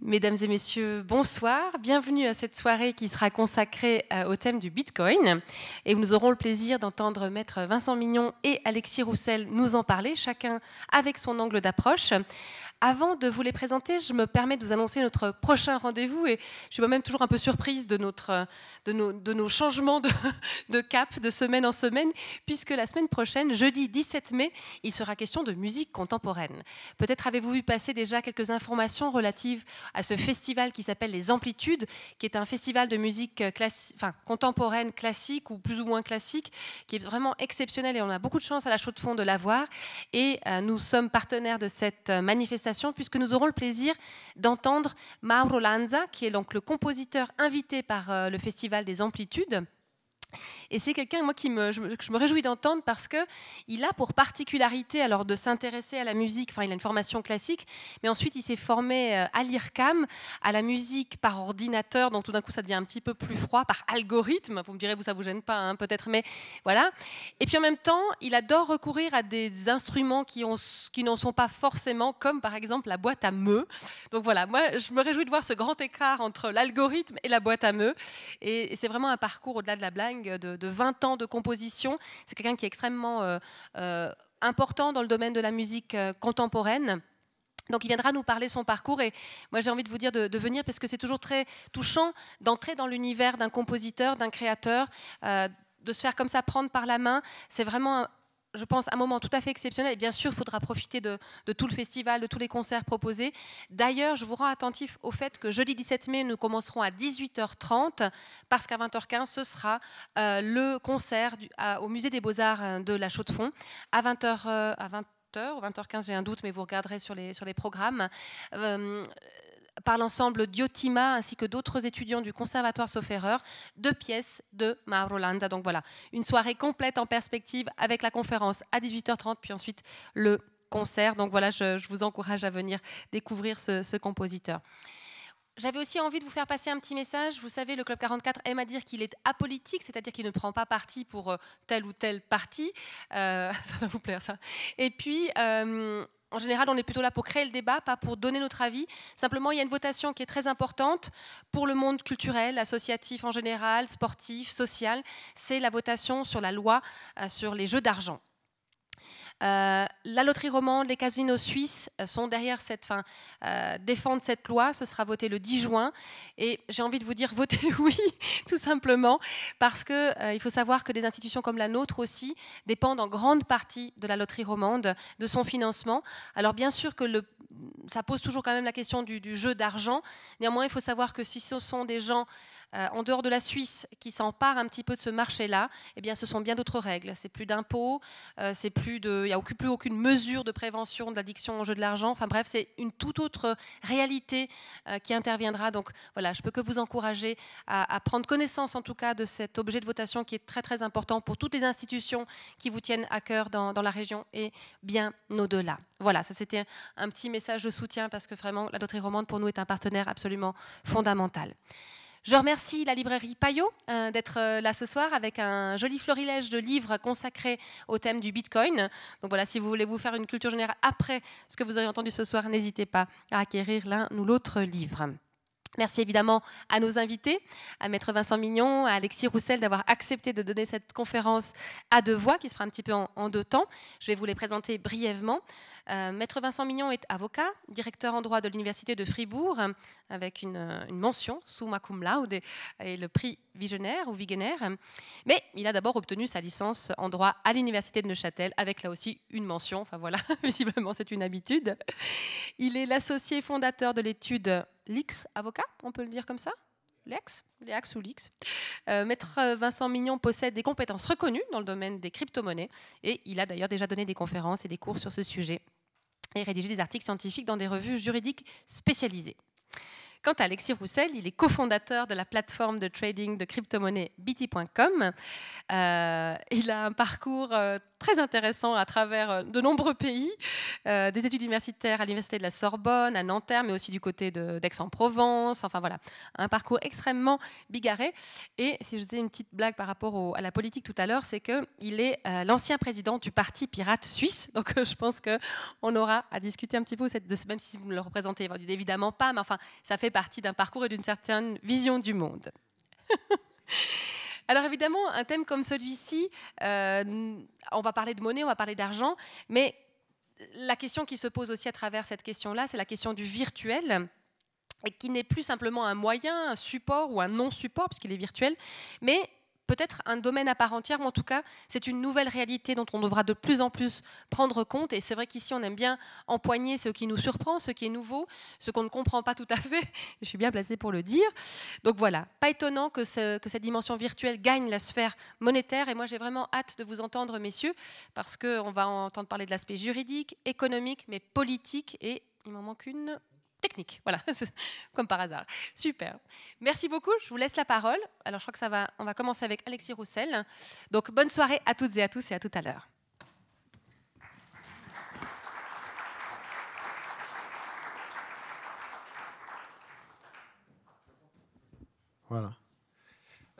Mesdames et messieurs, bonsoir. Bienvenue à cette soirée qui sera consacrée euh, au thème du Bitcoin. Et nous aurons le plaisir d'entendre Maître Vincent Mignon et Alexis Roussel nous en parler, chacun avec son angle d'approche. Avant de vous les présenter, je me permets de vous annoncer notre prochain rendez-vous et je suis moi-même toujours un peu surprise de, notre, de, nos, changements de, cap de semaine en semaine, puisque la semaine prochaine, jeudi 17 mai, il sera question de musique contemporaine. Peut-être avez-vous vu passer déjà quelques informations relatives à ce festival qui s'appelle Les Amplitudes, qui est un festival de musique enfin, contemporaine classique ou plus ou moins classique, qui est vraiment exceptionnel et on a beaucoup de chance à la chaude de fond de l'avoir. Et euh, nous sommes partenaires de cette manifestation puisque nous aurons le plaisir d'entendre Mauro Lanza, qui est donc le compositeur invité par euh, le Festival des Amplitudes. Et c'est quelqu'un, moi, qui je, me réjouis d'entendre parce que il a pour particularité, alors, de s'intéresser à la musique. Enfin, il a une formation classique, mais ensuite, il s'est formé euh, à l'IRCAM, à la musique par ordinateur. Donc, tout d'un coup, ça devient un petit peu plus froid par algorithme. Vous me direz, vous, ça vous gêne pas, hein, peut-être, mais voilà. Et puis, en même temps, il adore recourir à des instruments qui, ont, qui n'en sont pas forcément, comme par exemple la boîte à meux. Donc voilà, moi, je me réjouis de voir ce grand écart entre l'algorithme et la boîte à meux. Et c'est vraiment un parcours au-delà de la blague de, 20 ans de composition. C'est quelqu'un qui est extrêmement euh, euh, important dans le domaine de la musique euh, contemporaine. Donc il viendra nous parler son parcours et moi j'ai envie de vous dire de, venir parce que c'est toujours très touchant d'entrer dans l'univers d'un compositeur, d'un créateur, de se faire comme ça prendre par la main. C'est vraiment je pense, un moment tout à fait exceptionnel. Et bien sûr, il faudra profiter de, tout le festival, de tous les concerts proposés. D'ailleurs, je vous rends attentif au fait que jeudi 17 mai, nous commencerons à 18h30, parce qu'à 20h15, ce sera euh, le concert au Musée des Beaux-Arts euh, de la Chaux-de-Fonds. À 20h, euh, à 20h ou 20h15, j'ai un doute, mais vous regarderez sur les, sur les programmes par l'ensemble Diotima ainsi que d'autres étudiants du Conservatoire sauf erreur, deux pièces de Mauro Lanza. Donc voilà, une soirée complète en perspective avec la conférence à 18h30, puis ensuite le concert. Donc voilà, je, vous encourage à venir découvrir ce, compositeur. J'avais aussi envie de vous faire passer un petit message. Vous savez, le Club 44 aime à dire qu'il est apolitique, c'est-à-dire qu'il ne prend pas parti pour euh, tel ou tel parti. Euh, ça doit vous plaire, ça. Et puis, euh, en général, on est plutôt là pour créer le débat, pas pour donner notre avis. Simplement, il y a une votation qui est très importante pour le monde culturel, associatif en général, sportif, social. C'est la votation sur la loi euh, sur les jeux d'argent. Euh, la loterie romande, les casinos suisses euh, sont derrière cette fin, euh, défendent cette loi. Ce sera voté le 10 juin. Et j'ai envie de vous dire, votez oui, tout simplement, parce qu'il il faut savoir que des institutions comme la nôtre aussi dépendent en grande partie de la loterie romande, de son financement. Alors bien sûr que le, ça pose toujours quand même la question du jeu d'argent. Néanmoins, il faut savoir que si ce sont des gens euh, en dehors de la Suisse qui s'empare un petit peu de ce marché-là, eh bien, ce sont bien d'autres règles. C'est plus d'impôts, euh, c'est plus de, il n'y a plus aucune mesure de prévention de l'addiction au jeu de l'argent. Enfin bref, c'est une toute autre réalité euh, qui interviendra. Donc voilà, je peux que vous encourager à, prendre connaissance en tout cas de cet objet de votation qui est très très important pour toutes les institutions qui vous tiennent à cœur dans, dans la région et bien au-delà. Voilà, ça c'était un petit message de soutien parce que vraiment la loterie romande pour nous est un partenaire absolument fondamental. Je remercie la librairie Payot euh, d'être euh, là ce soir avec un joli florilège de livres consacrés au thème du Bitcoin. Donc voilà, si vous voulez vous faire une culture générale après ce que vous avez entendu ce soir, n'hésitez pas à acquérir l'un ou l'autre livre. Merci évidemment à nos invités, à Maître Vincent Mignon, à Alexis Roussel d'avoir accepté de donner cette conférence à deux voix qui se fera un petit peu en deux temps. Je vais vous les présenter brièvement. Euh, Maître Vincent Mignon est avocat, directeur en droit de l'Université de Fribourg, avec une, mention summa cum laude et, le prix Visionnaire ou Vigenaire. Mais il a d'abord obtenu sa licence en droit à l'Université de Neuchâtel, avec là aussi une mention. Enfin voilà, visiblement c'est une habitude. Il est l'associé fondateur de l'étude LIX Avocat, on peut le dire comme ça? Lex, Lex ou Lix? Euh, Maître Vincent Mignon possède des compétences reconnues dans le domaine des crypto-monnaies et il a d'ailleurs déjà donné des conférences et des cours sur ce sujet et rédiger des articles scientifiques dans des revues juridiques spécialisées. Quant à Alexis Roussel, il est cofondateur de la plateforme de trading de crypto-monnaie BT.com. Euh, il a un parcours euh, très intéressant à travers euh, de nombreux pays, des études universitaires à l'Université de la Sorbonne, à Nanterre, mais aussi du côté d'Aix-en-Provence. enfin voilà, un parcours extrêmement bigarré. Et si je faisais une petite blague par rapport à la politique tout à l'heure, c'est qu'il est l'ancien président du Parti pirate suisse. Donc je pense qu'on aura à discuter un petit peu, de, même si vous ne le représentez évidemment pas, mais enfin, ça fait partie d'un parcours et d'une certaine vision du monde. Alors évidemment, un thème comme celui-ci, euh, on va parler de monnaie, on va parler d'argent, mais la question qui se pose aussi à travers cette question-là, c'est la question du virtuel qui n'est plus simplement un moyen, un support ou un non-support, puisqu'il est virtuel, mais peut-être un domaine à part entière, ou en tout cas, c'est une nouvelle réalité dont on devra de plus en plus prendre compte. Et c'est vrai qu'ici, on aime bien empoigner ce qui nous surprend, ce qui est nouveau, ce qu'on ne comprend pas tout à fait. Je suis bien placée pour le dire. Donc voilà, pas étonnant que, que cette dimension virtuelle gagne la sphère monétaire. Et moi, j'ai vraiment hâte de vous entendre, messieurs, parce qu'on va entendre parler de l'aspect juridique, économique, mais politique. Et il m'en manque une technique. Voilà, comme par hasard. Super. Merci beaucoup. Je vous laisse la parole. Alors, je crois que ça va. On va commencer avec Alexis Roussel. Donc, bonne soirée à toutes et à tous et à tout à l'heure. Voilà.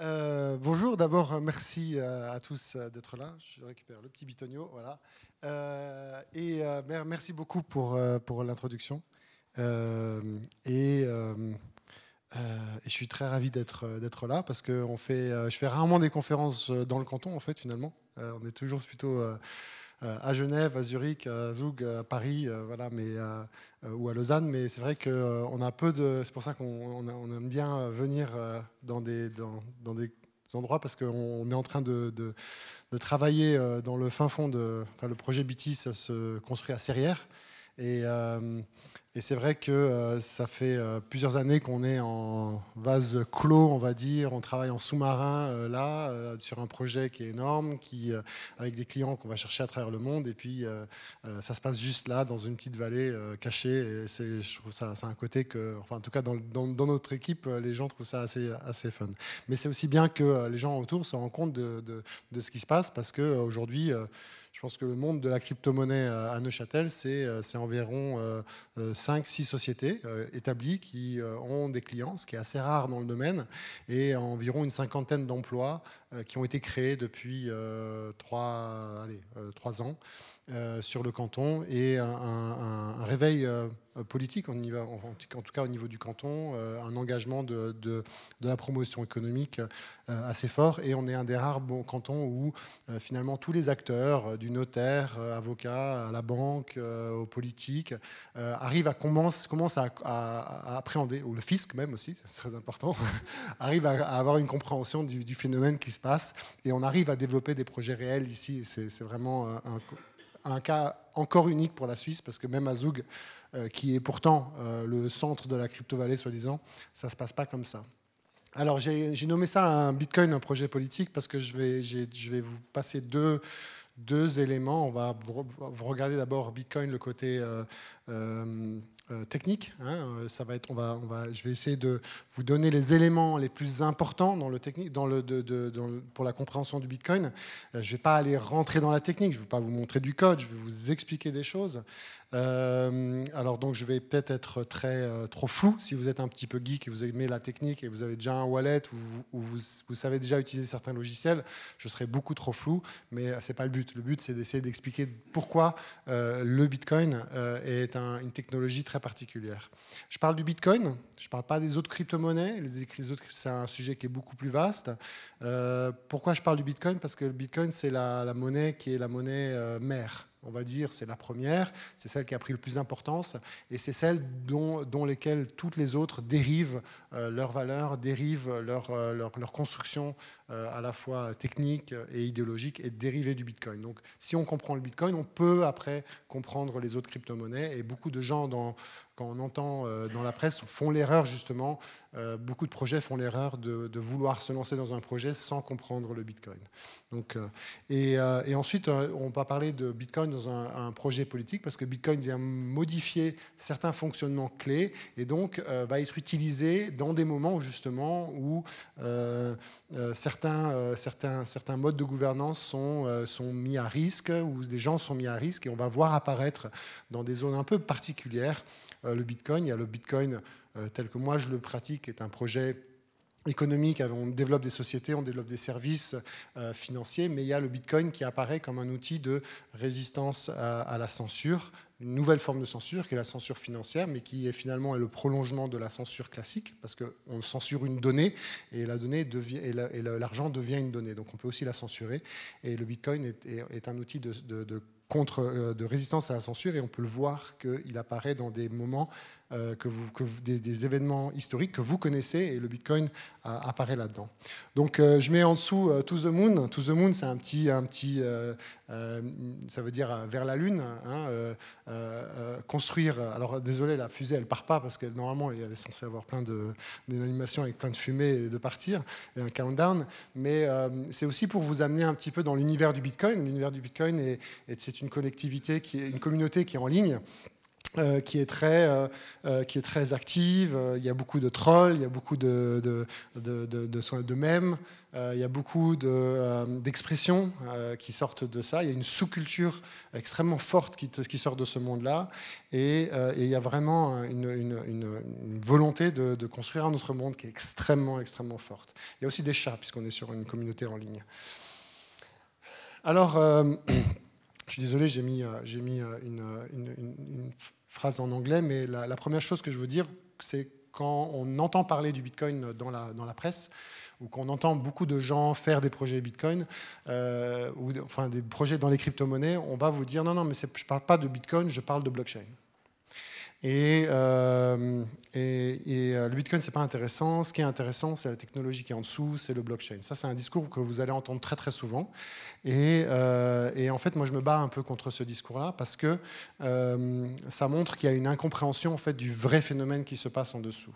Euh, bonjour, d'abord merci euh, à tous euh, d'être là. Je récupère le petit bitonio, voilà. et merci beaucoup pour, pour l'introduction. Euh, euh, euh, et, je suis très ravi d'être là parce que on fait, je fais rarement des conférences dans le canton, en fait, finalement. on est toujours plutôt à Genève, à Zurich, à Zug, à Paris, voilà, mais, ou à Lausanne. Mais c'est vrai qu'on a peu de. C'est pour ça qu'on aime bien venir dans des, endroits parce qu'on est en train de, travailler dans le fin fond de. Enfin, le projet BT, ça se construit à Serrières. Et, et c'est vrai que euh, ça fait euh, plusieurs années qu'on est en vase clos, on va dire. On travaille en sous-marin euh, là, sur un projet qui est énorme, qui, avec des clients qu'on va chercher à travers le monde. Et puis, ça se passe juste là, dans une petite vallée cachée. Et je trouve ça, c'est un côté que, enfin, en tout cas, dans, notre équipe, les gens trouvent ça assez, assez fun. Mais c'est aussi bien que les gens autour se rendent compte de ce qui se passe parce qu'aujourd'hui, je pense que le monde de la crypto-monnaie euh, à Neuchâtel, c'est euh, environ 5-6 euh, sociétés établies qui ont des clients, ce qui est assez rare dans le domaine, et environ une cinquantaine d'emplois qui ont été créés depuis 3, allez, 3 ans. Sur le canton et un, réveil politique, en, tout cas au niveau du canton, un engagement de, de, la promotion économique assez fort. Et on est un des rares cantons où finalement tous les acteurs, du notaire, euh, avocat, à la banque, euh, aux politiques, euh, arrive à commence, commence à, appréhender, ou le fisc même aussi, c'est très important, arrive à, avoir une compréhension du, phénomène qui se passe et on arrive à développer des projets réels ici. C'est vraiment un, cas encore unique pour la Suisse parce que même à Zug, qui est pourtant le centre de la crypto-vallée, soi-disant, ça ne se passe pas comme ça. Alors j'ai nommé ça un Bitcoin, un projet politique, parce que je vais, vous passer deux, deux éléments. On va vous regarder d'abord Bitcoin, le côté euh, euh, euh, technique. Hein. Ça va être, on va, on va, je vais essayer de vous donner les éléments les plus importants dans le technique, dans le, de, pour la compréhension du Bitcoin. Je ne vais pas aller rentrer dans la technique. Je ne vais pas vous montrer du code. Je vais vous expliquer des choses. Euh, alors donc je vais peut-être être très euh, trop flou si vous êtes un petit peu geek et vous aimez la technique et vous avez déjà un wallet ou, vous, vous, savez déjà utiliser certains logiciels, je serai beaucoup trop flou, mais c'est pas le but. Le but c'est d'essayer d'expliquer pourquoi euh, le Bitcoin est une technologie très particulière. Je parle du Bitcoin, je parle pas des autres crypto-monnaies. Les, autres c'est un sujet qui est beaucoup plus vaste. pourquoi je parle du Bitcoin? Parce que le Bitcoin c'est la, monnaie qui est la monnaie mère on va dire, c'est la première, c'est celle qui a pris le plus d'importance, et c'est celle dont, dont, lesquelles toutes les autres dérivent euh, leur valeur, dérivent leur, leur, construction à la fois technique et idéologique, et dérivée du Bitcoin. Donc si on comprend le Bitcoin, on peut après comprendre les autres crypto-monnaies, et beaucoup de gens quand on entend euh, dans la presse, font l'erreur justement, euh, beaucoup de projets font l'erreur de, vouloir se lancer dans un projet sans comprendre le Bitcoin. Donc, euh, et, ensuite, on va parler de Bitcoin dans un, projet politique parce que Bitcoin vient modifier certains fonctionnements clés et donc va être utilisé dans des moments justement où certains, certains, certains modes de gouvernance sont, sont mis à risque, où des gens sont mis à risque et on va voir apparaître dans des zones un peu particulières le Bitcoin. Il le Bitcoin tel que moi je le pratique, est un projet économique, on développe des sociétés, on développe des services euh, financiers, mais il y a le Bitcoin qui apparaît comme un outil de résistance à, la censure, une nouvelle forme de censure qui est la censure financière, mais qui est finalement le prolongement de la censure classique, parce qu'on censure une donnée et la et l'argent devient une donnée, donc on peut aussi la censurer. Et le Bitcoin est, un outil euh, de résistance à la censure et on peut le voir qu'il apparaît dans des moments euh, que des, événements historiques que vous connaissez et le Bitcoin apparaît là-dedans. Donc euh, je mets en dessous euh, To the Moon. To the Moon, c'est un petit, un petit ça veut dire vers la Lune. Hein, construire. Alors désolé, la fusée elle part pas parce que normalement il est censé avoir plein d'animations avec plein de fumée et de partir et un countdown. Mais c'est aussi pour vous amener un petit peu dans l'univers du Bitcoin. L'univers du Bitcoin est, c'est une collectivité qui est une communauté qui est en ligne euh, qui, est très, euh, euh, qui est très active. Il y a beaucoup de trolls, il y a beaucoup de, de, de, de, de mèmes, il y a beaucoup d'expressions qui sortent de ça. Il y a une sous-culture extrêmement forte qui, qui, sort de ce monde-là. Et, il y a vraiment une, une, volonté de, construire un autre monde qui est extrêmement, extrêmement forte. Il y a aussi des chats, puisqu'on est sur une communauté en ligne. Alors. Je suis désolé, j'ai mis, mis une, phrase en anglais, mais la, première chose que je veux dire, c'est quand on entend parler du Bitcoin dans la, dans la presse, ou qu'on entend beaucoup de gens faire des projets Bitcoin, euh, ou enfin des projets dans les crypto-monnaies, on va vous dire non, non, mais je ne parle pas de Bitcoin, je parle de blockchain. Et, euh, euh, le Bitcoin, c'est pas intéressant. Ce qui est intéressant, c'est la technologie qui est en dessous, c'est le blockchain. Ça, c'est un discours que vous allez entendre très très souvent. Et, euh, en fait, moi, je me bats un peu contre ce discours-là parce que ça montre qu'il y a une incompréhension en fait du vrai phénomène qui se passe en dessous.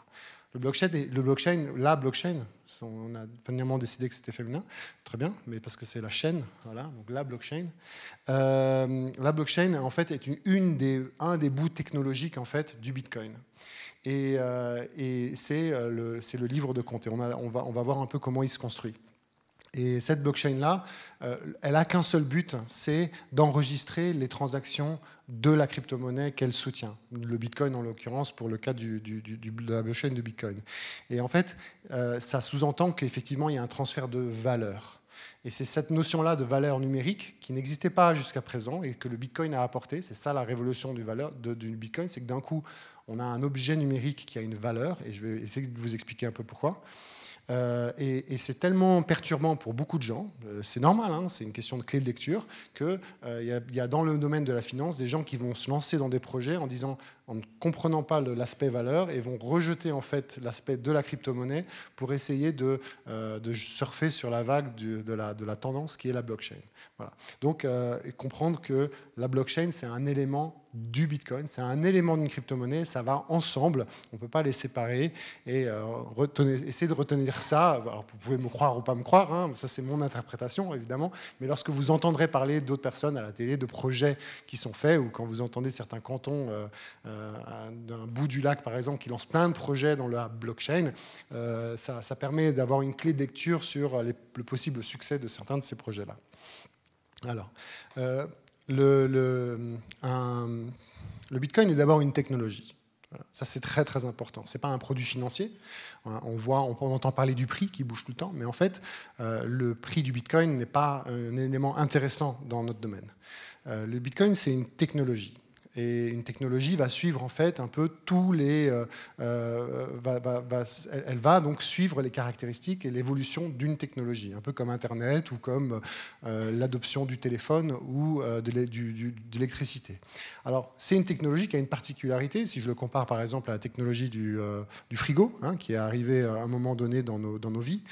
Le blockchain, la blockchain, on a finalement décidé que c'était féminin, très bien, mais parce que c'est la chaîne, voilà, donc la blockchain. Euh, la blockchain, en fait, est une, des, un des bouts technologiques en fait du Bitcoin. Et, euh, et c'est euh, le, livre de compte. Et on, va, on va voir un peu comment il se construit. Et cette blockchain-là, euh, elle n'a qu'un seul but, c'est d'enregistrer les transactions de la crypto-monnaie qu'elle soutient. Le Bitcoin, en l'occurrence, pour le cas de la blockchain de Bitcoin. Et en fait, euh, ça sous-entend qu'effectivement, il y a un transfert de valeur. Et c'est cette notion-là de valeur numérique qui n'existait pas jusqu'à présent et que le Bitcoin a apporté. C'est ça la révolution du Bitcoin, c'est que d'un coup, on a un objet numérique qui a une valeur, et je vais essayer de vous expliquer un peu pourquoi. Euh, et, c'est tellement perturbant pour beaucoup de gens, euh, c'est normal, hein, c'est une question de clé de lecture, qu'il euh, y, a dans le domaine de la finance des gens qui vont se lancer dans des projets en disant, en ne comprenant pas l'aspect valeur, et vont rejeter en fait l'aspect de la crypto-monnaie pour essayer de, de, surfer sur la vague de, la, de, la, tendance qui est la blockchain. Voilà. Donc comprendre que la blockchain, c'est un élément du Bitcoin. C'est un élément d'une crypto-monnaie, ça va ensemble, on ne peut pas les séparer. Et euh, essayer de retenir ça, vous pouvez me croire ou pas me croire, hein, ça c'est mon interprétation évidemment, mais lorsque vous entendrez parler d'autres personnes à la télé, de projets qui sont faits, ou quand vous entendez certains cantons euh, euh, d'un bout du lac par exemple qui lancent plein de projets dans la blockchain, ça, permet d'avoir une clé de lecture sur le possible succès de certains de ces projets-là. Alors, le, Bitcoin est d'abord une technologie. Ça, c'est très très important. Ce n'est pas un produit financier. On, voit, on entend parler du prix qui bouge tout le temps, mais en fait, euh, le prix du Bitcoin n'est pas un élément intéressant dans notre domaine. Euh, le Bitcoin, c'est une technologie et une technologie va suivre en fait un peu tous les. Euh, euh, elle va donc suivre les caractéristiques et l'évolution d'une technologie, un peu comme Internet ou comme euh, l'adoption du téléphone ou de l'électricité. Alors c'est une technologie qui a une particularité. Si je le compare par exemple à la technologie du, frigo, hein, qui est arrivée à un moment donné dans nos, dans nos vies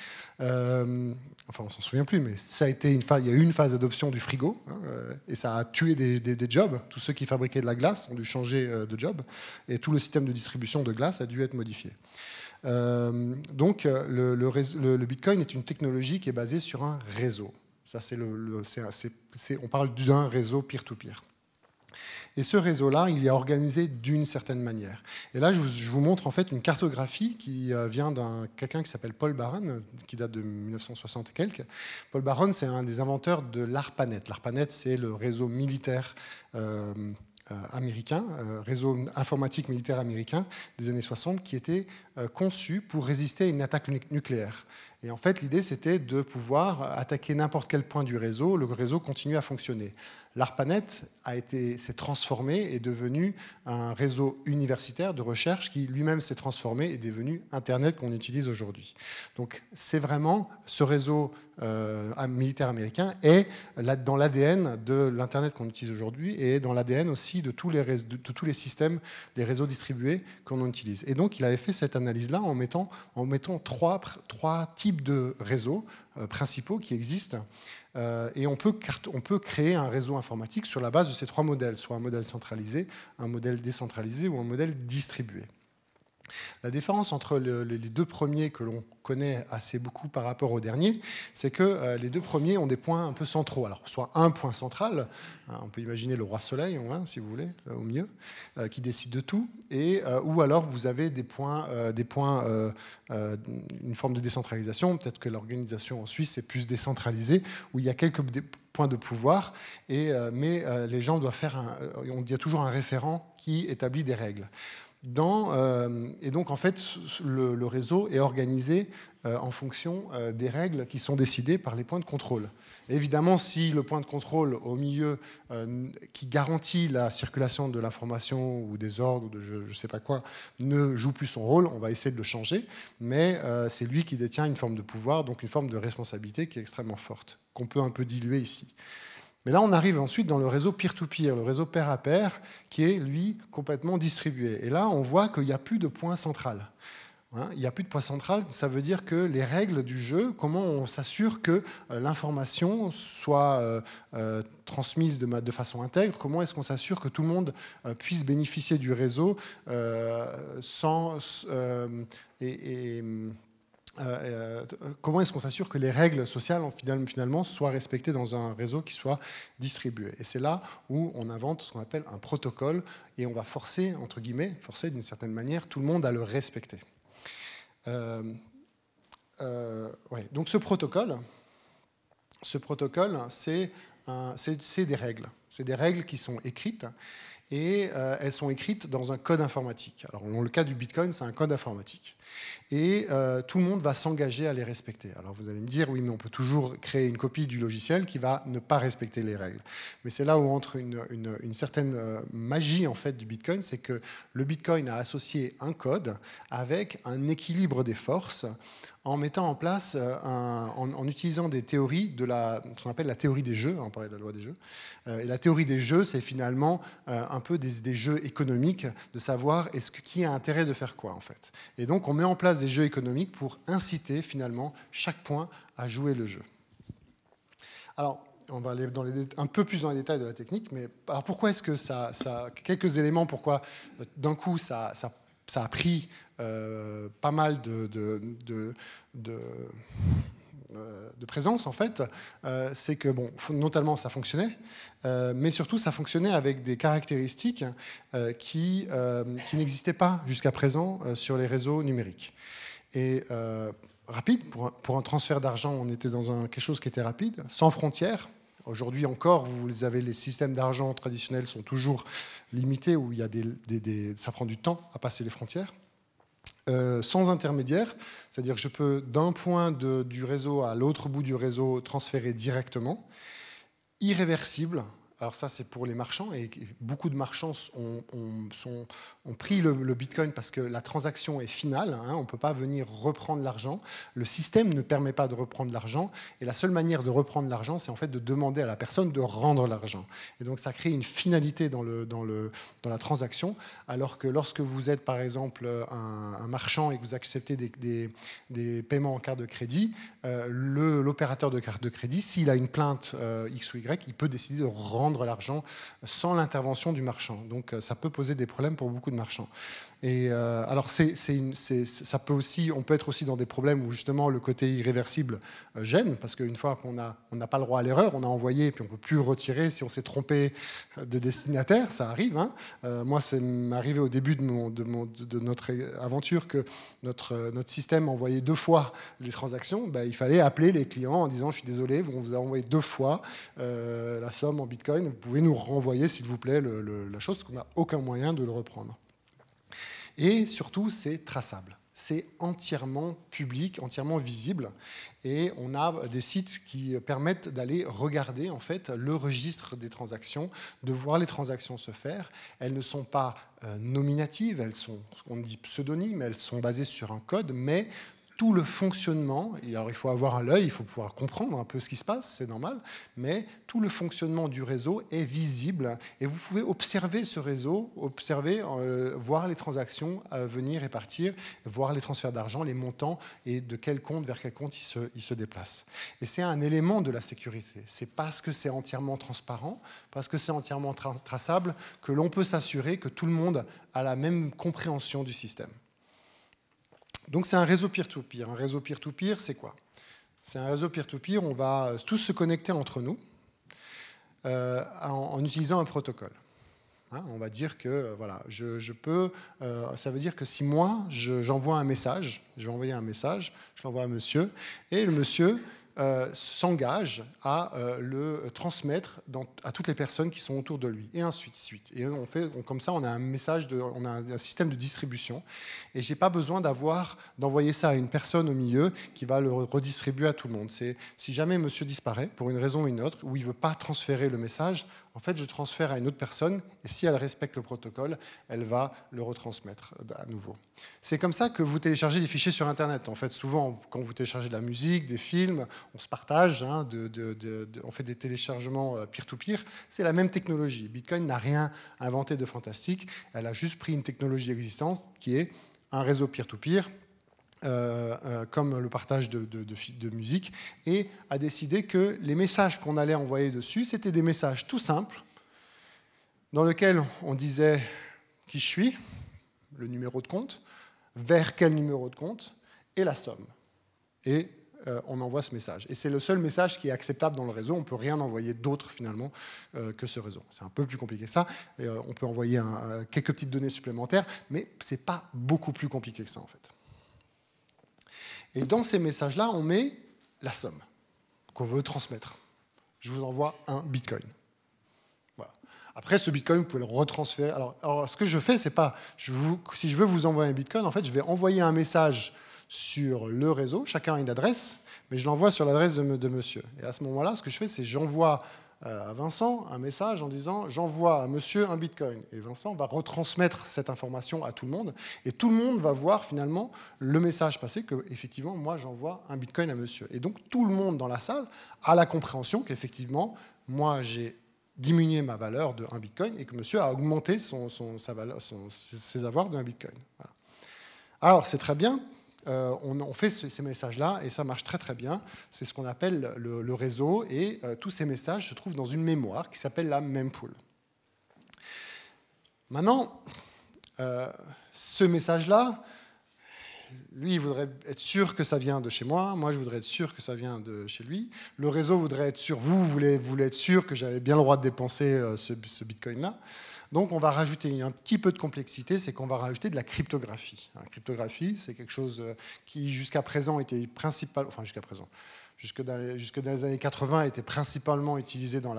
enfin on s'en souvient plus, mais ça a été une phase, il y a eu une phase d'adoption du frigo, hein, euh, et ça a tué des, jobs. Tous ceux qui fabriquaient de la glace ont dû changer euh, de job, et tout le système de distribution de glace a dû être modifié. Euh, donc le, Bitcoin est une technologie qui est basée sur un réseau. Ça, c'est le, on parle d'un réseau peer-to-peer. Et ce réseau-là, il est organisé d'une certaine manière. Et là, je vous, montre en fait une cartographie qui euh, vient d'un quelqu'un qui s'appelle Paul Baron, qui date de 1960 et quelques. Paul Baron, c'est un des inventeurs de l'ARPANET. L'ARPANET, c'est le réseau militaire. Euh, euh, américain, réseau informatique militaire américain des années 60, qui était conçu pour résister à une attaque nucléaire. Et en fait, l'idée, c'était de pouvoir attaquer n'importe quel point du réseau, le réseau continue à fonctionner. L'ARPANET s'est transformé et est devenu un réseau universitaire de recherche qui lui-même s'est transformé et est devenu Internet qu'on utilise aujourd'hui. Donc c'est vraiment ce réseau euh, militaire américain est dans l'ADN de l'Internet qu'on utilise aujourd'hui et dans l'ADN aussi de tous, les, de, tous les systèmes, les réseaux distribués qu'on utilise. Et donc il avait fait cette analyse-là en mettant, en mettant trois, trois types de réseaux euh, principaux qui existent euh, et on peut, on peut créer un réseau informatique sur la base de ces trois modèles, soit un modèle centralisé, un modèle décentralisé ou un modèle distribué. La différence entre les deux premiers que l'on connaît assez beaucoup par rapport aux derniers, c'est que euh, les deux premiers ont des points un peu centraux. Alors, soit un point central, hein, on peut imaginer le roi soleil, hein, si vous voulez, euh, au mieux, euh, qui décide de tout, et, ou alors vous avez des points, une forme de décentralisation. Peut-être que l'organisation en Suisse est plus décentralisée, où il y a quelques points de pouvoir, et, mais les gens doivent faire il y a toujours un référent qui établit des règles. Euh, et donc, en fait, le, réseau est organisé euh, en fonction euh, des règles qui sont décidées par les points de contrôle. évidemment, si le point de contrôle au milieu qui garantit la circulation de l'information ou des ordres ou de je ne sais pas quoi ne joue plus son rôle, on va essayer de le changer, mais c'est lui qui détient une forme de pouvoir, donc une forme de responsabilité qui est extrêmement forte, qu'on peut un peu diluer ici. Mais là, on arrive ensuite dans le réseau peer-to-peer, le réseau pair à pair, qui est, lui, complètement distribué. Et là, on voit qu'il n'y a plus de point central. Hein, il n'y a plus de point central, ça veut dire que les règles du jeu, comment on s'assure que euh, l'information soit euh, euh, transmise de, façon intègre, comment est-ce qu'on s'assure que tout le monde puisse bénéficier du réseau sans... euh, comment est-ce qu'on s'assure que les règles sociales finalement soient respectées dans un réseau qui soit distribué? Et c'est là où on invente ce qu'on appelle un protocole et on va forcer, entre guillemets, forcer d'une certaine manière tout le monde à le respecter. Euh, Donc ce protocole, ce protocole, c'est des règles. C'est des règles qui sont écrites et elles sont écrites dans un code informatique. Alors, dans le cas du Bitcoin, c'est un code informatique et euh, tout le monde va s'engager à les respecter. Alors vous allez me dire, oui, mais on peut toujours créer une copie du logiciel qui va ne pas respecter les règles. Mais c'est là où entre une, certaine euh, magie en fait du Bitcoin, c'est que le Bitcoin a associé un code avec un équilibre des forces en mettant en place, euh, en, utilisant des théories de la, ce qu'on appelle la théorie des jeux, on parlait de la loi des jeux. et la théorie des jeux, c'est finalement un peu des, jeux économiques, de savoir qui a intérêt de faire quoi en fait. Et donc on met en place des jeux économiques pour inciter finalement chaque point à jouer le jeu. Alors, on va aller dans les, un peu plus dans les détails de la technique, mais alors pourquoi est-ce que ça, ça, quelques éléments, pourquoi euh, d'un coup ça, ça, ça, a pris euh, pas mal de, de, de, de présence, en fait, euh, c'est que, bon, notamment, ça fonctionnait, euh, mais surtout, ça fonctionnait avec des caractéristiques qui, qui n'existaient pas jusqu'à présent sur les réseaux numériques. Et rapide, pour, pour un transfert d'argent, on était dans un, quelque chose qui était rapide, sans frontières. Aujourd'hui encore, vous avez les systèmes d'argent traditionnels sont toujours limités, où il y a des, ça prend du temps à passer les frontières. Euh, sans intermédiaire, c'est-à-dire que je peux d'un point du réseau à l'autre bout du réseau transférer directement, irréversible, alors ça, c'est pour les marchands, et beaucoup de marchands ont, pris le, Bitcoin parce que la transaction est finale, hein, on ne peut pas venir reprendre l'argent, le système ne permet pas de reprendre l'argent, et la seule manière de reprendre l'argent, c'est en fait de demander à la personne de rendre l'argent. Et donc ça crée une finalité dans, le, dans, le, dans la transaction, alors que lorsque vous êtes par exemple un, marchand et que vous acceptez des, des, paiements en carte de crédit, euh, l'opérateur de carte de crédit, s'il a une plainte euh, X ou Y, il peut décider de rendre l'argent sans l'intervention du marchand. Donc ça peut poser des problèmes pour beaucoup de marchands. Et alors c'est, ça peut aussi, on peut être aussi dans des problèmes où justement le côté irréversible gêne, parce qu'une fois qu'on n'a on n'a pas le droit à l'erreur, on a envoyé et puis on peut plus retirer si on s'est trompé de destinataire, ça arrive. Hein. moi, c'est arrivé au début de, notre aventure que notre, notre système envoyait deux fois les transactions. Ben, il fallait appeler les clients en disant je suis désolé, on vous a envoyé deux fois euh, la somme en Bitcoin, vous pouvez nous renvoyer s'il vous plaît la chose, parce qu'on n'a aucun moyen de le reprendre. Et surtout, c'est traçable c'est entièrement public, entièrement visible. Et on a des sites qui permettent d'aller regarder en fait le registre des transactions, de voir les transactions se faire. Elles ne sont pas euh, nominatives, elles sont, on dit pseudonymes, elles sont basées sur un code, mais tout le fonctionnement, alors il faut avoir un œil, il faut pouvoir comprendre un peu ce qui se passe, c'est normal, mais tout le fonctionnement du réseau est visible et vous pouvez observer ce réseau, observer, euh, voir les transactions euh, venir et partir, voir les transferts d'argent, les montants et de quel compte vers quel compte ils se, il se déplacent. Et c'est un élément de la sécurité. C'est parce que c'est entièrement transparent, parce que c'est entièrement traçable, que l'on peut s'assurer que tout le monde a la même compréhension du système. Donc c'est un réseau peer-to-peer. Un réseau peer-to-peer, c'est quoi? C'est un réseau peer-to-peer, on va tous se connecter entre nous euh, en, utilisant un protocole. Hein, on va dire que euh, voilà, je, peux. Euh, ça veut dire que si moi j'envoie un message, je vais envoyer un message, je l'envoie à monsieur, et le monsieur euh, s'engage à euh, le transmettre à toutes les personnes qui sont autour de lui, et ainsi de suite. Et on fait, comme ça, on a un message, on a un, système de distribution, et j'ai pas besoin d'avoir d'envoyer ça à une personne au milieu qui va le redistribuer à tout le monde. C'est si jamais Monsieur disparaît pour une raison ou une autre, ou il veut pas transférer le message, en fait, je transfère à une autre personne, et si elle respecte le protocole, elle va le retransmettre à nouveau. C'est comme ça que vous téléchargez des fichiers sur Internet. En fait, souvent, quand vous téléchargez de la musique, des films, on se partage, hein, on fait des téléchargements euh, peer-to-peer. C'est la même technologie. Bitcoin n'a rien inventé de fantastique. Elle a juste pris une technologie existante qui est un réseau peer-to-peer, euh, euh, comme le partage de, de, musique, et a décidé que les messages qu'on allait envoyer dessus, c'était des messages tout simples, dans lesquels on disait qui je suis, le numéro de compte, vers quel numéro de compte, et la somme. Et euh, on envoie ce message. Et c'est le seul message qui est acceptable dans le réseau. On ne peut rien envoyer d'autre finalement que ce réseau. C'est un peu plus compliqué que ça. on peut envoyer quelques petites données supplémentaires, mais ce n'est pas beaucoup plus compliqué que ça en fait. Et dans ces messages-là, on met la somme qu'on veut transmettre. Je vous envoie un bitcoin. Après, ce bitcoin, vous pouvez le retransférer. Alors, ce que je fais, c'est pas. Si je veux vous envoyer un bitcoin, en fait, je vais envoyer un message sur le réseau. Chacun a une adresse, mais je l'envoie sur l'adresse de, monsieur. Et à ce moment-là, ce que je fais, c'est j'envoie euh, à Vincent un message en disant j'envoie à monsieur un bitcoin. Et Vincent va retransmettre cette information à tout le monde. Et tout le monde va voir finalement le message passer que effectivement moi j'envoie un bitcoin à monsieur. Et donc tout le monde dans la salle a la compréhension qu'effectivement moi j'ai diminué ma valeur de 1 bitcoin et que monsieur a augmenté ses avoirs de 1 bitcoin. Alors c'est très bien, euh, on, fait ces messages-là et ça marche très très bien. C'est ce qu'on appelle le, réseau et euh, tous ces messages se trouvent dans une mémoire qui s'appelle la mempool. Maintenant, euh, ce message-là, lui, il voudrait être sûr que ça vient de chez moi. Moi, je voudrais être sûr que ça vient de chez lui. Le réseau voudrait être sûr. Vous, vous voulez, être sûr que j'avais bien le droit de dépenser ce, ce bitcoin-là. Donc on va rajouter un petit peu de complexité, c'est qu'on va rajouter de la cryptographie. La cryptographie, c'est quelque chose euh, qui jusqu'à présent était principal, enfin jusqu'à présent, jusque dans, les, années 80 était principalement utilisé dans,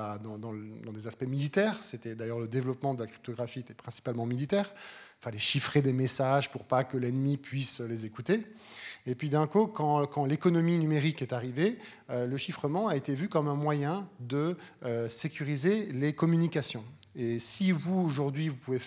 des aspects militaires. C'était d'ailleurs le développement de la cryptographie était principalement militaire. Il fallait chiffrer des messages pour pas que l'ennemi puisse les écouter. Et puis d'un coup, quand, quand l'économie numérique est arrivée, euh, le chiffrement a été vu comme un moyen de euh, sécuriser les communications. Et si vous, aujourd'hui, vous pouvez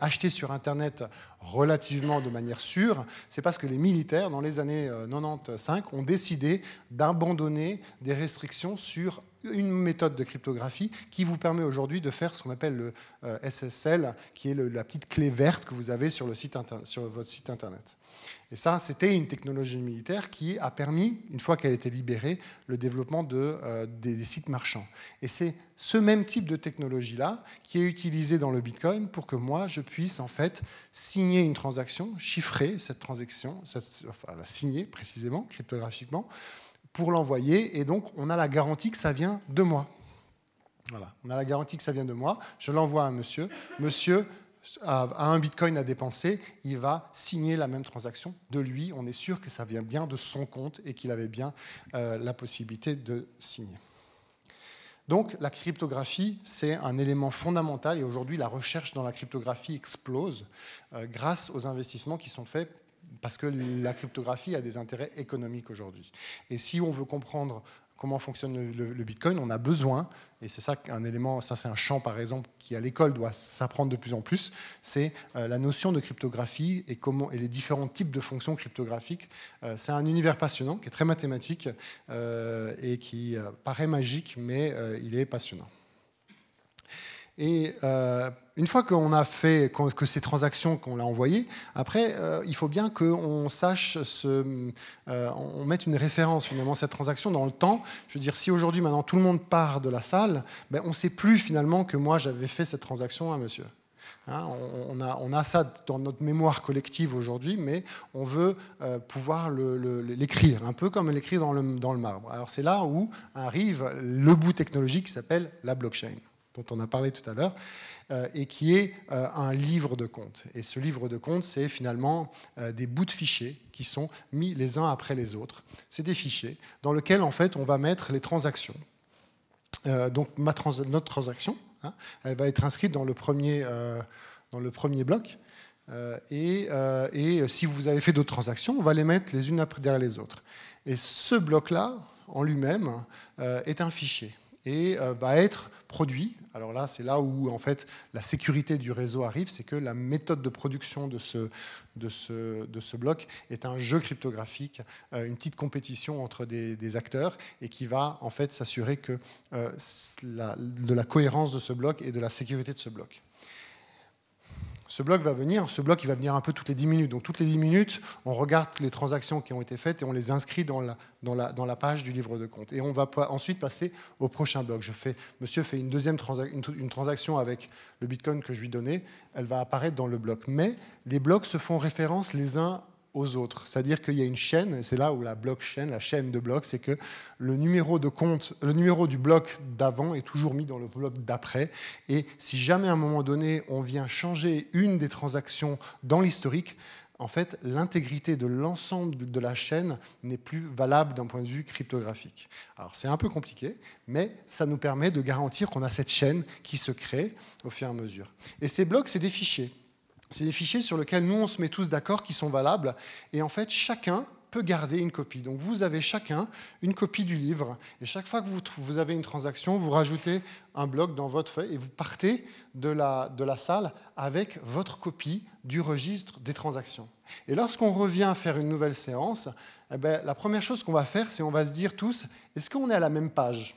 acheter sur Internet relativement de manière sûre, c'est parce que les militaires, dans les années 95, euh, ont décidé d'abandonner des restrictions sur une méthode de cryptographie qui vous permet aujourd'hui de faire ce qu'on appelle le SSL, qui est la petite clé verte que vous avez sur votre site Internet. Et ça, c'était une technologie militaire qui a permis, une fois qu'elle était libérée, le développement de, euh, des, sites marchands. Et c'est ce même type de technologie-là qui est utilisé dans le Bitcoin pour que moi, je puisse en fait signer une transaction, chiffrer cette transaction, enfin la signer précisément, cryptographiquement, pour l'envoyer. Et donc, on a la garantie que ça vient de moi. Voilà, on a la garantie que ça vient de moi. Je l'envoie à monsieur. Monsieur a un bitcoin à dépenser, il va signer la même transaction de lui. On est sûr que ça vient bien de son compte et qu'il avait bien euh, la possibilité de signer. Donc la cryptographie, c'est un élément fondamental et aujourd'hui la recherche dans la cryptographie explose euh, grâce aux investissements qui sont faits parce que la cryptographie a des intérêts économiques aujourd'hui. Et si on veut comprendre comment fonctionne le, Bitcoin, on a besoin, et c'est ça un élément, ça c'est un champ par exemple qui à l'école doit s'apprendre de plus en plus, c'est euh, la notion de cryptographie et, comment, et les différents types de fonctions cryptographiques. Euh, c'est un univers passionnant qui est très mathématique euh, et qui paraît magique, mais il est passionnant. Et euh, une fois qu'on a fait que ces transactions qu'on l'a envoyées, après, euh, il faut bien qu'on sache euh, on mette une référence finalement cette transaction dans le temps. Je veux dire, si aujourd'hui maintenant tout le monde part de la salle, ben, on ne sait plus finalement que moi j'avais fait cette transaction à Monsieur. Hein, on, a, ça dans notre mémoire collective aujourd'hui, mais on veut pouvoir l'écrire, un peu comme l'écrire dans le marbre. Alors c'est là où arrive le bout technologique qui s'appelle la blockchain dont on a parlé tout à l'heure, euh, et qui est euh, un livre de comptes. Et ce livre de comptes, c'est finalement euh, des bouts de fichiers qui sont mis les uns après les autres. C'est des fichiers dans lesquels, en fait, on va mettre les transactions. donc, notre transaction, hein, elle va être inscrite dans le premier, bloc. Et, si vous avez fait d'autres transactions, on va les mettre les unes derrière les autres. Et ce bloc-là, en lui-même, est un fichier et euh, va être produit. Alors là, c'est là où en fait la sécurité du réseau arrive, c'est que la méthode de production de ce, bloc est un jeu cryptographique, euh, une petite compétition entre des, acteurs et qui va en fait s'assurer que euh, de la cohérence de ce bloc et de la sécurité de ce bloc ce bloc va venir, ce bloc va venir un peu toutes les 10 minutes. Donc toutes les 10 minutes, on regarde les transactions qui ont été faites et on les inscrit dans la, dans la, dans la page du livre de compte. Et on va ensuite passer au prochain bloc. Je fais, monsieur fait une deuxième transaction avec le Bitcoin que je lui donnais, elle va apparaître dans le bloc. Mais les blocs se font référence les uns autres. C'est-à-dire qu'il y a une chaîne, c'est là où la blockchain, la chaîne de blocs, c'est que le numéro de compte, le numéro du bloc d'avant est toujours mis dans le bloc d'après. Et si jamais à un moment donné on vient changer une des transactions dans l'historique, en fait, l'intégrité de l'ensemble de la chaîne n'est plus valable d'un point de vue cryptographique. Alors c'est un peu compliqué, mais ça nous permet de garantir qu'on a cette chaîne qui se crée au fur et à mesure. Et ces blocs, c'est des fichiers. C'est des fichiers sur lesquels nous, on se met tous d'accord, qui sont valables. Et en fait, chacun peut garder une copie. Donc vous avez chacun une copie du livre. Et chaque fois que vous, avez une transaction, vous rajoutez un bloc dans votre feuille et vous partez de la, de la salle avec votre copie du registre des transactions. Et lorsqu'on revient faire une nouvelle séance, eh ben, la première chose qu'on va faire, c'est on va se dire tous, est-ce qu'on est à la même page?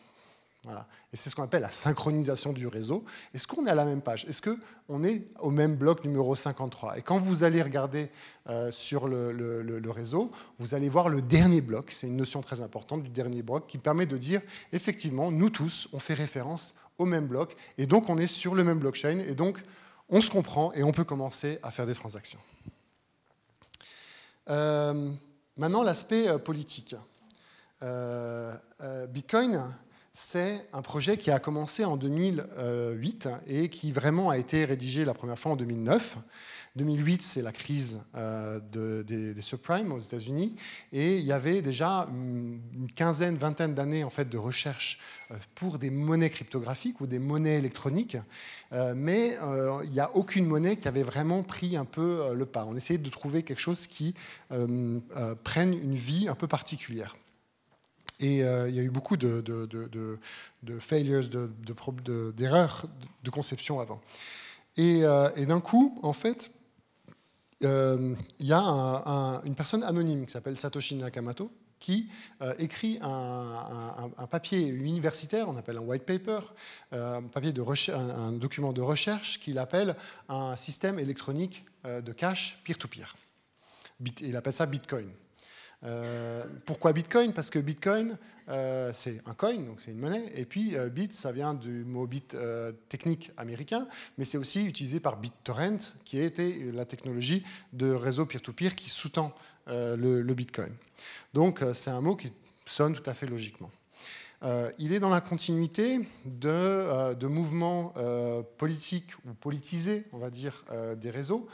Et c'est ce qu'on appelle la synchronisation du réseau. Est-ce qu'on est à la même page? Est-ce qu'on est au même bloc numéro 53 Et quand vous allez regarder euh, sur le, réseau, vous allez voir le dernier bloc. C'est une notion très importante du dernier bloc qui permet de dire, effectivement, nous tous, on fait référence au même bloc. Et donc, on est sur le même blockchain. Et donc, on se comprend et on peut commencer à faire des transactions. Euh, maintenant, l'aspect euh, politique. Bitcoin c'est un projet qui a commencé en 2008 et qui vraiment a été rédigé la première fois en 2009. 2008, c'est la crise euh, des, subprimes aux États-Unis, et il y avait déjà une, quinzaine, vingtaine d'années en fait de recherche euh, pour des monnaies cryptographiques ou des monnaies électroniques, euh, mais il n'y a aucune monnaie qui avait vraiment pris un peu le pas. On essayait de trouver quelque chose qui prenne une vie un peu particulière. Et euh, il y a eu beaucoup de, de, de, failures, d'erreurs de, conception avant. Et, euh, d'un coup, en fait, il y a une personne anonyme qui s'appelle Satoshi Nakamoto qui écrit un, papier universitaire, on appelle un white paper, un, document de recherche qu'il appelle un système électronique de cash peer-to-peer. Il appelle ça Bitcoin. Euh, pourquoi Bitcoin? Parce que Bitcoin, euh, c'est un coin, donc c'est une monnaie, et puis euh, bit, ça vient du mot bit technique américain, mais c'est aussi utilisé par BitTorrent, qui était la technologie de réseau peer-to-peer qui sous-tend le, le, Bitcoin. Donc c'est un mot qui sonne tout à fait logiquement. Euh, il est dans la continuité de, euh, mouvements euh, politiques ou politisés, on va dire, des réseaux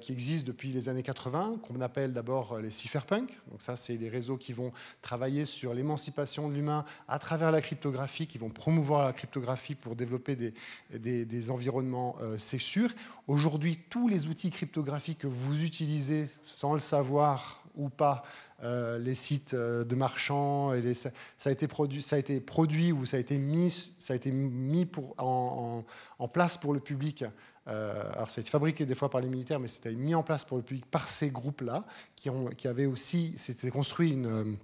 qui existent depuis les années 80, qu'on appelle d'abord les cypherpunks. Donc ça, c'est des réseaux qui vont travailler sur l'émancipation de l'humain à travers la cryptographie, qui vont promouvoir la cryptographie pour développer des, environnements sûrs. Aujourd'hui, tous les outils cryptographiques que vous utilisez sans le savoir ou pas, euh, les sites euh, de marchands, ça, a été produit, ça a été produit ou ça a été mis, ça a été mis en, place pour le public. Euh, alors, ça a été fabriqué des fois par les militaires, mais c'était mis en place pour le public par ces groupes-là, qui, avaient aussi, c'était construit une,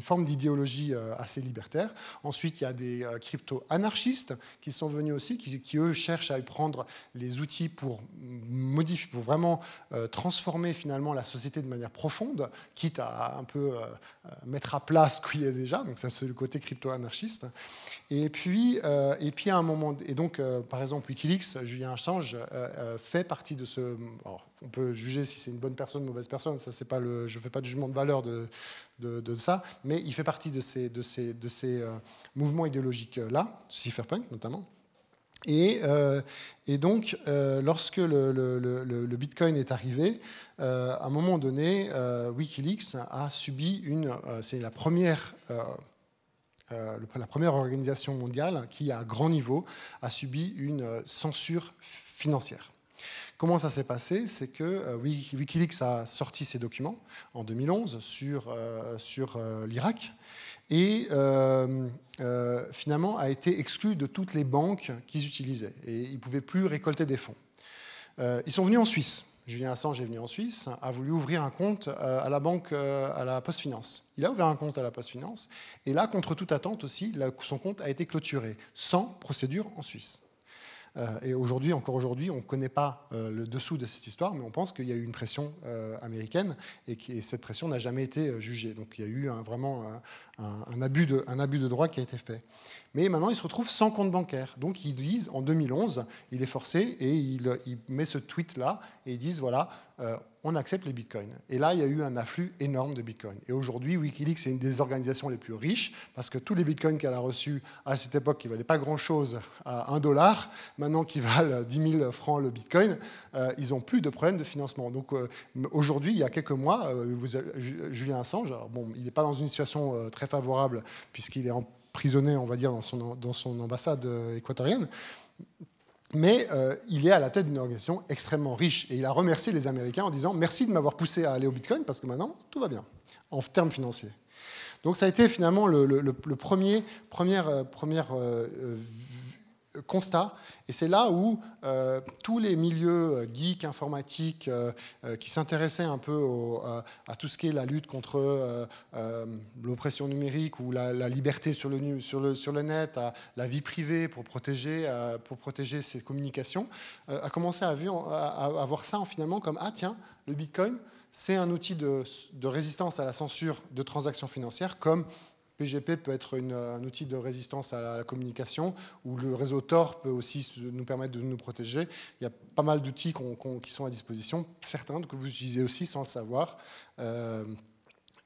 forme d'idéologie euh, assez libertaire. Ensuite, il y a des euh, crypto-anarchistes qui sont venus aussi, qui, eux cherchent à prendre les outils pour modifier, pour vraiment euh, transformer finalement la société de manière profonde, quitte à un peu mettre à plat ce qu'il y a déjà. Donc ça, c'est le côté crypto-anarchiste. Et puis, et puis à un moment, et donc par exemple WikiLeaks, Julien Assange fait partie de ce on peut juger si c'est une bonne personne, une mauvaise personne. Ça, c'est pas le, je ne fais pas de jugement de valeur de, de, ça, mais il fait partie de ces, euh, mouvements idéologiques-là, cypherpunk notamment. Et, euh, donc, euh, lorsque le, Bitcoin est arrivé, à un moment donné, Wikileaks a subi une. c'est la première. la première organisation mondiale qui, à grand niveau, a subi une censure financière. Comment ça s'est passé? C'est que euh, Wikileaks a sorti ses documents en 2011 sur, euh, euh, l'Irak et finalement a été exclu de toutes les banques qu'ils utilisaient et ils ne pouvaient plus récolter des fonds. ils sont venus en Suisse. Julien Assange est venu en Suisse, a voulu ouvrir un compte à la banque, à la Poste Finance. Il a ouvert un compte à la Poste Finance, et là, contre toute attente aussi, son compte a été clôturé, sans procédure en Suisse. Euh, et aujourd'hui, encore aujourd'hui, on ne connaît pas euh, le dessous de cette histoire, mais on pense qu'il y a eu une pression euh, américaine et que cette pression n'a jamais été jugée. Donc il y a eu vraiment un, abus de, un abus de droit qui a été fait. Mais maintenant, il se retrouve sans compte bancaire. Donc, ils disent, en 2011, il est forcé et il, met ce tweet-là et ils disent, voilà, euh, on accepte les bitcoins. Et là, il y a eu un afflux énorme de bitcoins. Et aujourd'hui, Wikileaks est une des organisations les plus riches parce que tous les bitcoins qu'elle a reçus à cette époque, qui ne valaient pas grand-chose à 1 dollar, maintenant qui valent 10 000 francs le bitcoin, euh, ils n'ont plus de problème de financement. Donc, euh, aujourd'hui, il y a quelques mois, Julien Assange, bon, il n'est pas dans une situation très favorable puisqu'il est en prisonnier, on va dire, dans son, dans son ambassade euh, équatorienne. Mais euh, il est à la tête d'une organisation extrêmement riche. Et il a remercié les Américains en disant merci de m'avoir poussé à aller au Bitcoin parce que maintenant, tout va bien, en termes financiers. Donc ça a été finalement le, le, premier, première, euh, première constat. Et c'est là où euh, tous les milieux euh, geeks, informatiques, euh, qui s'intéressaient un peu à, tout ce qui est la lutte contre l'oppression numérique ou la, liberté sur le, sur, le, sur le net, à la vie privée pour protéger, pour protéger ses communications, a commencé à, à, voir ça en, finalement comme ah tiens, le Bitcoin, c'est un outil de, de, résistance à la censure de transactions financières comme PGP peut être un outil de résistance à la communication, ou le réseau Tor peut aussi nous permettre de nous protéger. Il y a pas mal d'outils qui sont à disposition, certains que vous utilisez aussi sans le savoir. Euh,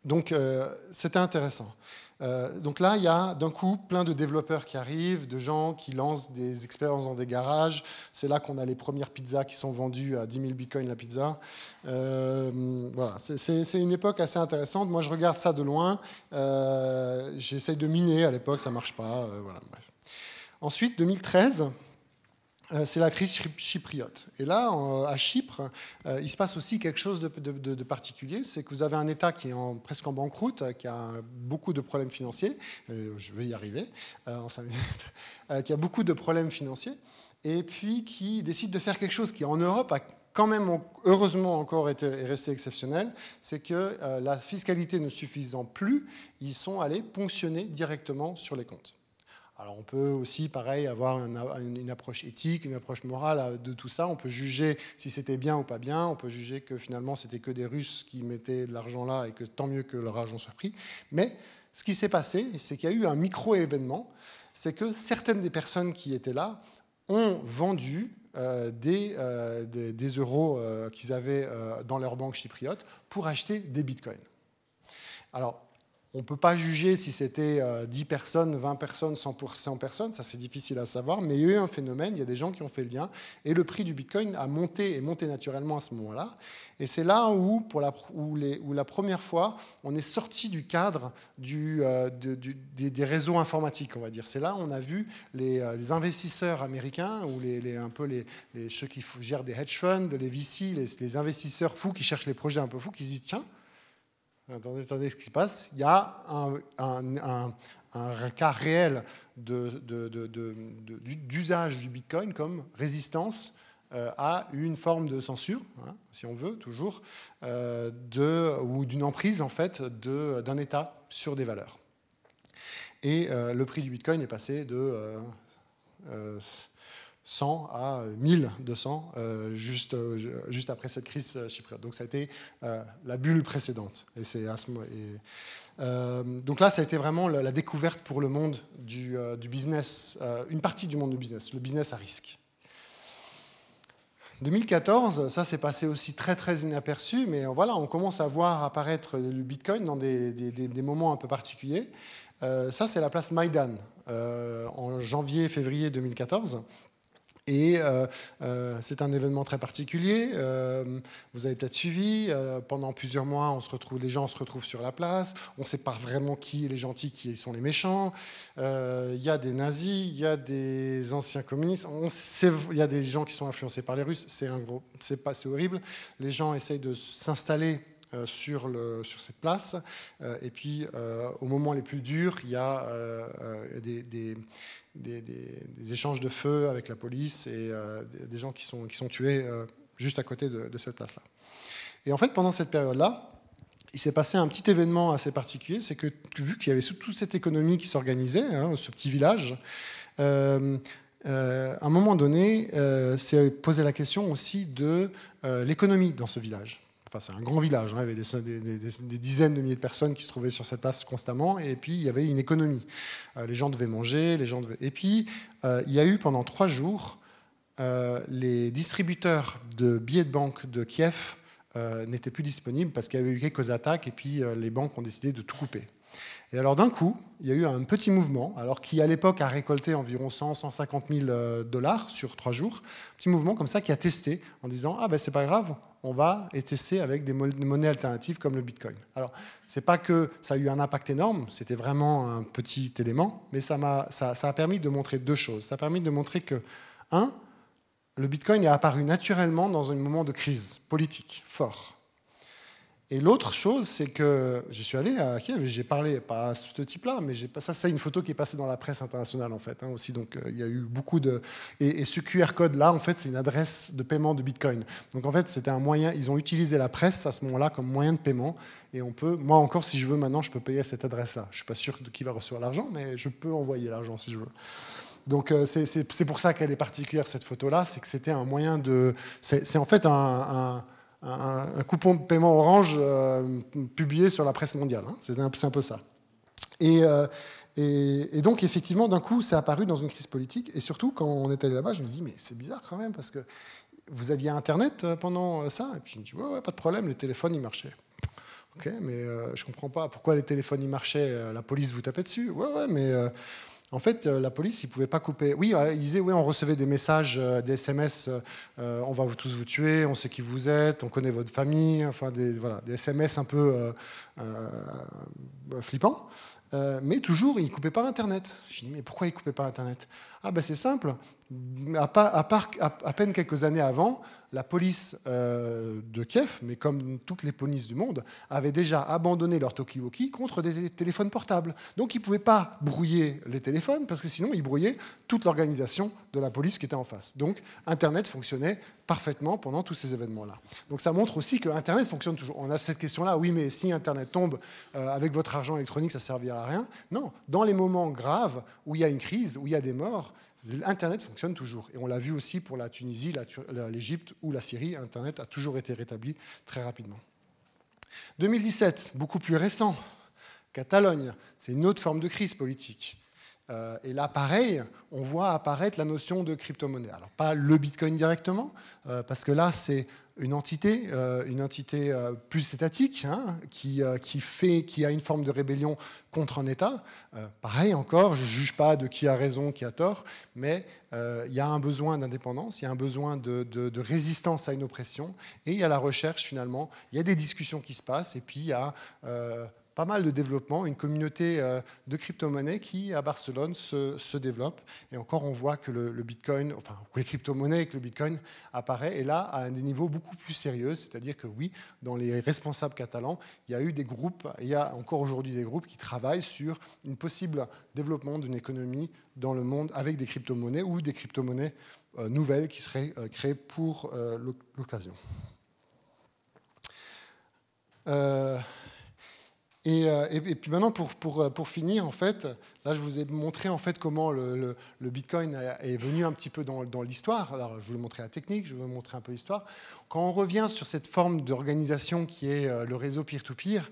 donc euh, c'était intéressant. Euh, donc là, il y a d'un coup plein de développeurs qui arrivent, de gens qui lancent des expériences dans des garages. C'est là qu'on a les premières pizzas qui sont vendues à 10 000 bitcoins la pizza. Euh, voilà, c'est une époque assez intéressante. Moi, je regarde ça de loin. Euh, j'essaye de miner à l'époque, ça marche pas. voilà, bref. Ensuite, 2013. Euh, c'est la crise chypriote. Et là, à Chypre, euh, il se passe aussi quelque chose de, particulier, c'est que vous avez un État qui est presque en banqueroute, qui a beaucoup de problèmes financiers, euh, je vais y arriver en 5 minutes, qui a beaucoup de problèmes financiers, et puis qui décide de faire quelque chose qui en Europe a quand même heureusement encore été, est resté exceptionnel, c'est que la fiscalité ne suffisant plus, ils sont allés ponctionner directement sur les comptes. Alors on peut aussi, pareil, avoir une, approche éthique, une approche morale de tout ça. On peut juger si c'était bien ou pas bien. On peut juger que finalement c'était que des Russes qui mettaient de l'argent là et que tant mieux que leur argent soit pris. Mais ce qui s'est passé, c'est qu'il y a eu un micro-événement. C'est que certaines des personnes qui étaient là ont vendu euh, euh, des, euros euh, qu'ils avaient dans leur banque chypriote pour acheter des bitcoins. Alors, on ne peut pas juger si c'était 10 euh, personnes, 20 personnes, 100 personnes, ça c'est difficile à savoir, mais il y a eu un phénomène, il y a des gens qui ont fait le lien, et le prix du Bitcoin a monté et monté naturellement à ce moment-là. Et c'est là où, pour la, première fois, on est sorti du cadre euh, des, réseaux informatiques, on va dire. C'est là où on a vu les, euh, investisseurs américains, ou les, un peu les, ceux qui gèrent des hedge funds, les VC, les, investisseurs fous qui cherchent les projets un peu fous, qui se disent, tiens, Attendez, attendez ce qui se passe. Il y a un, cas réel d'usage du Bitcoin comme résistance euh, à une forme de censure, hein, si on veut, toujours, euh, ou d'une emprise en fait d'un État sur des valeurs. Et euh, le prix du Bitcoin est passé de 100 à 1200 euh, juste, euh, juste après cette crise chypriote. Donc ça a été euh, la bulle précédente. Et c'est donc là, ça a été vraiment la, découverte pour le monde du, du business, une partie du monde du business, le business à risque. 2014, ça s'est passé aussi très très inaperçu, mais voilà, on commence à voir apparaître le Bitcoin dans des, des, des moments un peu particuliers. ça, c'est la place Maïdan en janvier-février 2014. Et euh, euh, c'est un événement très particulier. Euh, vous avez peut-être suivi. pendant plusieurs mois, les gens se retrouvent sur la place. On ne sait pas vraiment qui est les gentils, qui sont les méchants. Il y a des nazis, il y a des anciens communistes. Il y a des gens qui sont influencés par les Russes. C'est pas, c'est horrible. Les gens essayent de s'installer sur, cette place. et puis, au moment les plus durs, il y a des, des, échanges de feu avec la police et euh, des gens qui sont, qui sont tués euh, juste à côté de, cette place-là. Et en fait, pendant cette période-là, il s'est passé un petit événement assez particulier, c'est que vu qu'il y avait toute cette économie qui s'organisait, hein, ce petit village, euh, à un moment donné, s'est posé la question aussi de l'économie dans ce village. Enfin, c'est un grand village, hein. il y avait des, dizaines de milliers de personnes qui se trouvaient sur cette place constamment, et puis il y avait une économie. Euh, les gens devaient manger, les gens devaient... Et puis, euh, il y a eu pendant trois jours, euh, les distributeurs de billets de banque de Kiev n'étaient plus disponibles parce qu'il y avait eu quelques attaques, et puis les banques ont décidé de tout couper. Et alors d'un coup, il y a eu un petit mouvement, alors qui à l'époque a récolté environ 100, 150 000 dollars sur trois jours, un petit mouvement comme ça qui a testé en disant ah ben c'est pas grave, on va tester avec des monnaies alternatives comme le Bitcoin. Alors, c'est pas que ça a eu un impact énorme, c'était vraiment un petit élément, mais ça, a, ça a permis de montrer deux choses. Ça a permis de montrer que, un, le Bitcoin est apparu naturellement dans un moment de crise politique fort. Et l'autre chose, c'est que je suis allé à Kiev j'ai parlé, pas à ce type-là, mais ça, c'est une photo qui est passée dans la presse internationale, en fait, hein, aussi. Donc, euh, il y a eu beaucoup de. Et, ce QR code-là, en fait, c'est une adresse de paiement de Bitcoin. Donc, en fait, c'était un moyen. Ils ont utilisé la presse à ce moment-là comme moyen de paiement. Et on peut. Moi, encore, si je veux, maintenant, je peux payer à cette adresse-là. Je ne suis pas sûr de qui va recevoir l'argent, mais je peux envoyer l'argent si je veux. Donc, euh, c'est pour ça qu'elle est particulière, cette photo-là. C'est que c'était un moyen de. C'est en fait un, coupon de paiement orange euh, publié sur la presse mondiale. Hein. C'est un, peu ça. Euh, et, donc, effectivement, d'un coup, c'est apparu dans une crise politique. Et surtout, quand on est allé là-bas, je me dis, mais c'est bizarre quand même, parce que vous aviez Internet euh, pendant ça Et puis je me dis, ouais, ouais, pas de problème, les téléphones, ils marchaient. Ok, mais je comprends pas pourquoi les téléphones, ils marchaient, la police vous tapait dessus. Ouais, ouais, mais en fait, euh, la police, ils ne pouvaient pas couper. Oui, euh, ils disaient, oui, on recevait des messages, euh, des SMS, on va tous vous tuer, on sait qui vous êtes, on connaît votre famille, enfin, des, voilà, des SMS un peu flippants. mais toujours, ils ne coupaient pas Internet. Je dis, mais pourquoi ils ne coupaient pas Internet? Ah ben c'est simple. À, peine quelques années avant, la police euh, de Kiev, mais comme toutes les polices du monde, avait déjà abandonné leur talkie contre des téléphones portables. Donc ils ne pouvaient pas brouiller les téléphones, parce que sinon ils brouillaient toute l'organisation de la police qui était en face. Donc Internet fonctionnait parfaitement pendant tous ces événements-là. Donc ça montre aussi que Internet fonctionne toujours. On a cette question-là, oui, mais si Internet tombe euh, avec votre argent électronique, ça ne servira à rien. Non, dans les moments graves où il y a une crise, où il y a des morts, Internet fonctionne toujours. Et on l'a vu aussi pour la Tunisie, l'Égypte ou la Syrie. Internet a toujours été rétabli très rapidement. 2017, beaucoup plus récent. Catalogne, c'est une autre forme de crise politique. Euh, et là, pareil, on voit apparaître la notion de crypto-monnaie. Alors, pas le Bitcoin directement, euh, parce que là, c'est une entité, euh, une entité plus étatique, hein, qui, qui, fait, qui a une forme de rébellion contre un État. pareil encore, je ne juge pas de qui a raison, qui a tort, mais il y a un besoin d'indépendance, il y a un besoin de, de, résistance à une oppression, et il y a la recherche finalement, il y a des discussions qui se passent, et puis il y a pas mal de développement, une communauté euh, de crypto-monnaies qui, à Barcelone, se, développe. Et encore, on voit que le, Bitcoin, enfin, les crypto-monnaies que le Bitcoin apparaît, et là, à des niveaux beaucoup plus sérieux. C'est-à-dire que oui, dans les responsables catalans, il y a eu des groupes, il y a encore aujourd'hui des groupes qui travaillent sur une possible développement d'une économie dans le monde avec des crypto-monnaies ou des crypto-monnaies euh, nouvelles qui seraient euh, créées pour l'occasion. Euh, et, puis maintenant, pour, pour, euh, pour, finir, en fait, là, je vous ai montré en fait comment le, le, Bitcoin est venu un petit peu dans, dans l'histoire. Alors, je vous ai montré la technique, je vous ai montré un peu l'histoire. Quand on revient sur cette forme d'organisation qui est euh, le réseau peer-to-peer,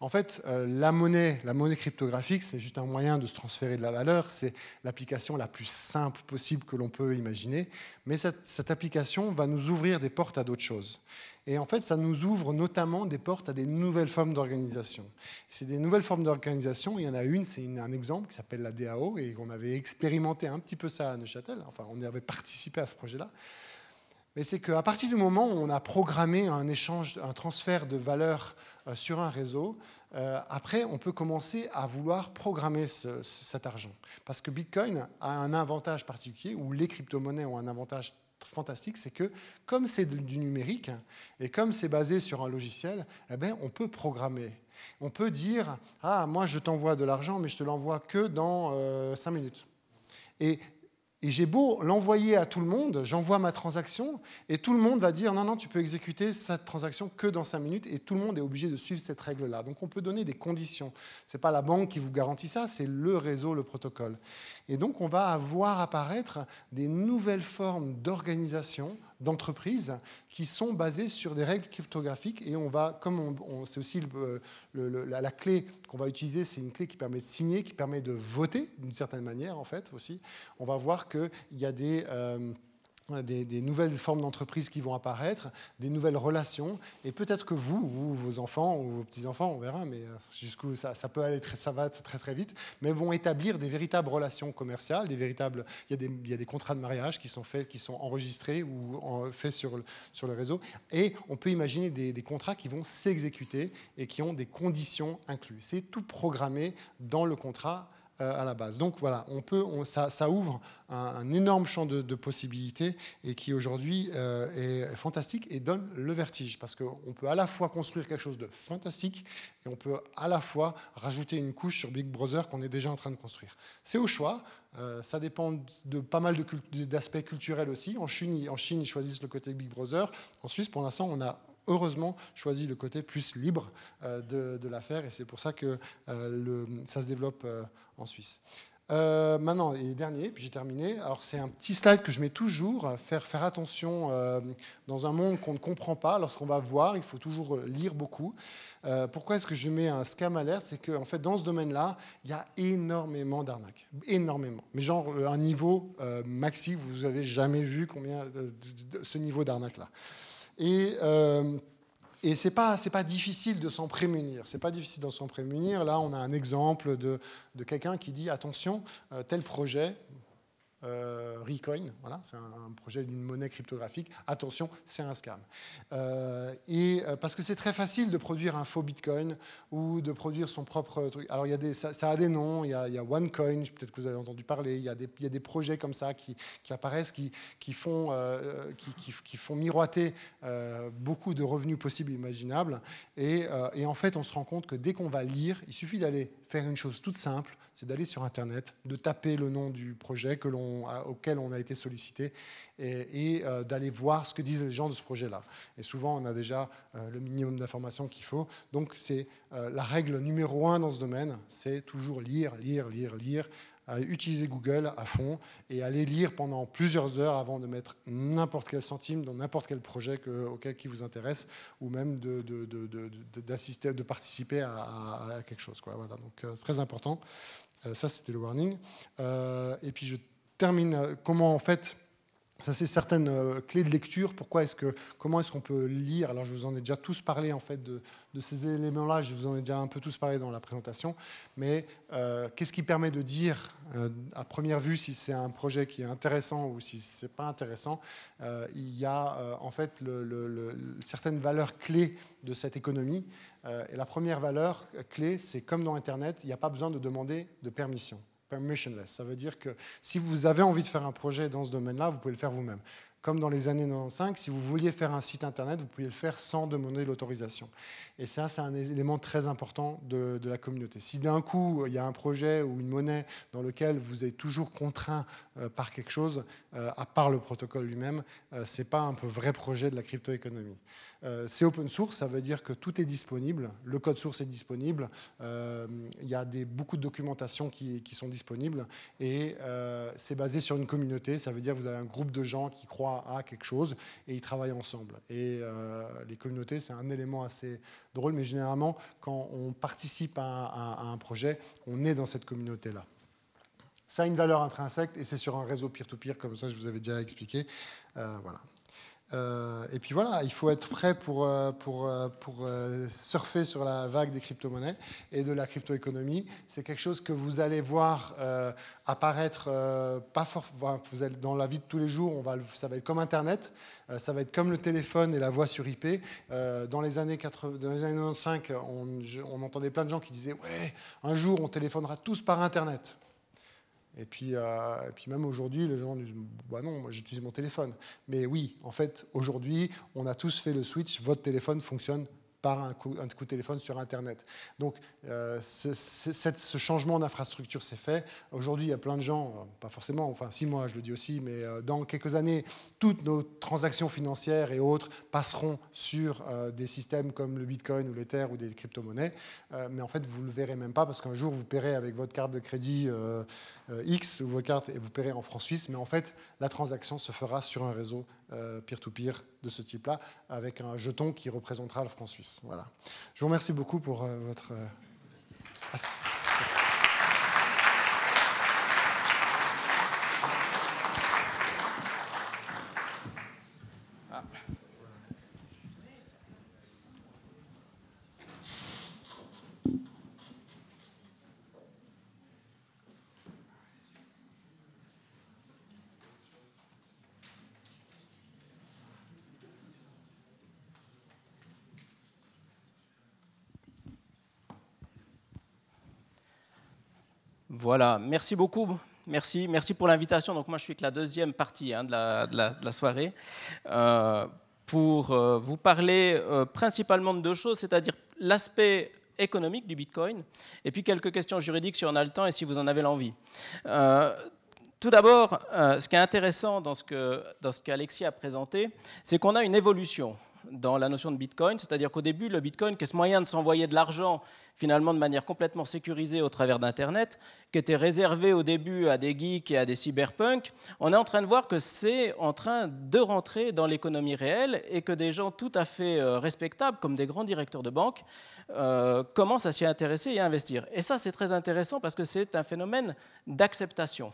en fait, la monnaie, la monnaie cryptographique, c'est juste un moyen de se transférer de la valeur. C'est l'application la plus simple possible que l'on peut imaginer. Mais cette, cette application va nous ouvrir des portes à d'autres choses. Et en fait, ça nous ouvre notamment des portes à des nouvelles formes d'organisation. C'est des nouvelles formes d'organisation. Il y en a une, c'est un exemple qui s'appelle la DAO, et on avait expérimenté un petit peu ça à Neuchâtel. Enfin, on avait participé à ce projet-là. Mais c'est qu'à partir du moment où on a programmé un échange, un transfert de valeur euh, sur un réseau, euh, après, on peut commencer à vouloir programmer cet argent. Parce que Bitcoin a un avantage particulier, ou les crypto-monnaies ont un avantage fantastique, c'est que comme c'est du numérique et comme c'est basé sur un logiciel, eh bien, on peut programmer. On peut dire Ah, moi, je t'envoie de l'argent, mais je te l'envoie que dans euh, 5 minutes. Et et j'ai beau l'envoyer à tout le monde, j'envoie ma transaction, et tout le monde va dire non, non, tu peux exécuter cette transaction que dans 5 minutes, et tout le monde est obligé de suivre cette règle-là. Donc on peut donner des conditions. Ce n'est pas la banque qui vous garantit ça, c'est le réseau, le protocole. Et donc on va voir apparaître des nouvelles formes d'organisation d'entreprises qui sont basées sur des règles cryptographiques et on va, comme on, c'est aussi la, clé qu'on va utiliser, c'est une clé qui permet de signer, qui permet de voter d'une certaine manière en fait aussi. On va voir qu'il y a des euh, des, nouvelles formes d'entreprises qui vont apparaître, des nouvelles relations, et peut-être que vous, ou vos enfants, ou vos petits-enfants, on verra, mais euh, jusqu'où ça, peut aller, très, ça va très très vite, mais vont établir des véritables relations commerciales, des véritables, il y, a des, contrats de mariage qui sont faits, qui sont enregistrés ou faits sur, sur le réseau, et on peut imaginer des, des contrats qui vont s'exécuter et qui ont des conditions incluses. C'est tout programmé dans le contrat à la base. Donc voilà, on peut, ça, ouvre un, énorme champ de, possibilités et qui aujourd'hui euh, est fantastique et donne le vertige parce qu'on peut à la fois construire quelque chose de fantastique et on peut à la fois rajouter une couche sur Big Brother qu'on est déjà en train de construire. C'est au choix. Euh, ça dépend de pas mal d'aspects culturels aussi. En Chine, ils choisissent le côté Big Brother. En Suisse, pour l'instant, on a heureusement choisi le côté plus libre euh, de, l'affaire et c'est pour ça que euh, ça se développe euh, en Suisse. maintenant, et dernier, puis j'ai terminé. Alors, c'est un petit slide que je mets toujours. Faire, faire attention dans un monde qu'on ne comprend pas. Lorsqu'on va voir, il faut toujours lire beaucoup. pourquoi est-ce que je mets un scam alert? C'est qu'en en fait, dans ce domaine-là, il y a énormément d'arnaques. Énormément. Mais genre, un niveau maxi, vous n'avez jamais vu combien ce niveau d'arnaque-là. Et, euh, ce n'est pas, pas difficile de s'en prémunir. C'est pas difficile de s'en prémunir. Là, on a un exemple de, de quelqu'un qui dit attention, euh, tel projet, euh, Recoin, voilà, c'est un, projet d'une monnaie cryptographique. Attention, c'est un scam. Euh, et parce que c'est très facile de produire un faux Bitcoin ou de produire son propre truc. Alors il y a des, ça, a des noms, il y a, OneCoin, peut-être que vous avez entendu parler, il y a des, il y a des projets comme ça qui, apparaissent, qui, font, qui, qui, font miroiter beaucoup de revenus possibles imaginables. Et en fait, on se rend compte que dès qu'on va lire, il suffit d'aller faire une chose toute simple, c'est d'aller sur Internet, de taper le nom du projet que auquel on a été sollicité et, euh, d'aller voir ce que disent les gens de ce projet-là. Et souvent, on a déjà euh, le minimum d'informations qu'il faut. Donc, c'est euh, la règle numéro un dans ce domaine, c'est toujours lire, lire, lire, lire, utiliser Google à fond et aller lire pendant plusieurs heures avant de mettre n'importe quel centime dans n'importe quel projet auquel qui vous intéresse ou même d'assister, de, de, participer à, quelque chose. Voilà, donc c'est très important. Euh, ça, c'était le warning. Euh, et puis je termine euh, comment en fait ça, c'est certaines clés de lecture. Pourquoi est-ce que, comment est-ce qu'on peut lire? Alors, je vous en ai déjà tous parlé en fait de, ces éléments-là. Je vous en ai déjà un peu tous parlé dans la présentation. Mais qu'est-ce qui permet de dire à première vue si c'est un projet qui est intéressant ou si c'est pas intéressant? Il y a en fait certaines valeurs clés de cette économie et la première valeur clé, c'est comme dans Internet, il n'y a pas besoin de demander de permission. Permissionless. Ça veut dire que si vous avez envie de faire un projet dans ce domaine-là, vous pouvez le faire vous-même. Comme dans les années 95, si vous vouliez faire un site Internet, vous pouviez le faire sans demander l'autorisation. Et ça, c'est un élément très important de, la communauté. Si d'un coup, il y a un projet ou une monnaie dans lequel vous êtes toujours contraint euh, par quelque chose, euh, à part le protocole lui-même, euh, ce n'est pas un vrai projet de la crypto-économie. c'est open source, ça veut dire que tout est disponible, le code source est disponible, il y a beaucoup de documentation qui, qui sont disponibles, et c'est basé sur une communauté, ça veut dire que vous avez un groupe de gens qui croient à quelque chose, et ils travaillent ensemble. Et les communautés, c'est un élément assez drôle, mais généralement, quand on participe à, un projet, on est dans cette communauté-là. Ça a une valeur intrinsèque et c'est sur un réseau peer-to-peer, comme ça je vous avais déjà expliqué. Euh, voilà. Euh, et puis voilà, il faut être prêt pour, euh, pour, euh, pour surfer sur la vague des crypto-monnaies et de la crypto-économie. C'est quelque chose que vous allez voir apparaître pas fort, vous allez, dans la vie de tous les jours. On va, ça va être comme Internet, ça va être comme le téléphone et la voix sur IP. dans, les années 80, dans les années 95, on, on entendait plein de gens qui disaient Ouais, un jour on téléphonera tous par Internet. Et puis, euh, et puis même aujourd'hui, les gens disent bah non, moi j'utilise mon téléphone. Mais oui, en fait, aujourd'hui, on a tous fait le switch. Votre téléphone fonctionne par un coup, de téléphone sur Internet. Donc, euh, ce changement d'infrastructure s'est fait. Aujourd'hui, il y a plein de gens, euh, pas forcément, enfin, si moi je le dis aussi, mais euh, dans quelques années, toutes nos transactions financières et autres passeront sur des systèmes comme le Bitcoin ou l'Ether ou des crypto-monnaies. mais en fait, vous ne le verrez même pas parce qu'un jour, vous paierez avec votre carte de crédit X ou votre carte et vous paierez en francs suisses. Mais en fait, la transaction se fera sur un réseau peer-to-peer -peer de ce type-là avec un jeton qui représentera le franc suisse. Voilà. Je vous remercie beaucoup pour votre Voilà, merci beaucoup. Merci, pour l'invitation. Donc moi, je suis que la deuxième partie hein, de, la, soirée euh, pour euh, vous parler euh, principalement de deux choses, c'est-à-dire l'aspect économique du Bitcoin et puis quelques questions juridiques si on a le temps et si vous en avez l'envie. tout d'abord, ce qui est intéressant dans ce qu'Alexis a présenté, c'est qu'on a une évolution dans la notion de Bitcoin, c'est-à-dire qu'au début, le Bitcoin, qui est ce moyen de s'envoyer de l'argent finalement de manière complètement sécurisée au travers d'Internet, qui était réservé au début à des geeks et à des cyberpunks, on est en train de voir que c'est en train de rentrer dans l'économie réelle et que des gens tout à fait euh, respectables, comme des grands directeurs de banque, euh, commencent à s'y intéresser et à investir. Et ça, c'est très intéressant parce que c'est un phénomène d'acceptation.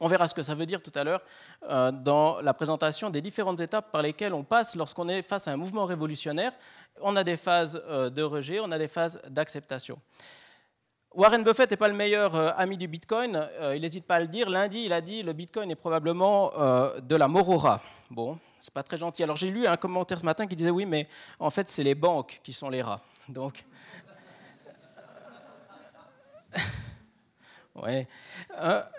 On verra ce que ça veut dire tout à l'heure euh, dans la présentation des différentes étapes par lesquelles on passe lorsqu'on est face à un mouvement révolutionnaire. On a des phases euh, de rejet, on a des phases d'acceptation. Warren Buffett n'est pas le meilleur euh, ami du Bitcoin, il n'hésite pas à le dire. Lundi, il a dit le Bitcoin est probablement de la morora. Bon, c'est pas très gentil. Alors j'ai lu un commentaire ce matin qui disait oui, mais en fait c'est les banques qui sont les rats. Donc, ouais.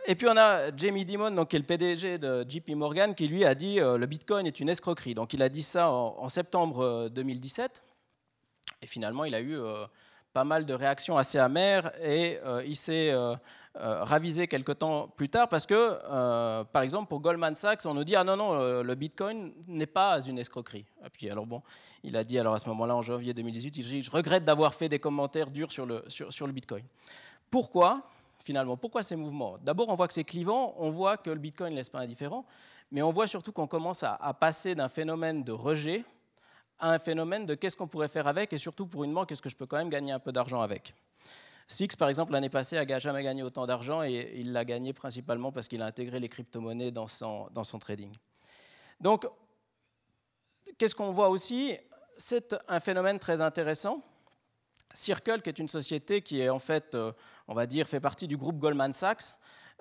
et puis on a Jamie Dimon, donc, qui est le PDG de JP Morgan, qui lui a dit le Bitcoin est une escroquerie. Donc il a dit ça en, septembre 2017. Et finalement, il a eu pas mal de réactions assez amères et euh, il s'est euh, euh, ravisé quelque temps plus tard parce que, par exemple, pour Goldman Sachs, on nous dit ah non non, le Bitcoin n'est pas une escroquerie. Et puis alors bon, il a dit alors à ce moment-là en janvier 2018, il dit je regrette d'avoir fait des commentaires durs sur le sur le Bitcoin. Pourquoi? Finalement Pourquoi ces mouvements? D'abord, on voit que c'est clivant, on voit que le Bitcoin ne laisse pas indifférent, mais on voit surtout qu'on commence à, passer d'un phénomène de rejet à un phénomène de qu'est-ce qu'on pourrait faire avec, et surtout pour une banque, est-ce que je peux quand même gagner un peu d'argent avec? Six, par exemple, l'année passée, n'a jamais gagné autant d'argent et il l'a gagné principalement parce qu'il a intégré les crypto-monnaies dans son, dans son trading. Donc, qu'est-ce qu'on voit aussi? C'est un phénomène très intéressant. Circle, qui est une société qui est en fait, euh, on va dire, fait partie du groupe Goldman Sachs,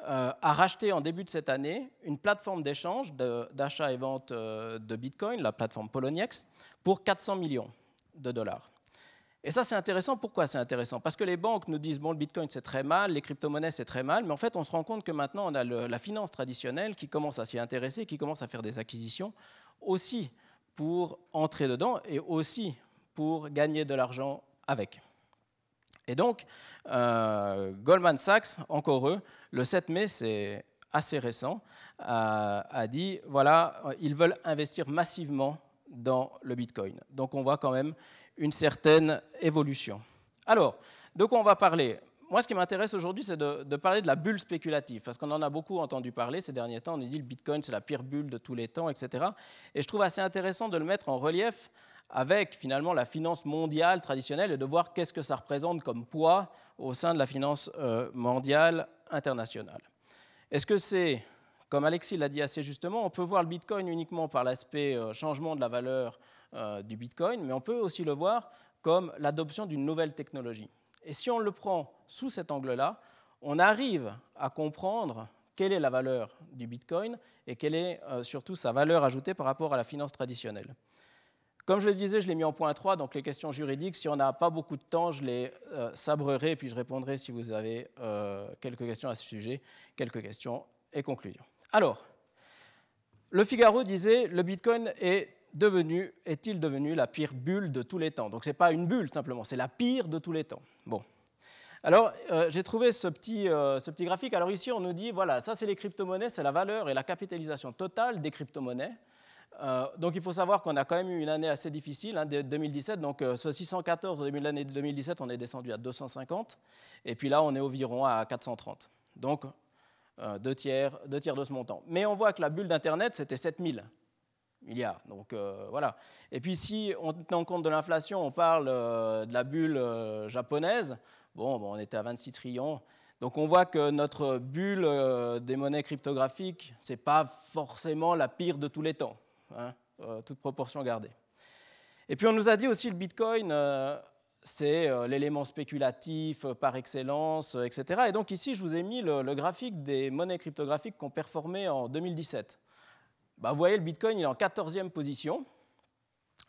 euh, a racheté en début de cette année une plateforme d'échange d'achat et vente euh, de Bitcoin, la plateforme Poloniex, pour 400 millions de dollars. Et ça, c'est intéressant. Pourquoi c'est intéressant? Parce que les banques nous disent, bon, le Bitcoin, c'est très mal, les crypto-monnaies, c'est très mal, mais en fait, on se rend compte que maintenant, on a la finance traditionnelle qui commence à s'y intéresser, qui commence à faire des acquisitions, aussi pour entrer dedans et aussi pour gagner de l'argent avec. Et donc, euh, Goldman Sachs, encore eux, le 7 mai, c'est assez récent, a, dit, voilà, ils veulent investir massivement dans le Bitcoin. Donc on voit quand même une certaine évolution. Alors, de quoi on va parler? Moi, ce qui m'intéresse aujourd'hui, c'est de, parler de la bulle spéculative, parce qu'on en a beaucoup entendu parler ces derniers temps. On a dit le Bitcoin, c'est la pire bulle de tous les temps, etc. Et je trouve assez intéressant de le mettre en relief avec finalement la finance mondiale traditionnelle et de voir qu'est-ce que ça représente comme poids au sein de la finance euh, mondiale internationale. Est-ce que c'est, comme Alexis l'a dit assez justement, on peut voir le Bitcoin uniquement par l'aspect euh, changement de la valeur euh, du Bitcoin, mais on peut aussi le voir comme l'adoption d'une nouvelle technologie. Et si on le prend sous cet angle-là, on arrive à comprendre quelle est la valeur du Bitcoin et quelle est surtout sa valeur ajoutée par rapport à la finance traditionnelle. Comme je le disais, je l'ai mis en point 3, donc les questions juridiques. Si on n'a pas beaucoup de temps, je les euh, sabrerai puis je répondrai si vous avez euh, quelques questions à ce sujet, quelques questions et conclusions. Alors, le Figaro disait le Bitcoin est devenu, est-il devenu la pire bulle de tous les temps? Donc ce n'est pas une bulle simplement, c'est la pire de tous les temps. Bon. Alors, euh, j'ai trouvé ce petit, ce petit graphique. Alors ici, on nous dit, voilà, ça c'est les crypto-monnaies, c'est la valeur et la capitalisation totale des crypto-monnaies. Euh, donc il faut savoir qu'on a quand même eu une année assez difficile, hein, 2017. Donc euh, ce 614 au début de l'année 2017, on est descendu à 250. Et puis là, on est environ à 430. Donc euh, deux, tiers, deux tiers de ce montant. Mais on voit que la bulle d'Internet, c'était 7000 milliards. Donc voilà. Et puis si on tient compte de l'inflation, on parle de la bulle japonaise. Bon, bon, on était à 26 trillions. Donc on voit que notre bulle des monnaies cryptographiques, ce n'est pas forcément la pire de tous les temps. Hein, euh, toute proportion gardée. Et puis on nous a dit aussi le Bitcoin, euh, c'est euh, l'élément spéculatif par excellence, etc. Et donc ici, je vous ai mis le, graphique des monnaies cryptographiques qui ont performé en 2017. Bah, vous voyez, le Bitcoin est en 14e position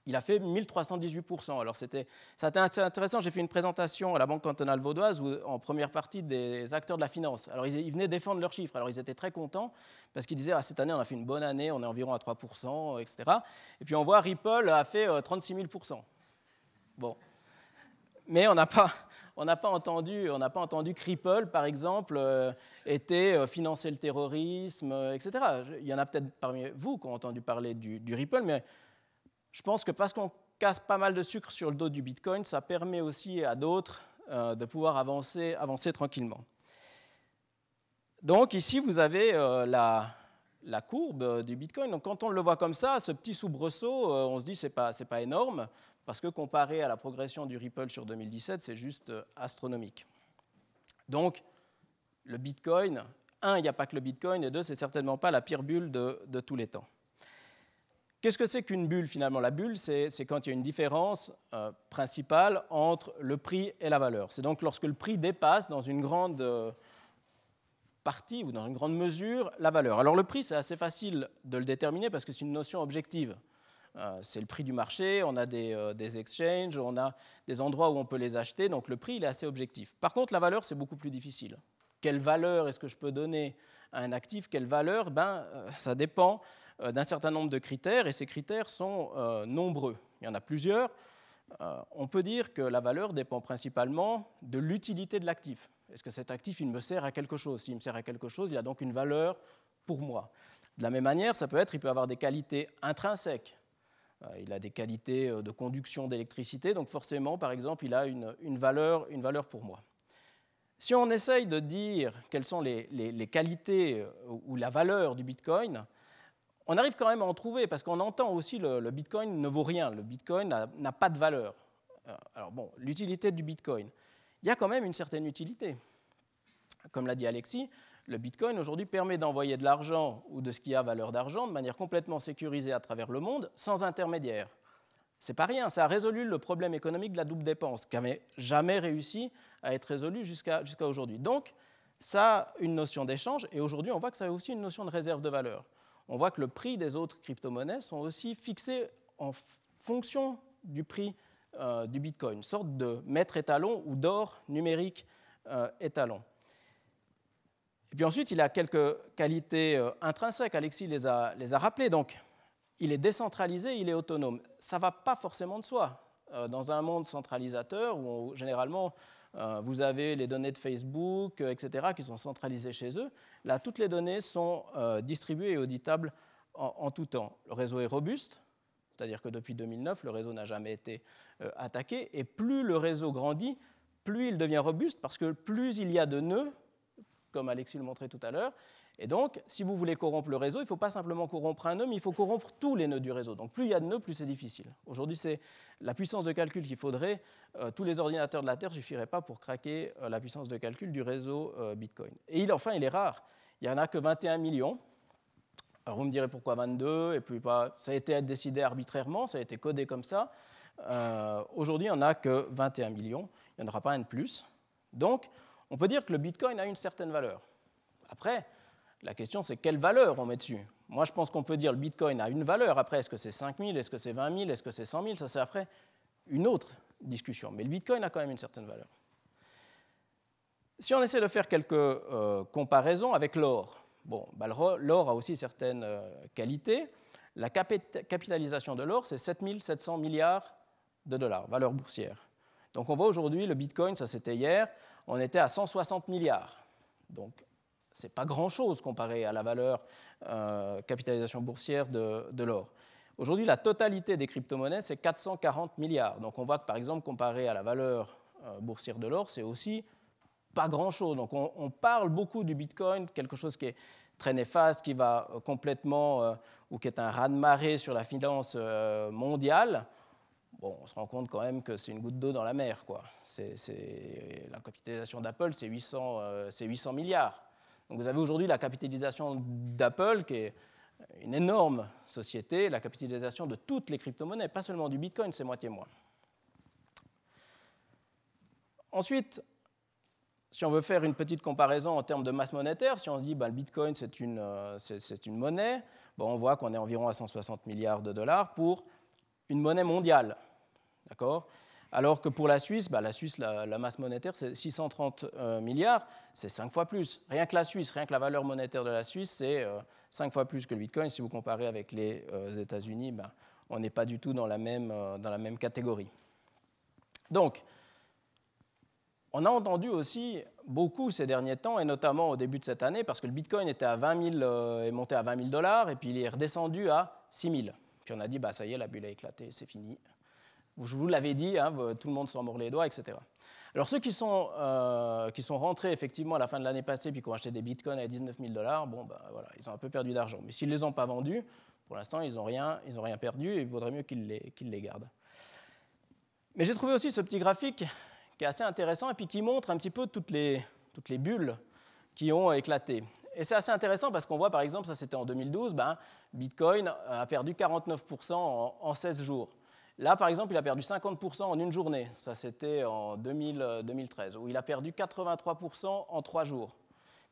il a fait 1318%. Alors c'était intéressant, j'ai fait une présentation à la Banque cantonale vaudoise où, en première partie des acteurs de la finance. Alors ils, venaient défendre leurs chiffres, alors ils étaient très contents parce qu'ils disaient ah, cette année on a fait une bonne année, on est environ à 3%, etc. Et puis on voit Ripple a fait 36 euh, 000%. Bon. Mais on n'a pas, pas entendu, on n'a pas entendu que Ripple, par exemple, euh, était euh, financer le terrorisme, etc. Il y en a peut-être parmi vous qui ont entendu parler du, du Ripple, mais je pense que parce qu'on casse pas mal de sucre sur le dos du Bitcoin, ça permet aussi à d'autres euh, de pouvoir avancer, avancer tranquillement. Donc ici, vous avez euh, la, courbe du Bitcoin. Donc quand on le voit comme ça, ce petit soubresaut, euh, on se dit c'est pas c'est pas énorme parce que comparé à la progression du Ripple sur 2017, c'est juste astronomique. Donc le Bitcoin, un, il n'y a pas que le Bitcoin, et deux, c'est certainement pas la pire bulle de tous les temps. Qu'est-ce que c'est qu'une bulle finalement? La bulle, c'est quand il y a une différence euh, principale entre le prix et la valeur. C'est donc lorsque le prix dépasse dans une grande euh, partie ou dans une grande mesure la valeur. Alors le prix, c'est assez facile de le déterminer parce que c'est une notion objective. Euh, c'est le prix du marché, on a des, des, exchanges, on a des endroits où on peut les acheter, donc le prix, il est assez objectif. Par contre, la valeur, c'est beaucoup plus difficile. Quelle valeur est-ce que je peux donner à un actif? Quelle valeur? Ben, Ça dépend d'un certain nombre de critères, et ces critères sont euh, nombreux. Il y en a plusieurs. Euh, on peut dire que la valeur dépend principalement de l'utilité de l'actif. Est-ce que cet actif, il me sert à quelque chose? S'il me sert à quelque chose, il a donc une valeur pour moi. De la même manière, ça peut être, il peut avoir des qualités intrinsèques. Il a des qualités de conduction d'électricité, donc forcément, par exemple, il a une, valeur, une valeur pour moi. Si on essaye de dire quelles sont les, les qualités ou la valeur du Bitcoin, on arrive quand même à en trouver parce qu'on entend aussi le, le Bitcoin ne vaut rien, le Bitcoin n'a pas de valeur. Euh, alors bon, l'utilité du Bitcoin, il y a quand même une certaine utilité. Comme l'a dit Alexis, le Bitcoin aujourd'hui permet d'envoyer de l'argent ou de ce qui a valeur d'argent de manière complètement sécurisée à travers le monde sans intermédiaire. C'est pas rien, ça a résolu le problème économique de la double dépense qui n'avait jamais réussi à être résolu jusqu'à aujourd'hui. Donc, ça a une notion d'échange et aujourd'hui on voit que ça a aussi une notion de réserve de valeur on voit que le prix des autres crypto-monnaies sont aussi fixés en fonction du prix euh, du Bitcoin, une sorte de maître étalon ou d'or numérique euh, étalon. Et puis ensuite, il a quelques qualités euh, intrinsèques. Alexis les a, les a rappelées. Donc, il est décentralisé, il est autonome. Ça ne va pas forcément de soi. dans un monde centralisateur où généralement euh, vous avez les données de Facebook, euh, etc., qui sont centralisées chez eux. Là, toutes les données sont euh, distribuées et auditables en, tout temps. Le réseau est robuste, c'est-à-dire que depuis 2009, le réseau n'a jamais été attaqué. Et plus le réseau grandit, plus il devient robuste, parce que plus il y a de nœuds, comme Alexis le montrait tout à l'heure, et donc, si vous voulez corrompre le réseau, il ne faut pas simplement corrompre un nœud, mais il faut corrompre tous les nœuds du réseau. Donc plus il y a de nœuds, plus c'est difficile. Aujourd'hui, c'est la puissance de calcul qu'il faudrait. Euh, tous les ordinateurs de la Terre ne suffiraient pas pour craquer euh, la puissance de calcul du réseau euh, Bitcoin. Et il, enfin, il est rare. Il n'y en a que 21 millions. Alors vous me direz pourquoi 22 et puis pas. Ça a été décidé arbitrairement, ça a été codé comme ça. Aujourd'hui, il n'y en a que 21 millions. Il n'y en aura pas un de plus. Donc, on peut dire que le Bitcoin a une certaine valeur. Après, la question, c'est quelle valeur on met dessus? Moi, je pense qu'on peut dire le Bitcoin a une valeur. Après, est-ce que c'est 5 000, est-ce que c'est 20 000, est-ce que c'est 100 000 Ça, c'est après une autre discussion. Mais le Bitcoin a quand même une certaine valeur. Si on essaie de faire quelques euh, comparaisons avec l'or, bah, l'or a aussi certaines euh, qualités. La capitalisation de l'or, c'est 7 700 milliards de dollars, valeur boursière. Donc on voit aujourd'hui, le Bitcoin, ça c'était hier, on était à 160 milliards. Donc ce n'est pas grand-chose comparé à la valeur euh, capitalisation boursière de, l'or. Aujourd'hui, la totalité des crypto-monnaies, c'est 440 milliards. Donc on voit que, par exemple, comparé à la valeur euh, boursière de l'or, c'est aussi pas grand-chose. Donc on, parle beaucoup du Bitcoin, quelque chose qui est très néfaste, qui va euh, complètement, ou qui est un raz-de-marée sur la finance mondiale. Bon, on se rend compte quand même que c'est une goutte d'eau dans la mer. Quoi. la capitalisation d'Apple, c'est 800, 800 milliards. Donc vous avez aujourd'hui la capitalisation d'Apple, qui est une énorme société, la capitalisation de toutes les crypto-monnaies, pas seulement du Bitcoin, c'est moitié moins. Ensuite, si on veut faire une petite comparaison en termes de masse monétaire, si on dit que bah, le Bitcoin c'est une, euh, monnaie, bon, on voit qu'on est environ à 160 milliards de dollars pour une monnaie mondiale. D'accord? Alors que pour la Suisse, bah, la masse monétaire, c'est 630 euh, milliards, c'est 5 fois plus. Rien que la Suisse, rien que la valeur monétaire de la Suisse, c'est 5 euh, fois plus que le Bitcoin. Si vous comparez avec les euh, États-Unis, bah, on n'est pas du tout dans la, même, dans catégorie. Donc, on a entendu aussi beaucoup ces derniers temps, et notamment au début de cette année, parce que le Bitcoin était à 20 000, est monté à 20 000 dollars, et puis il est redescendu à 6 000. Puis on a dit, bah, ça y est, la bulle a éclaté, c'est fini je vous l'avais dit, hein, tout le monde s'en mord les doigts, etc. Alors ceux qui sont, euh, qui sont rentrés effectivement à la fin de l'année passée puis qui ont acheté des bitcoins à 19 000 dollars, bon, bah, voilà, ils ont un peu perdu d'argent. Mais s'ils ne les ont pas vendus, pour l'instant, ils n'ont rien, rien perdu et il vaudrait mieux qu'ils les, qu'ils les gardent. Mais j'ai trouvé aussi ce petit graphique qui est assez intéressant et puis qui montre un petit peu toutes les, toutes les bulles qui ont éclaté. Et c'est assez intéressant parce qu'on voit par exemple, ça c'était en 2012, ben, Bitcoin a perdu 49% en, 16 jours. Là, par exemple, il a perdu 50% en une journée. Ça, c'était en 2013, où il a perdu 83% en 3 jours.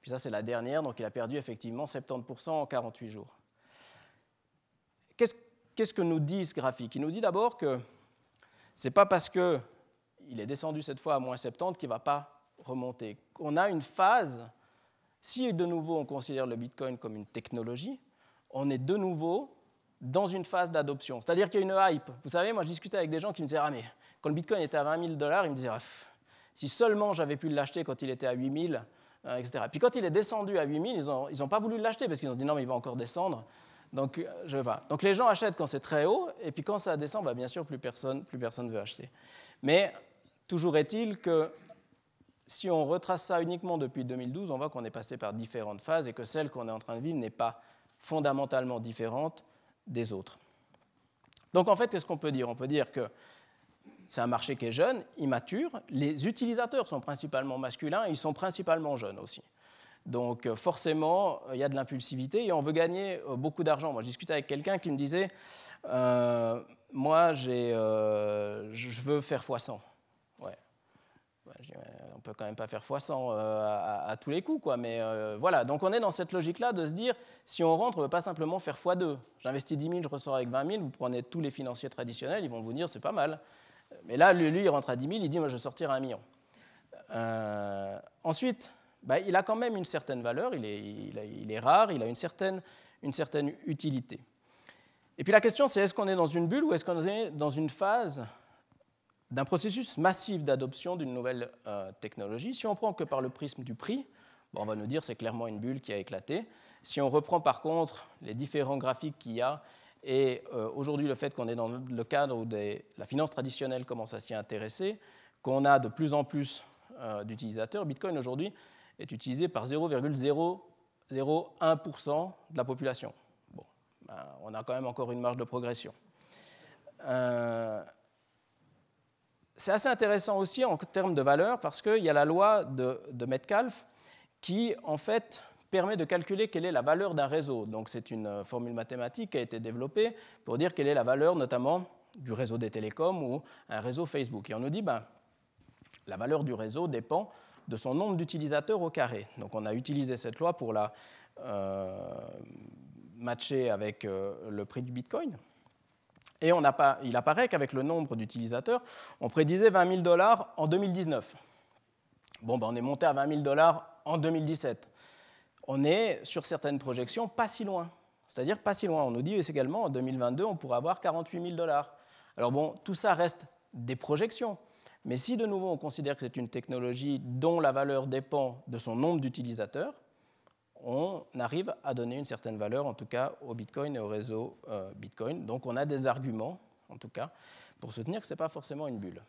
Puis ça, c'est la dernière, donc il a perdu effectivement 70% en 48 jours. Qu'est-ce que nous dit ce graphique? Il nous dit d'abord que ce n'est pas parce qu'il est descendu cette fois à moins 70 qu'il ne va pas remonter. On a une phase, si de nouveau on considère le Bitcoin comme une technologie, on est de nouveau dans une phase d'adoption. C'est-à-dire qu'il y a une hype. Vous savez, moi je discutais avec des gens qui me disaient Ah, mais quand le Bitcoin était à 20 000 dollars, ils me disaient ah, Si seulement j'avais pu l'acheter quand il était à 8 000, euh, etc. Puis quand il est descendu à 8 000, ils n'ont pas voulu l'acheter parce qu'ils ont dit Non, mais il va encore descendre. Donc, euh, je pas. Donc les gens achètent quand c'est très haut, et puis quand ça descend, bah, bien sûr, plus personne plus personne veut acheter. Mais toujours est-il que si on retrace ça uniquement depuis 2012, on voit qu'on est passé par différentes phases et que celle qu'on est en train de vivre n'est pas fondamentalement différente des autres. Donc en fait, qu'est-ce qu'on peut dire? On peut dire que c'est un marché qui est jeune, immature. Les utilisateurs sont principalement masculins, ils sont principalement jeunes aussi. Donc euh, forcément, il y a de l'impulsivité et on veut gagner euh, beaucoup d'argent. Moi, je discutais avec quelqu'un qui me disait, euh, moi, je veux faire x100. Ouais. on peut quand même pas faire x100 à, tous les coups, quoi. Mais voilà, donc on est dans cette logique-là de se dire, si on rentre, on ne veut pas simplement faire x2. J'investis 10 000, je ressors avec 20 000, vous prenez tous les financiers traditionnels, ils vont vous dire, c'est pas mal. Mais là, lui, il rentre à 10 000, il dit, moi, je vais sortir à un million. ensuite, bah, il a quand même une certaine valeur, il est, rare, il a une certaine, utilité. Et puis la question, c'est est-ce qu'on est dans une bulle ou est-ce qu'on est dans une phase d'un processus massif d'adoption d'une nouvelle euh, technologie Si on prend que par le prisme du prix, on va nous dire c'est clairement une bulle qui a éclaté. Si on reprend par contre les différents graphiques qu'il y a et euh, aujourd'hui le fait qu'on est dans le cadre où la finance traditionnelle commence à s'y intéresser, qu'on a de plus en plus euh, d'utilisateurs, Bitcoin aujourd'hui est utilisé par 0,001% de la population. Bon, ben, on a quand même encore une marge de progression. Euh, c'est assez intéressant aussi en termes de valeur parce qu'il y a la loi de, Metcalfe qui, en fait, permet de calculer quelle est la valeur d'un réseau. C'est une formule mathématique qui a été développée pour dire quelle est la valeur, notamment, du réseau des télécoms ou un réseau Facebook. Et on nous dit, ben, la valeur du réseau dépend de son nombre d'utilisateurs au carré. Donc on a utilisé cette loi pour la euh, matcher avec euh, le prix du Bitcoin. Et on il apparaît qu'avec le nombre d'utilisateurs, on prédisait 20 000 dollars en 2019. Bon, ben on est monté à 20 000 dollars en 2017. On est, sur certaines projections, pas si loin. C'est-à-dire pas si loin. On nous dit également, en 2022, on pourrait avoir 48 000 dollars. Alors bon, tout ça reste des projections. Mais si de nouveau on considère que c'est une technologie dont la valeur dépend de son nombre d'utilisateurs, on arrive à donner une certaine valeur, en tout cas au Bitcoin et au réseau euh, Bitcoin. Donc on a des arguments, en tout cas, pour soutenir que ce n'est pas forcément une bulle.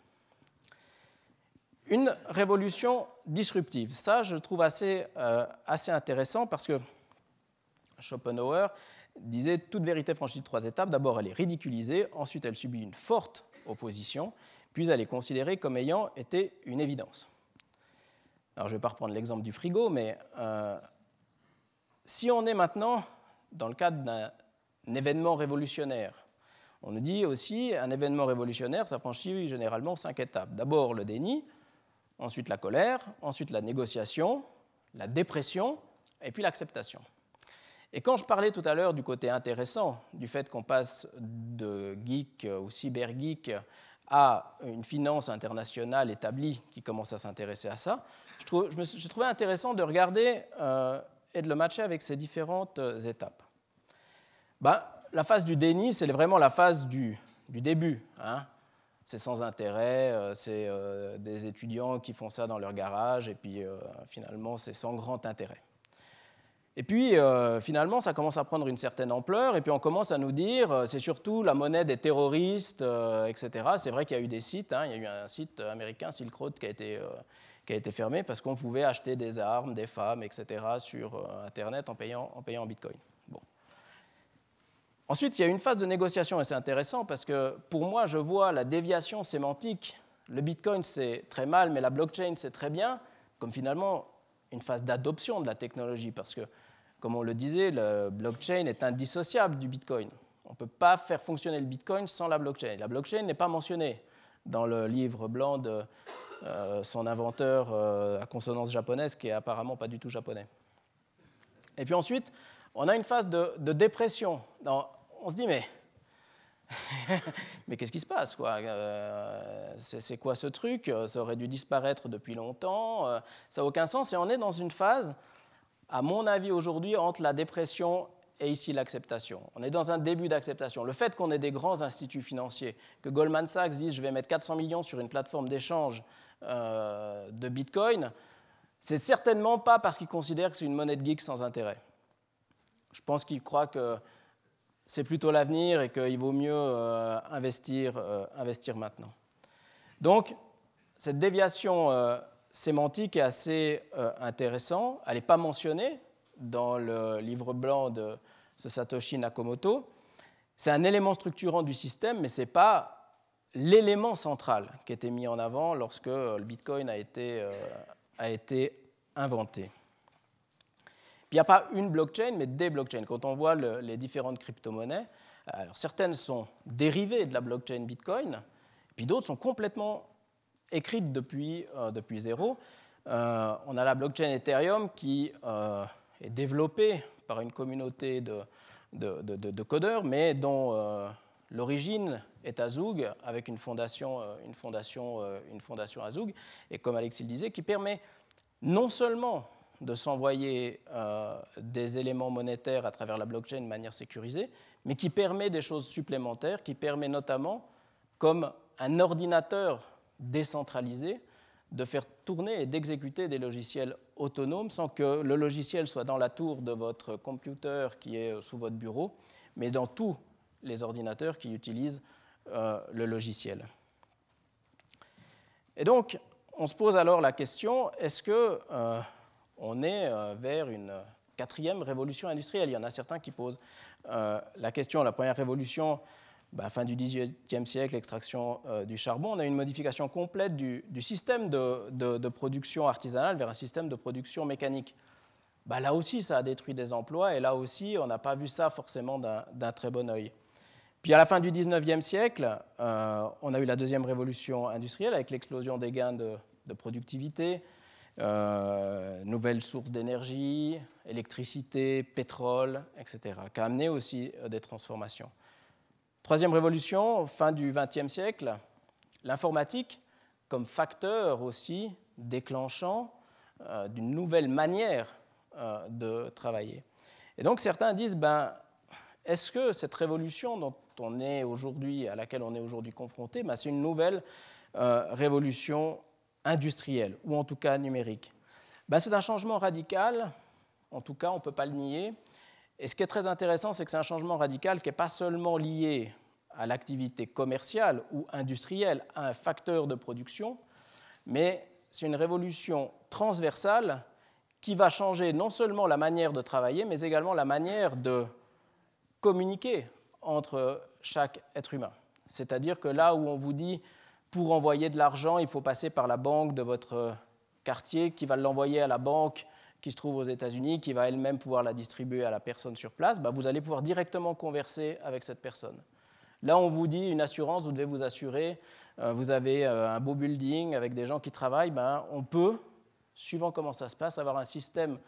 Une révolution disruptive, ça je trouve assez, euh, assez intéressant parce que Schopenhauer disait toute vérité franchie de trois étapes. D'abord, elle est ridiculisée, ensuite, elle subit une forte opposition, puis elle est considérée comme ayant été une évidence. Alors je ne vais pas reprendre l'exemple du frigo, mais euh, si on est maintenant dans le cadre d'un événement révolutionnaire, on nous dit aussi un événement révolutionnaire, ça franchit généralement cinq étapes. D'abord le déni, ensuite la colère, ensuite la négociation, la dépression et puis l'acceptation. Et quand je parlais tout à l'heure du côté intéressant, du fait qu'on passe de geek ou cyber-geek à une finance internationale établie qui commence à s'intéresser à ça, je, trouvais intéressant de regarder euh, et de le matcher avec ces différentes euh, étapes. Ben, la phase du déni, c'est vraiment la phase du, début. Hein. C'est sans intérêt, euh, c'est des étudiants qui font ça dans leur garage, et puis finalement, c'est sans grand intérêt. Et puis, euh, finalement, ça commence à prendre une certaine ampleur, et puis on commence à nous dire, euh, c'est surtout la monnaie des terroristes, euh, etc. C'est vrai qu'il y a eu des sites, hein. il y a eu un site américain, Silk Road, qui a été, qui a été fermé parce qu'on pouvait acheter des armes, des femmes, etc. sur Internet en payant en, Bitcoin. Bon. Ensuite, il y a une phase de négociation, et c'est intéressant parce que pour moi, je vois la déviation sémantique. Le Bitcoin, c'est très mal, mais la blockchain, c'est très bien, comme finalement une phase d'adoption de la technologie, parce que comme on le disait, le blockchain est indissociable du Bitcoin. On ne peut pas faire fonctionner le Bitcoin sans la blockchain. La blockchain n'est pas mentionnée dans le livre blanc de euh, son inventeur euh, à consonance japonaise, qui est apparemment pas du tout japonais. Et puis ensuite, on a une phase de, dépression. on se dit, mais, mais qu'est-ce qui se passe quoi? Euh, C'est quoi ce truc? Ça aurait dû disparaître depuis longtemps. ça n'a aucun sens. Et on est dans une phase, à mon avis aujourd'hui, entre la dépression et ici l'acceptation. On est dans un début d'acceptation. Le fait qu'on ait des grands instituts financiers, que Goldman Sachs dise je vais mettre 400 millions sur une plateforme d'échange euh, de Bitcoin, c'est certainement pas parce qu'ils considèrent que c'est une monnaie de geek sans intérêt. Je pense qu'ils croient que c'est plutôt l'avenir et qu'il vaut mieux euh, investir, euh, investir maintenant. Donc, cette déviation sémantique est assez intéressante. Elle n'est pas mentionnée, dans le livre blanc de Satoshi Nakamoto. C'est un élément structurant du système, mais ce n'est pas l'élément central qui été mis en avant lorsque le Bitcoin a été, euh, a été inventé. il n'y a pas une blockchain, mais des blockchains. Quand on voit les différentes crypto-monnaies, alors certaines sont dérivées de la blockchain Bitcoin, puis d'autres sont complètement écrites depuis, euh, depuis zéro. Euh, on a la blockchain Ethereum qui est développé par une communauté de, de, codeurs, mais dont l'origine est à Zoug, avec une fondation, euh, une fondation, euh, une fondation à Zoug, et comme Alexis le disait, qui permet non seulement de s'envoyer des éléments monétaires à travers la blockchain de manière sécurisée, mais qui permet des choses supplémentaires, qui permet notamment, comme un ordinateur décentralisé, de faire tourner et d'exécuter des logiciels autonomes sans que le logiciel soit dans la tour de votre computer qui est sous votre bureau, mais dans tous les ordinateurs qui utilisent euh, le logiciel. Et donc, on se pose alors la question, est-ce qu'on euh, est euh, vers une quatrième révolution industrielle? Il y en a certains qui posent la question, la première révolution, bah, fin du XVIIIe siècle, l'extraction euh, du charbon, on a une modification complète du, système de, production artisanale vers un système de production mécanique. Bah, là aussi, ça a détruit des emplois, et là aussi, on n'a pas vu ça forcément d'un très bon œil. Puis à la fin du XIXe siècle, euh, on a eu la deuxième révolution industrielle avec l'explosion des gains de, productivité, euh, nouvelles sources d'énergie, électricité, pétrole, etc., qui a amené aussi des transformations. Troisième révolution, fin du XXe siècle, l'informatique comme facteur aussi déclenchant euh, d'une nouvelle manière euh, de travailler. Et donc certains disent, ben, est-ce que cette révolution dont on est aujourd'hui, à laquelle on est aujourd'hui confronté, ben, c'est une nouvelle euh, révolution industrielle, ou en tout cas numérique? Ben, C'est un changement radical, en tout cas on ne peut pas le nier, et ce qui est très intéressant, c'est que c'est un changement radical qui n'est pas seulement lié à l'activité commerciale ou industrielle, à un facteur de production, mais c'est une révolution transversale qui va changer non seulement la manière de travailler, mais également la manière de communiquer entre chaque être humain. C'est-à-dire que là où on vous dit, pour envoyer de l'argent, il faut passer par la banque de votre quartier, qui va l'envoyer à la banque qui se trouve aux États-Unis, qui va elle-même pouvoir la distribuer à la personne sur place, bah, vous allez pouvoir directement converser avec cette personne. Là, on vous dit une assurance, vous devez vous assurer, euh, vous avez euh, un beau building avec des gens qui travaillent, ben, on peut, suivant comment ça se passe, avoir un système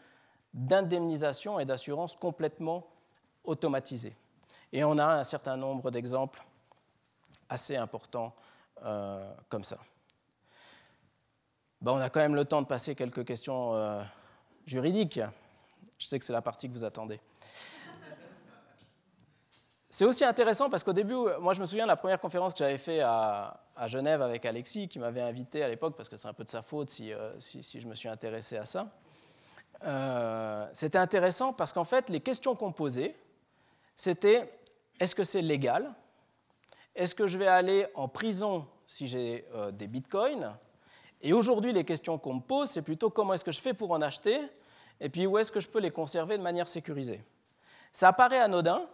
d'indemnisation et d'assurance complètement automatisé. Et on a un certain nombre d'exemples assez importants euh, comme ça. Ben, on a quand même le temps de passer quelques questions juridique. Je sais que c'est la partie que vous attendez. C'est aussi intéressant parce qu'au début, moi je me souviens de la première conférence que j'avais faite à, Genève avec Alexis, qui m'avait invité à l'époque, parce que c'est un peu de sa faute si, euh, je me suis intéressé à ça. Euh, c'était intéressant parce qu'en fait, les questions qu'on posait, c'était est-ce que c'est légal? Est-ce que je vais aller en prison si j'ai euh, des bitcoins? Et aujourd'hui, les questions qu'on me pose, c'est plutôt comment est-ce que je fais pour en acheter? Et puis où est-ce que je peux les conserver de manière sécurisée? Ça paraît anodin,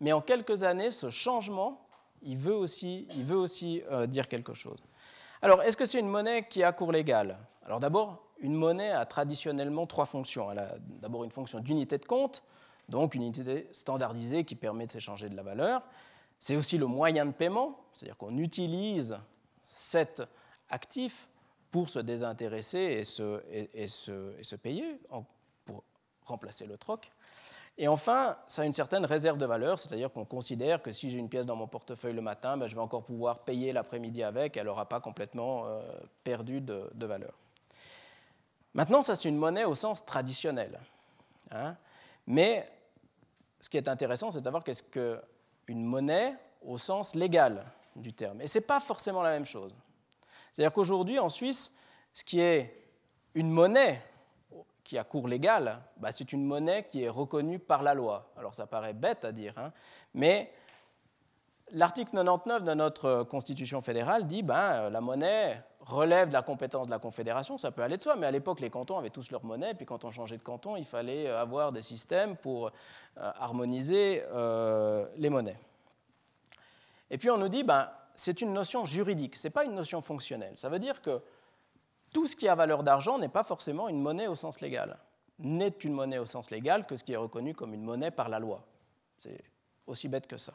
mais en quelques années, ce changement, il veut aussi, il veut aussi euh, dire quelque chose. Alors, est-ce que c'est une monnaie qui a cours légal? Alors d'abord, une monnaie a traditionnellement trois fonctions. Elle a d'abord une fonction d'unité de compte, donc une unité standardisée qui permet de s'échanger de la valeur. C'est aussi le moyen de paiement, c'est-à-dire qu'on utilise cet actif pour se désintéresser et se, et, se, payer pour remplacer le troc. Et enfin, ça a une certaine réserve de valeur, c'est-à-dire qu'on considère que si j'ai une pièce dans mon portefeuille le matin, ben, je vais encore pouvoir payer l'après-midi avec, elle n'aura pas complètement euh, perdu de, valeur. Maintenant, ça c'est une monnaie au sens traditionnel. Hein. Mais ce qui est intéressant, c'est de savoir qu'est-ce qu'une monnaie au sens légal du terme. Et ce n'est pas forcément la même chose. C'est-à-dire qu'aujourd'hui, en Suisse, ce qui est une monnaie qui a cours légal, bah, c'est une monnaie qui est reconnue par la loi. Alors ça paraît bête à dire, hein, mais l'article 99 de notre Constitution fédérale dit ben, la monnaie relève de la compétence de la Confédération, ça peut aller de soi, mais à l'époque les cantons avaient tous leur monnaie, puis quand on changeait de canton, il fallait avoir des systèmes pour euh, harmoniser euh, les monnaies. Et puis on nous dit ben, c'est une notion juridique, ce n'est pas une notion fonctionnelle. Ça veut dire que tout ce qui a valeur d'argent n'est pas forcément une monnaie au sens légal. N'est une monnaie au sens légal que ce qui est reconnu comme une monnaie par la loi. C'est aussi bête que ça.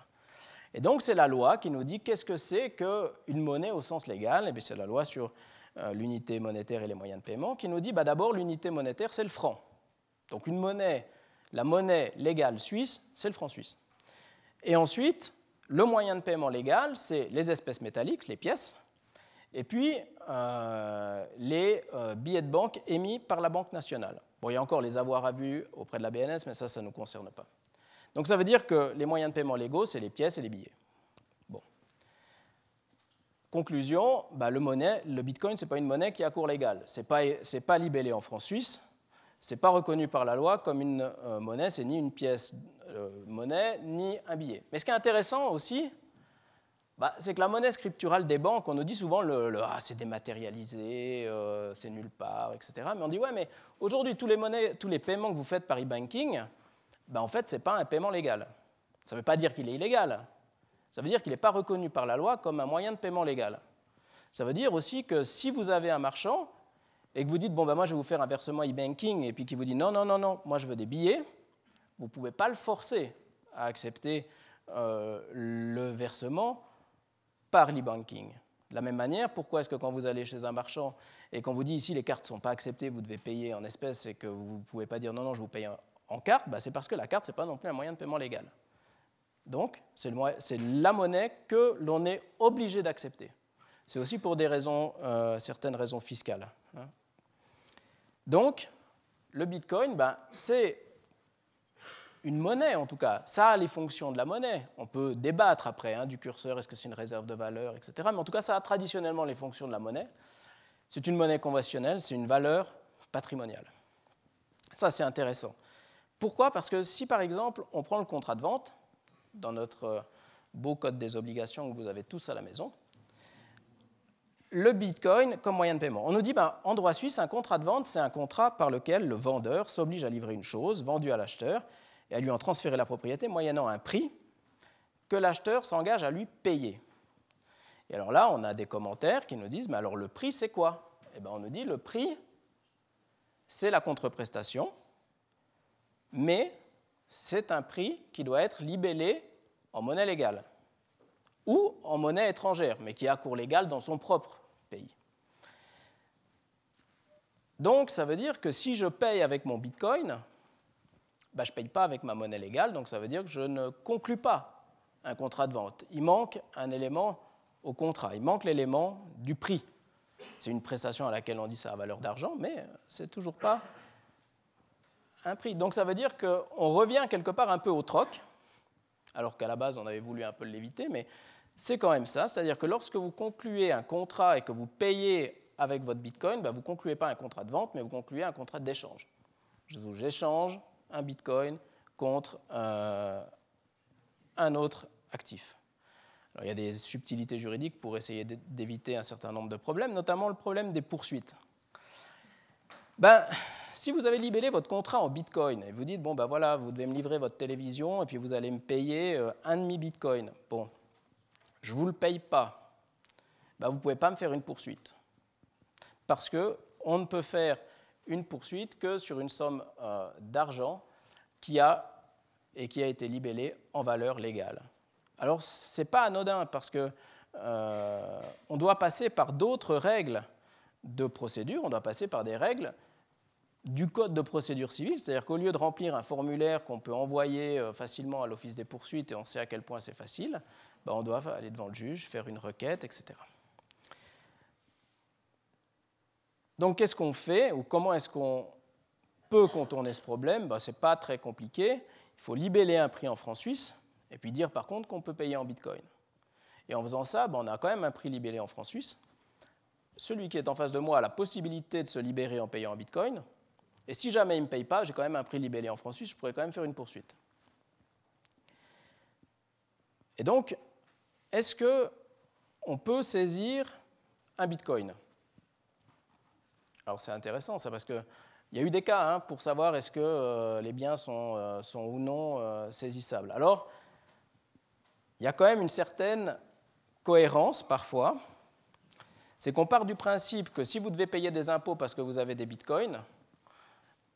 Et donc c'est la loi qui nous dit qu'est-ce que c'est qu'une monnaie au sens légal. Et eh bien c'est la loi sur euh, l'unité monétaire et les moyens de paiement qui nous dit bah, d'abord l'unité monétaire c'est le franc. Donc une monnaie, la monnaie légale suisse, c'est le franc suisse. Et ensuite, le moyen de paiement légal, c'est les espèces métalliques, les pièces, et puis, euh, les euh, billets de banque émis par la Banque nationale. Bon, il y a encore les avoirs à vue auprès de la BNS, mais ça, ça ne nous concerne pas. Donc ça veut dire que les moyens de paiement légaux, c'est les pièces et les billets. Bon. Conclusion, bah, le, monnaie, le Bitcoin, ce n'est pas une monnaie qui a cours légal. Ce n'est pas, pas, libellé en francs suisses, ce n'est pas reconnu par la loi comme une euh, monnaie, c'est ni une pièce monnaie, ni un billet. Mais ce qui est intéressant aussi, bah, c'est que la monnaie scripturale des banques, on nous dit souvent le, ah, c'est dématérialisé, euh, c'est nulle part, etc. Mais on dit ouais, mais aujourd'hui tous les monnaies, tous les paiements que vous faites par e-banking, bah, en fait c'est pas un paiement légal. Ça ne veut pas dire qu'il est illégal. Ça veut dire qu'il n'est pas reconnu par la loi comme un moyen de paiement légal. Ça veut dire aussi que si vous avez un marchand et que vous dites bon ben moi je vais vous faire un versement e-banking et puis qu'il vous dit non non non non moi je veux des billets, vous ne pouvez pas le forcer à accepter euh, le versement par l'e-banking. De la même manière, pourquoi est-ce que quand vous allez chez un marchand et qu'on vous dit ici les cartes ne sont pas acceptées, vous devez payer en espèces et que vous ne pouvez pas dire non, non, je vous paye en carte, bah, c'est parce que la carte, ce n'est pas non plus un moyen de paiement légal. Donc, c'est la monnaie que l'on est obligé d'accepter. C'est aussi pour des raisons, euh, certaines raisons fiscales. Hein. Donc, le Bitcoin, bah, c'est une monnaie en tout cas. Ça a les fonctions de la monnaie. On peut débattre après hein, du curseur, est-ce que c'est une réserve de valeur, etc. Mais en tout cas, ça a traditionnellement les fonctions de la monnaie. C'est une monnaie conventionnelle, c'est une valeur patrimoniale. Ça, c'est intéressant. Pourquoi? Parce que si par exemple, on prend le contrat de vente dans notre euh, beau code des obligations que vous avez tous à la maison, le Bitcoin comme moyen de paiement. On nous dit, ben, en droit suisse, un contrat de vente, c'est un contrat par lequel le vendeur s'oblige à livrer une chose vendue à l'acheteur et à lui en transférer la propriété moyennant un prix que l'acheteur s'engage à lui payer. Et alors là, on a des commentaires qui nous disent, mais alors le prix, c'est quoi? Eh bien, on nous dit, le prix, c'est la contreprestation, mais c'est un prix qui doit être libellé en monnaie légale ou en monnaie étrangère, mais qui a cours légal dans son propre pays. Donc, ça veut dire que si je paye avec mon Bitcoin, bah, je ne paye pas avec ma monnaie légale, donc ça veut dire que je ne conclus pas un contrat de vente. Il manque un élément au contrat, il manque l'élément du prix. C'est une prestation à laquelle on dit ça a valeur d'argent, mais c'est toujours pas Donc ça veut dire qu'on revient quelque part un peu au troc, alors qu'à la base on avait voulu un peu l'éviter, mais c'est quand même ça. C'est-à-dire que lorsque vous concluez un contrat et que vous payez avec votre Bitcoin, bah, vous ne concluez pas un contrat de vente, mais vous concluez un contrat d'échange. J'échange un bitcoin contre euh, un autre actif. il y a des subtilités juridiques pour essayer d'éviter un certain nombre de problèmes, notamment le problème des poursuites. Ben, si vous avez libellé votre contrat en bitcoin et vous dites, bon ben voilà, vous devez me livrer votre télévision et puis vous allez me payer euh, un demi bitcoin. Bon, je ne vous le paye pas. Ben, vous ne pouvez pas me faire une poursuite. Parce qu'on ne peut faire une poursuite que sur une somme euh, d'argent qui a et qui a été libellée en valeur légale. Alors ce n'est pas anodin parce que euh, on doit passer par d'autres règles de procédure, on doit passer par des règles du code de procédure civile, c'est-à-dire qu'au lieu de remplir un formulaire qu'on peut envoyer euh, facilement à l'office des poursuites, et on sait à quel point c'est facile, ben, on doit aller devant le juge, faire une requête, etc. Donc qu'est-ce qu'on fait, ou comment est-ce qu'on peut contourner ce problème? Ben, Ce n'est pas très compliqué, il faut libeller un prix en francs suisses, et puis dire par contre qu'on peut payer en bitcoin. Et en faisant ça, ben, on a quand même un prix libellé en francs suisses. Celui qui est en face de moi a la possibilité de se libérer en payant en bitcoin, et si jamais il ne me paye pas, j'ai quand même un prix libellé en francs suisses, je pourrais quand même faire une poursuite. Et donc, est-ce qu'on peut saisir un bitcoin? Alors c'est intéressant ça, parce qu'il y a eu des cas hein, pour savoir est-ce que euh, les biens sont, euh, sont ou non euh, saisissables. Alors, il y a quand même une certaine cohérence parfois. C'est qu'on part du principe que si vous devez payer des impôts parce que vous avez des bitcoins,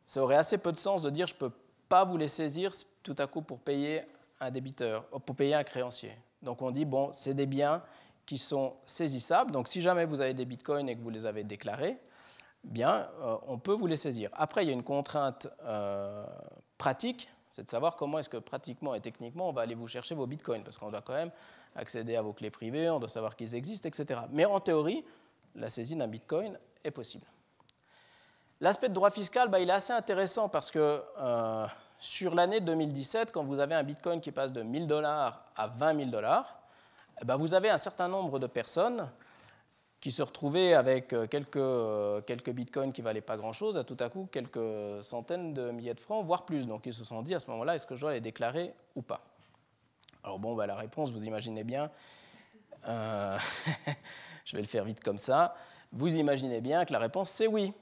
ça aurait assez peu de sens de dire je ne peux pas vous les saisir tout à coup pour payer un débiteur, euh, pour payer un créancier. Donc on dit, bon, c'est des biens qui sont saisissables. Donc si jamais vous avez des bitcoins et que vous les avez déclarés, bien, euh, on peut vous les saisir. Après, il y a une contrainte euh, pratique, c'est de savoir comment est-ce que pratiquement et techniquement on va aller vous chercher vos bitcoins, parce qu'on doit quand même accéder à vos clés privées, on doit savoir qu'ils existent, etc. Mais en théorie, la saisie d'un bitcoin est possible. L'aspect de droit fiscal, bah, il est assez intéressant parce que euh, sur l'année 2017, quand vous avez un bitcoin qui passe de 1000 dollars à 20 000 dollars, eh ben, vous avez un certain nombre de personnes qui se retrouvaient avec euh, quelques, euh, quelques bitcoins qui valaient pas grand-chose, à tout à coup quelques centaines de milliers de francs, voire plus. Donc ils se sont dit à ce moment-là, est-ce que je dois les déclarer ou pas? Alors bon, bah, la réponse, vous imaginez bien, je vais le faire vite comme ça, vous imaginez bien que la réponse c'est oui.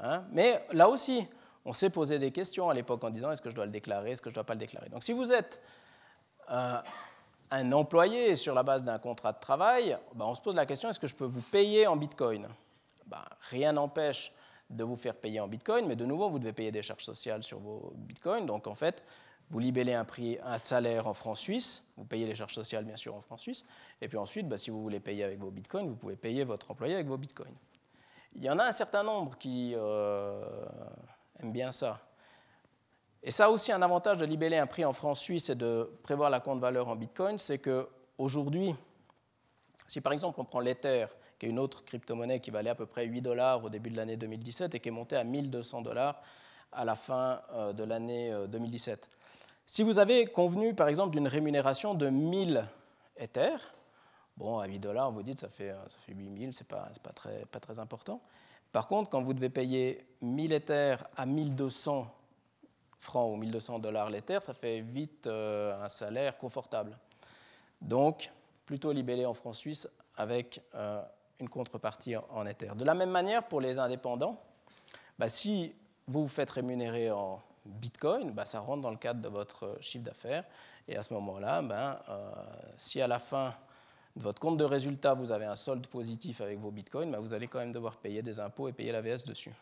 Hein? Mais là aussi, on s'est posé des questions à l'époque en disant est-ce que je dois le déclarer, est-ce que je ne dois pas le déclarer? Donc si vous êtes euh, un employé sur la base d'un contrat de travail, ben, on se pose la question est-ce que je peux vous payer en bitcoin? Ben, Rien n'empêche de vous faire payer en bitcoin, mais de nouveau, vous devez payer des charges sociales sur vos bitcoins. Donc en fait, vous libellez un salaire en francs suisses, vous payez les charges sociales bien sûr en francs suisses, et puis ensuite, ben, si vous voulez payer avec vos bitcoins, vous pouvez payer votre employé avec vos bitcoins. Il y en a un certain nombre qui euh, aiment bien ça. Et ça aussi un avantage de libeller un prix en francs suisses et de prévoir la compte valeur en bitcoin, c'est qu'aujourd'hui, si par exemple on prend l'Ether, qui est une autre crypto-monnaie qui valait à peu près 8 dollars au début de l'année 2017 et qui est montée à 1200 dollars à la fin euh, de l'année 2017. Euh, si vous avez convenu par exemple d'une rémunération de 1000 Ether, Bon, à 8 dollars, vous dites, ça fait, euh, ça fait 8 000, ce n'est pas, pas, très, pas très important. Par contre, quand vous devez payer 1000 Ethers à 1200 francs ou 1200 dollars l'Ether, ça fait vite euh, un salaire confortable. Donc, plutôt libellé en francs suisses avec euh, une contrepartie en Ether. De la même manière, pour les indépendants, bah, si vous vous faites rémunérer en Bitcoin, bah, ça rentre dans le cadre de votre chiffre d'affaires. Et à ce moment-là, ben, si à la fin de votre compte de résultat, vous avez un solde positif avec vos bitcoins, mais vous allez quand même devoir payer des impôts et payer l'AVS dessus.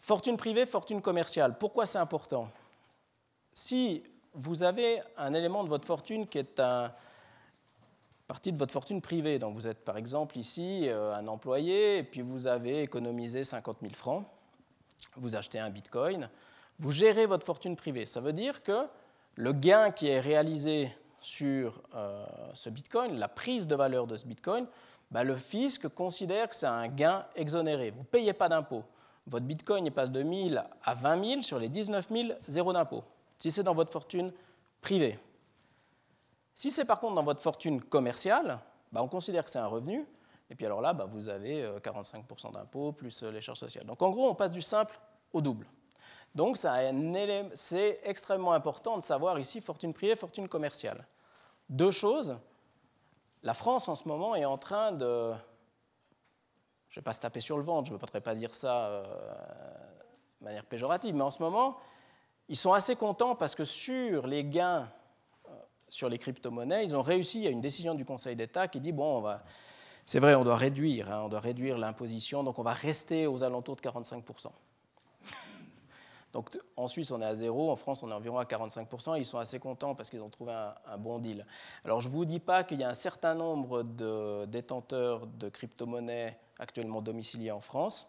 Fortune privée, fortune commerciale. Pourquoi c'est important? Si vous avez un élément de votre fortune qui est un partie de votre fortune privée, donc vous êtes par exemple ici euh, un employé et puis vous avez économisé 50 000 francs, vous achetez un bitcoin, vous gérez votre fortune privée. Ça veut dire que le gain qui est réalisé sur euh, ce bitcoin, la prise de valeur de ce bitcoin, bah, le fisc considère que c'est un gain exonéré. Vous ne payez pas d'impôt. Votre bitcoin passe de 1000 à 20 000 sur les 19 000, zéro d'impôt. Si c'est dans votre fortune privée. Si c'est par contre dans votre fortune commerciale, bah, on considère que c'est un revenu. Et puis alors là, bah, vous avez 45% euh, d'impôt plus euh, les charges sociales. Donc en gros, on passe du simple au double. Donc c'est extrêmement important de savoir ici fortune privée, fortune commerciale. Deux choses. La France en ce moment est en train de... Je ne vais pas se taper sur le ventre, je ne voudrais pas dire ça euh, de manière péjorative, mais en ce moment, ils sont assez contents parce que sur les gains euh, sur les crypto-monnaies, ils ont réussi, a une décision du Conseil d'État qui dit, bon, on va C'est vrai, on doit réduire, hein, on doit réduire l'imposition, donc on va rester aux alentours de 45%. Donc en Suisse, on est à zéro, en France, on est environ à 45%, et ils sont assez contents parce qu'ils ont trouvé un, bon deal. Alors je ne vous dis pas qu'il y a un certain nombre de détenteurs de crypto-monnaies actuellement domiciliés en France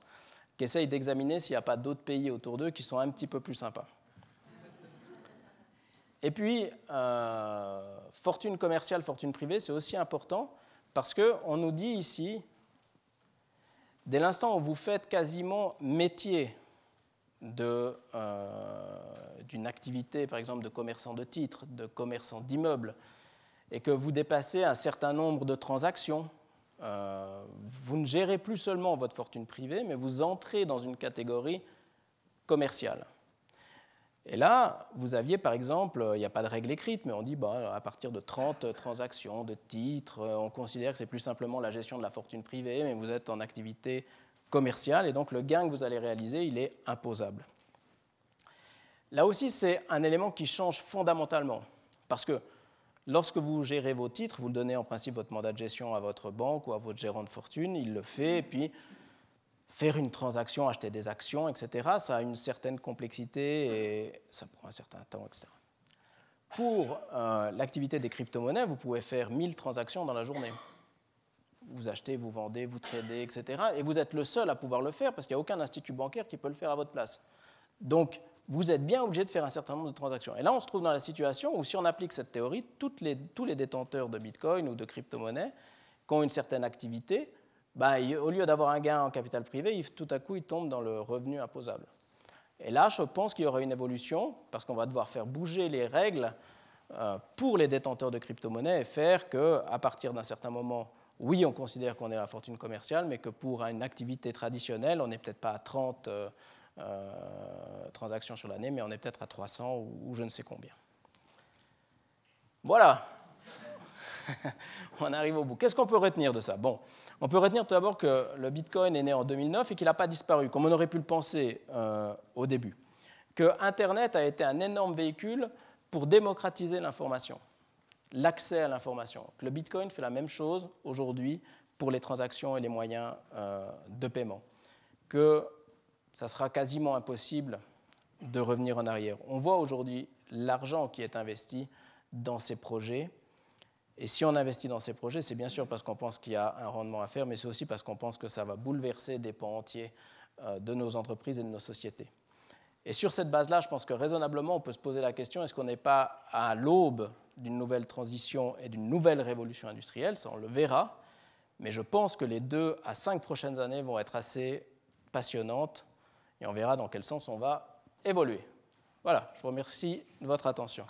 qui essayent d'examiner s'il n'y a pas d'autres pays autour d'eux qui sont un petit peu plus sympas. Et puis, euh, fortune commerciale, fortune privée, c'est aussi important parce qu'on nous dit ici, dès l'instant où vous faites quasiment métier euh, d'une activité, par exemple, de commerçant de titres, de commerçant d'immeubles, et que vous dépassez un certain nombre de transactions, euh, vous ne gérez plus seulement votre fortune privée, mais vous entrez dans une catégorie commerciale. Et là, vous aviez par exemple, il n'y a pas de règle écrite, mais on dit bah, à partir de 30 transactions de titres, on considère que c'est plus simplement la gestion de la fortune privée, mais vous êtes en activité commercial et donc le gain que vous allez réaliser, il est imposable. Là aussi, c'est un élément qui change fondamentalement parce que lorsque vous gérez vos titres, vous donnez en principe votre mandat de gestion à votre banque ou à votre gérant de fortune, il le fait, et puis faire une transaction, acheter des actions, etc., ça a une certaine complexité et ça prend un certain temps, etc. Pour euh, l'activité des crypto-monnaies, vous pouvez faire 1000 transactions dans la journée vous achetez, vous vendez, vous tradez, etc. Et vous êtes le seul à pouvoir le faire parce qu'il n'y a aucun institut bancaire qui peut le faire à votre place. Donc, vous êtes bien obligé de faire un certain nombre de transactions. Et là, on se trouve dans la situation où si on applique cette théorie, tous les détenteurs de Bitcoin ou de crypto-monnaies qui ont une certaine activité, bah, au lieu d'avoir un gain en capital privé, tout à coup, ils tombent dans le revenu imposable. Et là, je pense qu'il y aura une évolution parce qu'on va devoir faire bouger les règles euh, pour les détenteurs de crypto-monnaies et faire qu'à partir d'un certain moment, oui, on considère qu'on est la fortune commerciale, mais que pour une activité traditionnelle, on n'est peut-être pas à 30 euh, euh, transactions sur l'année, mais on est peut-être à 300 ou, je ne sais combien. Voilà. on arrive au bout. Qu'est-ce qu'on peut retenir de ça? Bon, on peut retenir tout d'abord que le Bitcoin est né en 2009 et qu'il n'a pas disparu, comme on aurait pu le penser euh, au début. Que Internet a été un énorme véhicule pour démocratiser l'information l'accès à l'information. Le Bitcoin fait la même chose aujourd'hui pour les transactions et les moyens euh, de paiement. Que ça sera quasiment impossible de revenir en arrière. On voit aujourd'hui l'argent qui est investi dans ces projets. Et si on investit dans ces projets, c'est bien sûr parce qu'on pense qu'il y a un rendement à faire, mais c'est aussi parce qu'on pense que ça va bouleverser des pans entiers euh, de nos entreprises et de nos sociétés. Et sur cette base-là, je pense que raisonnablement, on peut se poser la question, est-ce qu'on n'est pas à l'aube d'une nouvelle transition et d'une nouvelle révolution industrielle Ça, on le verra. Mais je pense que les deux à cinq prochaines années vont être assez passionnantes et on verra dans quel sens on va évoluer. Voilà, je vous remercie de votre attention.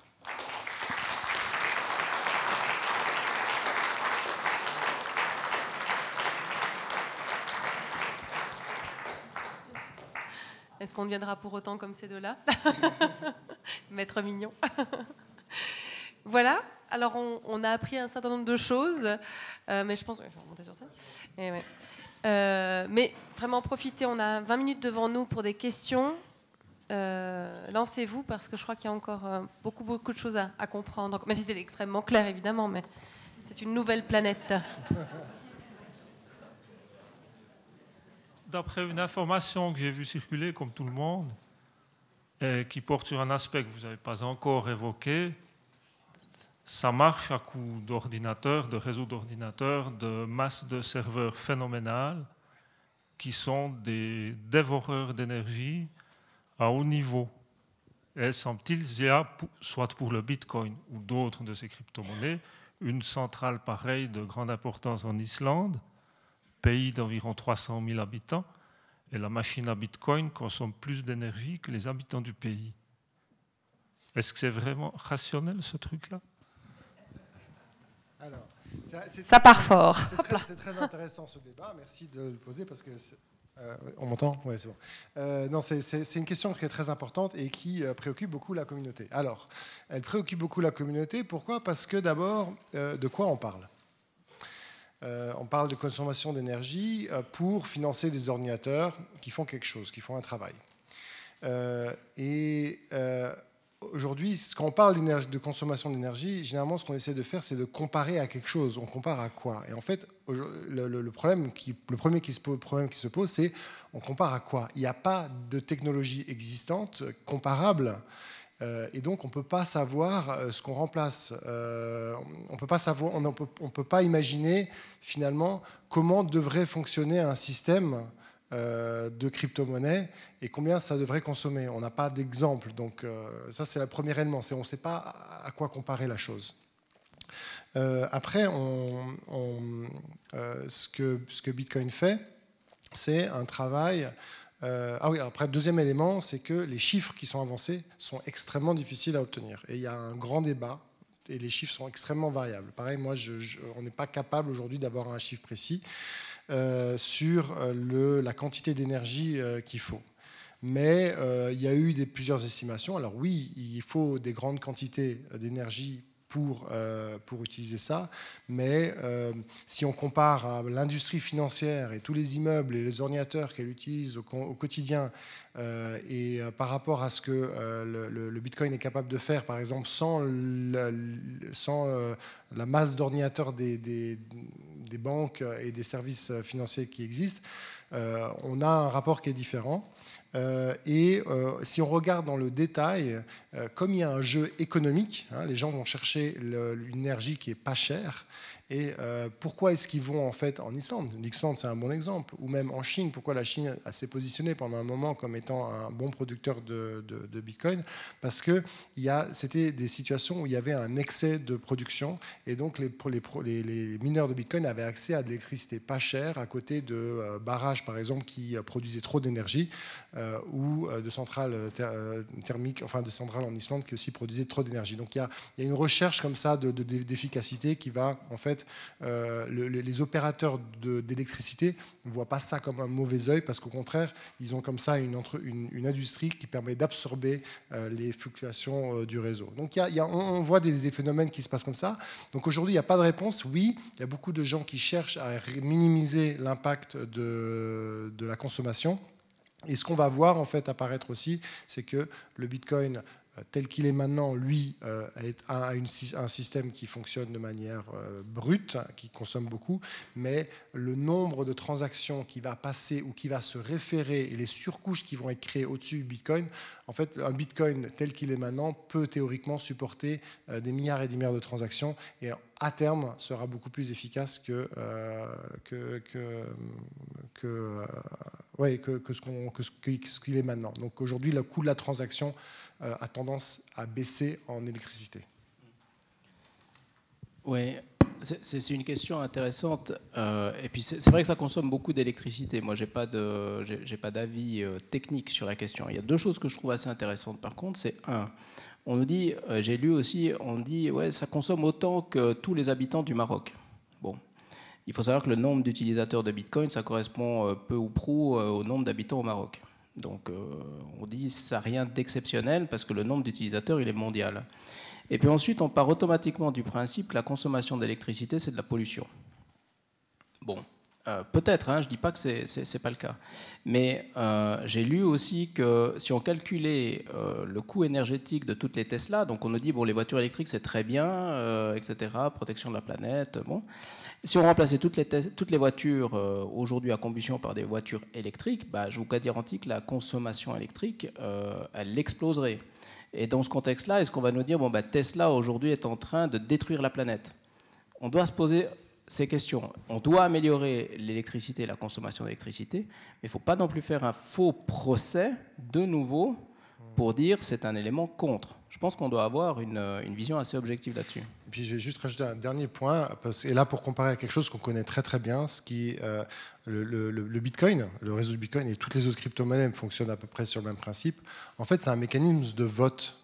Est-ce qu'on deviendra pour autant comme ces deux-là? Maître mignon. voilà. Alors, on, a appris un certain nombre de choses, euh, mais je pense. Je ça. Euh, mais vraiment, profitez. On a 20 minutes devant nous pour des questions. Euh, lancez-vous parce que je crois qu'il y a encore beaucoup, beaucoup de choses à, comprendre. Même si c'est extrêmement clair, évidemment, mais c'est une nouvelle planète. d'après une information que j'ai vue circuler, comme tout le monde, qui porte sur un aspect que vous n'avez pas encore évoqué, ça marche à coup d'ordinateurs, de réseaux d'ordinateurs, de masse de serveurs phénoménales, qui sont des dévoreurs d'énergie à haut niveau. Et semble-t-il, il y a, soit pour le Bitcoin ou d'autres de ces crypto-monnaies, une centrale pareille de grande importance en Islande, pays d'environ 300 000 habitants, et la machine à Bitcoin consomme plus d'énergie que les habitants du pays. Est-ce que c'est vraiment rationnel ce truc-là? Alors, ça part fort. C'est très, intéressant ce débat. Merci de le poser parce que euh, on m'entend? Oui, c'est bon. Euh, non, c'est une question qui est très importante et qui euh, préoccupe beaucoup la communauté. Alors, elle préoccupe beaucoup la communauté. Pourquoi? Parce que d'abord, de quoi on parle? Euh, on parle de consommation d'énergie euh, pour financer des ordinateurs qui font quelque chose, qui font un travail. Euh, et aujourd'hui, quand on parle de consommation d'énergie, généralement, ce qu'on essaie de faire, c'est de comparer à quelque chose. On compare à quoi? Et en fait, le, problème le premier problème qui se pose, c'est on compare à quoi? Il n'y a pas de technologie existante comparable. Euh, et donc, on ne peut pas savoir euh, ce qu'on remplace. Euh, on ne peut, pas imaginer finalement comment devrait fonctionner un système de crypto-monnaie et combien ça devrait consommer. On n'a pas d'exemple. Donc, ça, c'est le premier élément. On ne sait pas à quoi comparer la chose. après, on, ce, que, Bitcoin fait, c'est un travail euh, ah oui, après, deuxième élément, c'est que les chiffres qui sont avancés sont extrêmement difficiles à obtenir. Et il y a un grand débat, et les chiffres sont extrêmement variables. Pareil, moi, on n'est pas capable aujourd'hui d'avoir un chiffre précis euh, sur euh, la quantité d'énergie qu'il faut. Mais il y a eu plusieurs estimations. Alors oui, il faut des grandes quantités d'énergie pour, euh, pour utiliser ça. Mais euh, si on compare à l'industrie financière et tous les immeubles et les ordinateurs qu'elle utilise au, quotidien euh, et par rapport à ce que le, Bitcoin est capable de faire, par exemple, sans, la masse d'ordinateurs des, des, banques et des services financiers qui existent, on a un rapport qui est différent. Euh, et euh, si on regarde dans le détail, euh, comme il y a un jeu économique, hein, les gens vont chercher l'énergie qui est pas chère. Et pourquoi est-ce qu'ils vont en fait en Islande? L'Islande, c'est un bon exemple. Ou même en Chine, pourquoi la Chine s'est positionnée pendant un moment comme étant un bon producteur de, Bitcoin? Parce que c'était des situations où il y avait un excès de production et donc les, les, mineurs de Bitcoin avaient accès à de l'électricité pas chère à côté de barrages, par exemple, qui produisaient trop d'énergie ou de centrales thermiques, enfin de centrales en Islande qui aussi produisaient trop d'énergie. Donc il y, a, une recherche comme ça d'efficacité qui va en fait euh, les opérateurs d'électricité ne voient pas ça comme un mauvais œil parce qu'au contraire, ils ont comme ça une, industrie qui permet d'absorber euh, les fluctuations euh, du réseau. Donc il y a, on, voit des, phénomènes qui se passent comme ça. Donc aujourd'hui, il n'y a pas de réponse. Oui, il y a beaucoup de gens qui cherchent à minimiser l'impact de, de la consommation. Et ce qu'on va voir en fait apparaître aussi, c'est que le Bitcoin tel qu'il est maintenant, lui, euh, a un système qui fonctionne de manière euh, brute, qui consomme beaucoup, mais le nombre de transactions qui va passer ou qui va se référer et les surcouches qui vont être créées au-dessus du Bitcoin, en fait, un Bitcoin tel qu'il est maintenant peut théoriquement supporter des milliards et des milliards de transactions et à terme sera beaucoup plus efficace que, que, que, que, ce qu'il est maintenant. Donc aujourd'hui, le coût de la transaction euh, a tendance à baisser en électricité. Oui, c'est une question intéressante. Euh, et puis c'est vrai que ça consomme beaucoup d'électricité. Moi, je n'ai pas d'avis euh, technique sur la question. Il y a deux choses que je trouve assez intéressantes par contre. C'est un, on nous dit, j'ai lu aussi, on dit, ouais, ça consomme autant que tous les habitants du Maroc. Bon, il faut savoir que le nombre d'utilisateurs de Bitcoin, ça correspond peu ou prou au nombre d'habitants au Maroc. Donc euh, on dit ça rien d'exceptionnel parce que le nombre d'utilisateurs il est mondial. Et puis ensuite on part automatiquement du principe que la consommation d'électricité c'est de la pollution. Bon, euh, peut-être, hein, je ne dis pas que ce n'est pas le cas. Mais euh, j'ai lu aussi que si on calculait le coût énergétique de toutes les Tesla, donc on nous dit, bon, les voitures électriques, c'est très bien, etc., protection de la planète, bon. Si on remplaçait toutes les, toutes les voitures euh, aujourd'hui à combustion par des voitures électriques, bah, je vous garantis que la consommation électrique, euh, elle exploserait. Et dans ce contexte-là, est-ce qu'on va nous dire, bon, bah, Tesla aujourd'hui est en train de détruire la planète? On doit se poser ces questions. On doit améliorer l'électricité, la consommation d'électricité, mais il ne faut pas non plus faire un faux procès de nouveau pour dire c'est un élément contre. Je pense qu'on doit avoir une, une vision assez objective là-dessus. Et puis je vais juste rajouter un dernier point, parce, et là pour comparer à quelque chose qu'on connaît très très bien, ce qui euh, le, Bitcoin, le réseau du Bitcoin et toutes les autres crypto-monnaies fonctionnent à peu près sur le même principe. En fait, c'est un mécanisme de vote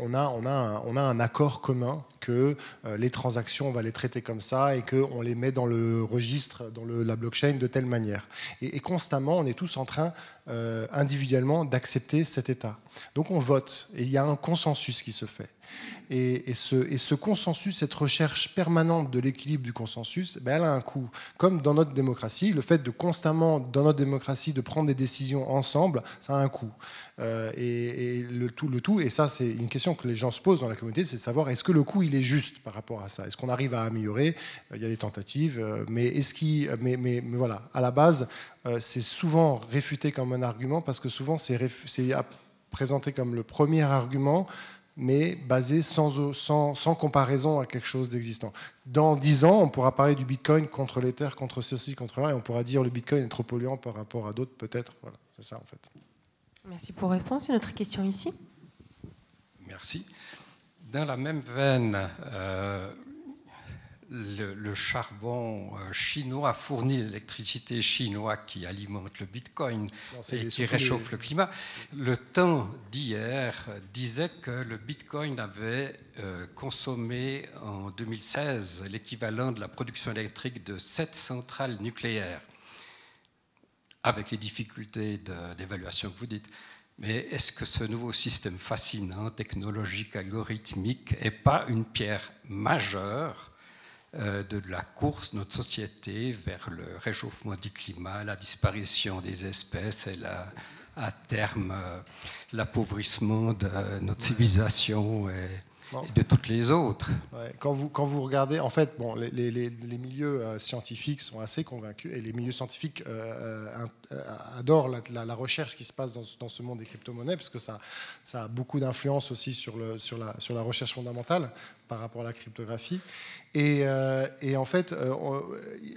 on, a, un, accord commun que euh, les transactions, on va les traiter comme ça et qu'on les met dans le registre, dans la blockchain de telle manière. Et, constamment, on est tous en train, euh, individuellement, d'accepter cet état. Donc on vote et il y a un consensus qui se fait. Et, ce, consensus, cette recherche permanente de l'équilibre du consensus, ben, elle a un coût. Comme dans notre démocratie, le fait de constamment, dans notre démocratie, de prendre des décisions ensemble, ça a un coût. Euh, et, le, tout, le tout, et ça c'est une question que les gens se posent dans la communauté, c'est de savoir est-ce que le coût il est juste par rapport à ça? Est-ce qu'on arrive à améliorer? Il y a des tentatives, mais est-ce qui, mais, mais, mais, voilà, à la base, c'est souvent réfuté comme un argument parce que souvent c'est présenté comme le premier argument mais basé sans, sans, sans, comparaison à quelque chose d'existant. Dans dix ans, on pourra parler du Bitcoin contre l'Ether, contre ceci, contre là, et on pourra dire le Bitcoin est trop polluant par rapport à d'autres, peut-être. Voilà, c'est ça en fait. Merci pour réponse. Une autre question ici Merci. Dans la même veine, euh, le, charbon euh, chinois fournit l'électricité chinoise qui alimente le bitcoin et qui réchauffe le climat. Le temps d'hier disait que le bitcoin avait euh, consommé en 2016 l'équivalent de la production électrique de sept centrales nucléaires, avec les difficultés d'évaluation que vous dites. Mais est-ce que ce nouveau système fascinant, technologique, algorithmique, n'est pas une pierre majeure de la course notre société vers le réchauffement du climat, la disparition des espèces et à terme euh, l'appauvrissement de notre civilisation et, de toutes les autres. quand, vous, quand vous regardez, en fait, bon, les, les, les milieux euh, scientifiques sont assez convaincus et les milieux scientifiques adorent la, la, recherche qui se passe dans, dans ce monde des crypto-monnaies parce que ça, ça a beaucoup d'influence aussi sur, le, sur, la, sur la recherche fondamentale par rapport à la cryptographie. Euh, et, en fait, euh,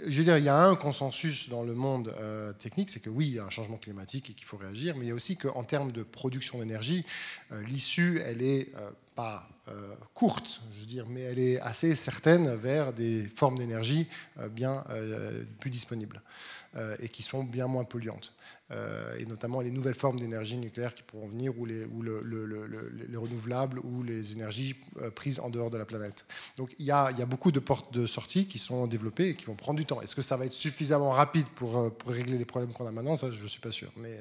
je veux dire, il y a un consensus dans le monde euh, technique, c'est que oui, il y a un changement climatique et qu'il faut réagir, mais il y a aussi qu'en termes de production d'énergie, l'issue, elle est pas courte, je veux dire, mais elle est assez certaine vers des formes d'énergie bien plus disponibles et qui sont bien moins polluantes. Euh, et notamment les nouvelles formes d'énergie nucléaire qui pourront venir, ou les, ou le, les renouvelables, ou les énergies euh, prises en dehors de la planète. Donc il y, a, y, a, beaucoup de portes de sortie qui sont développées et qui vont prendre du temps. Est-ce que ça va être suffisamment rapide pour, euh, régler les problèmes qu'on a maintenant? Je ne suis pas sûr. Mais,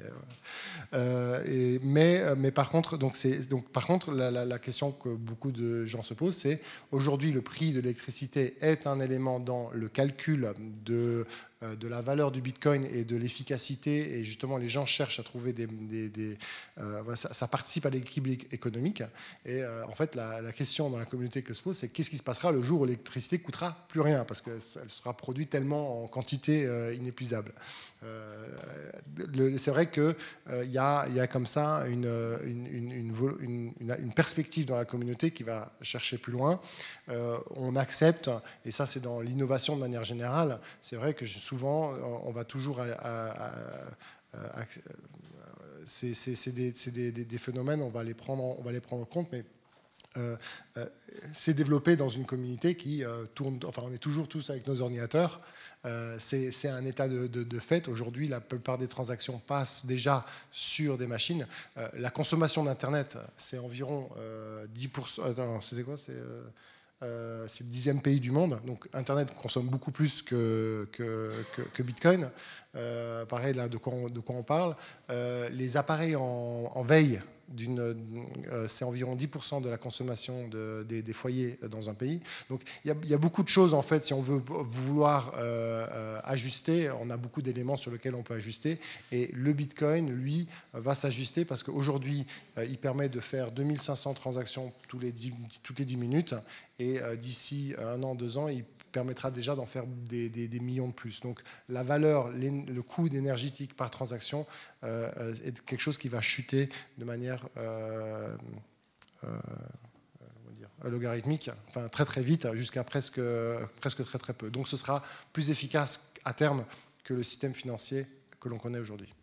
mais, mais, par contre, donc donc, par contre la, la, question que beaucoup de gens se posent, c'est aujourd'hui le prix de l'électricité est un élément dans le calcul de, de la valeur du Bitcoin et de l'efficacité et justement les gens cherchent à trouver des... Euh, ça, participe à l'équilibre économique. Et euh, en fait, la, question dans la communauté que se pose, c'est qu'est-ce qui se passera le jour où l'électricité coûtera plus rien, parce qu'elle sera produite tellement en quantité euh, inépuisable. c'est vrai qu'il y, a, y a comme ça une, une, une, perspective dans la communauté qui va chercher plus loin. On accepte, et ça c'est dans l'innovation de manière générale, c'est vrai que souvent on va toujours euh, euh, c'est des, phénomènes, on va les prendre, on va les prendre en compte, mais euh, c'est développé dans une communauté qui tourne, enfin on est toujours tous avec nos ordinateurs, c'est un état de, fait. Aujourd'hui, la plupart des transactions passent déjà sur des machines. la consommation d'Internet, c'est environ 10%. C'était quoi euh, c'est le dixième pays du monde, donc Internet consomme beaucoup plus que, Bitcoin. Euh, pareil, là, de quoi on, parle. Euh, les appareils en, veille c'est environ 10% de la consommation des, foyers dans un pays. Donc il y, a, beaucoup de choses en fait, si on veut vouloir euh, euh, ajuster, on a beaucoup d'éléments sur lesquels on peut ajuster. Et le Bitcoin, lui, va s'ajuster parce qu'aujourd'hui, il permet de faire 2500 transactions tous les toutes les 10 minutes. Et d'ici un an, deux ans, il permettra déjà d'en faire des, millions de plus. Donc la valeur, le coût énergétique par transaction euh, euh, est quelque chose qui va chuter de manière euh, logarithmique, enfin très très vite, jusqu'à presque, presque très très peu. Donc ce sera plus efficace à terme que le système financier que l'on connaît aujourd'hui.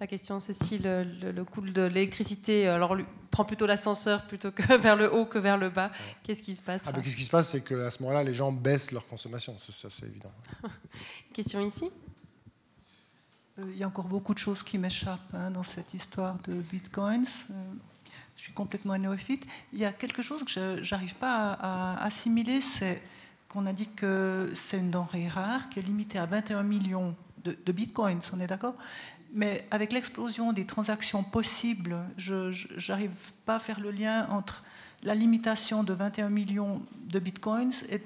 La question, c'est si le, coût de l'électricité alors, prend plutôt l'ascenseur plutôt que vers le haut que vers le bas. Qu'est-ce qui se passe ah, Qu'est-ce qui se passe C'est qu'à ce moment-là, les gens baissent leur consommation. Ça, c'est évident. question ici? Euh, Il y a encore beaucoup de choses qui m'échappent hein, dans cette histoire de bitcoins. Euh, je suis complètement néophyte. Il y a quelque chose que je n'arrive pas à, assimiler, c'est qu'on a dit que c'est une denrée rare qui est limitée à 21 millions de, de bitcoins, on est d'accord? Mais avec l'explosion des transactions possibles, je n'arrive pas à faire le lien entre la limitation de 21 millions de bitcoins et,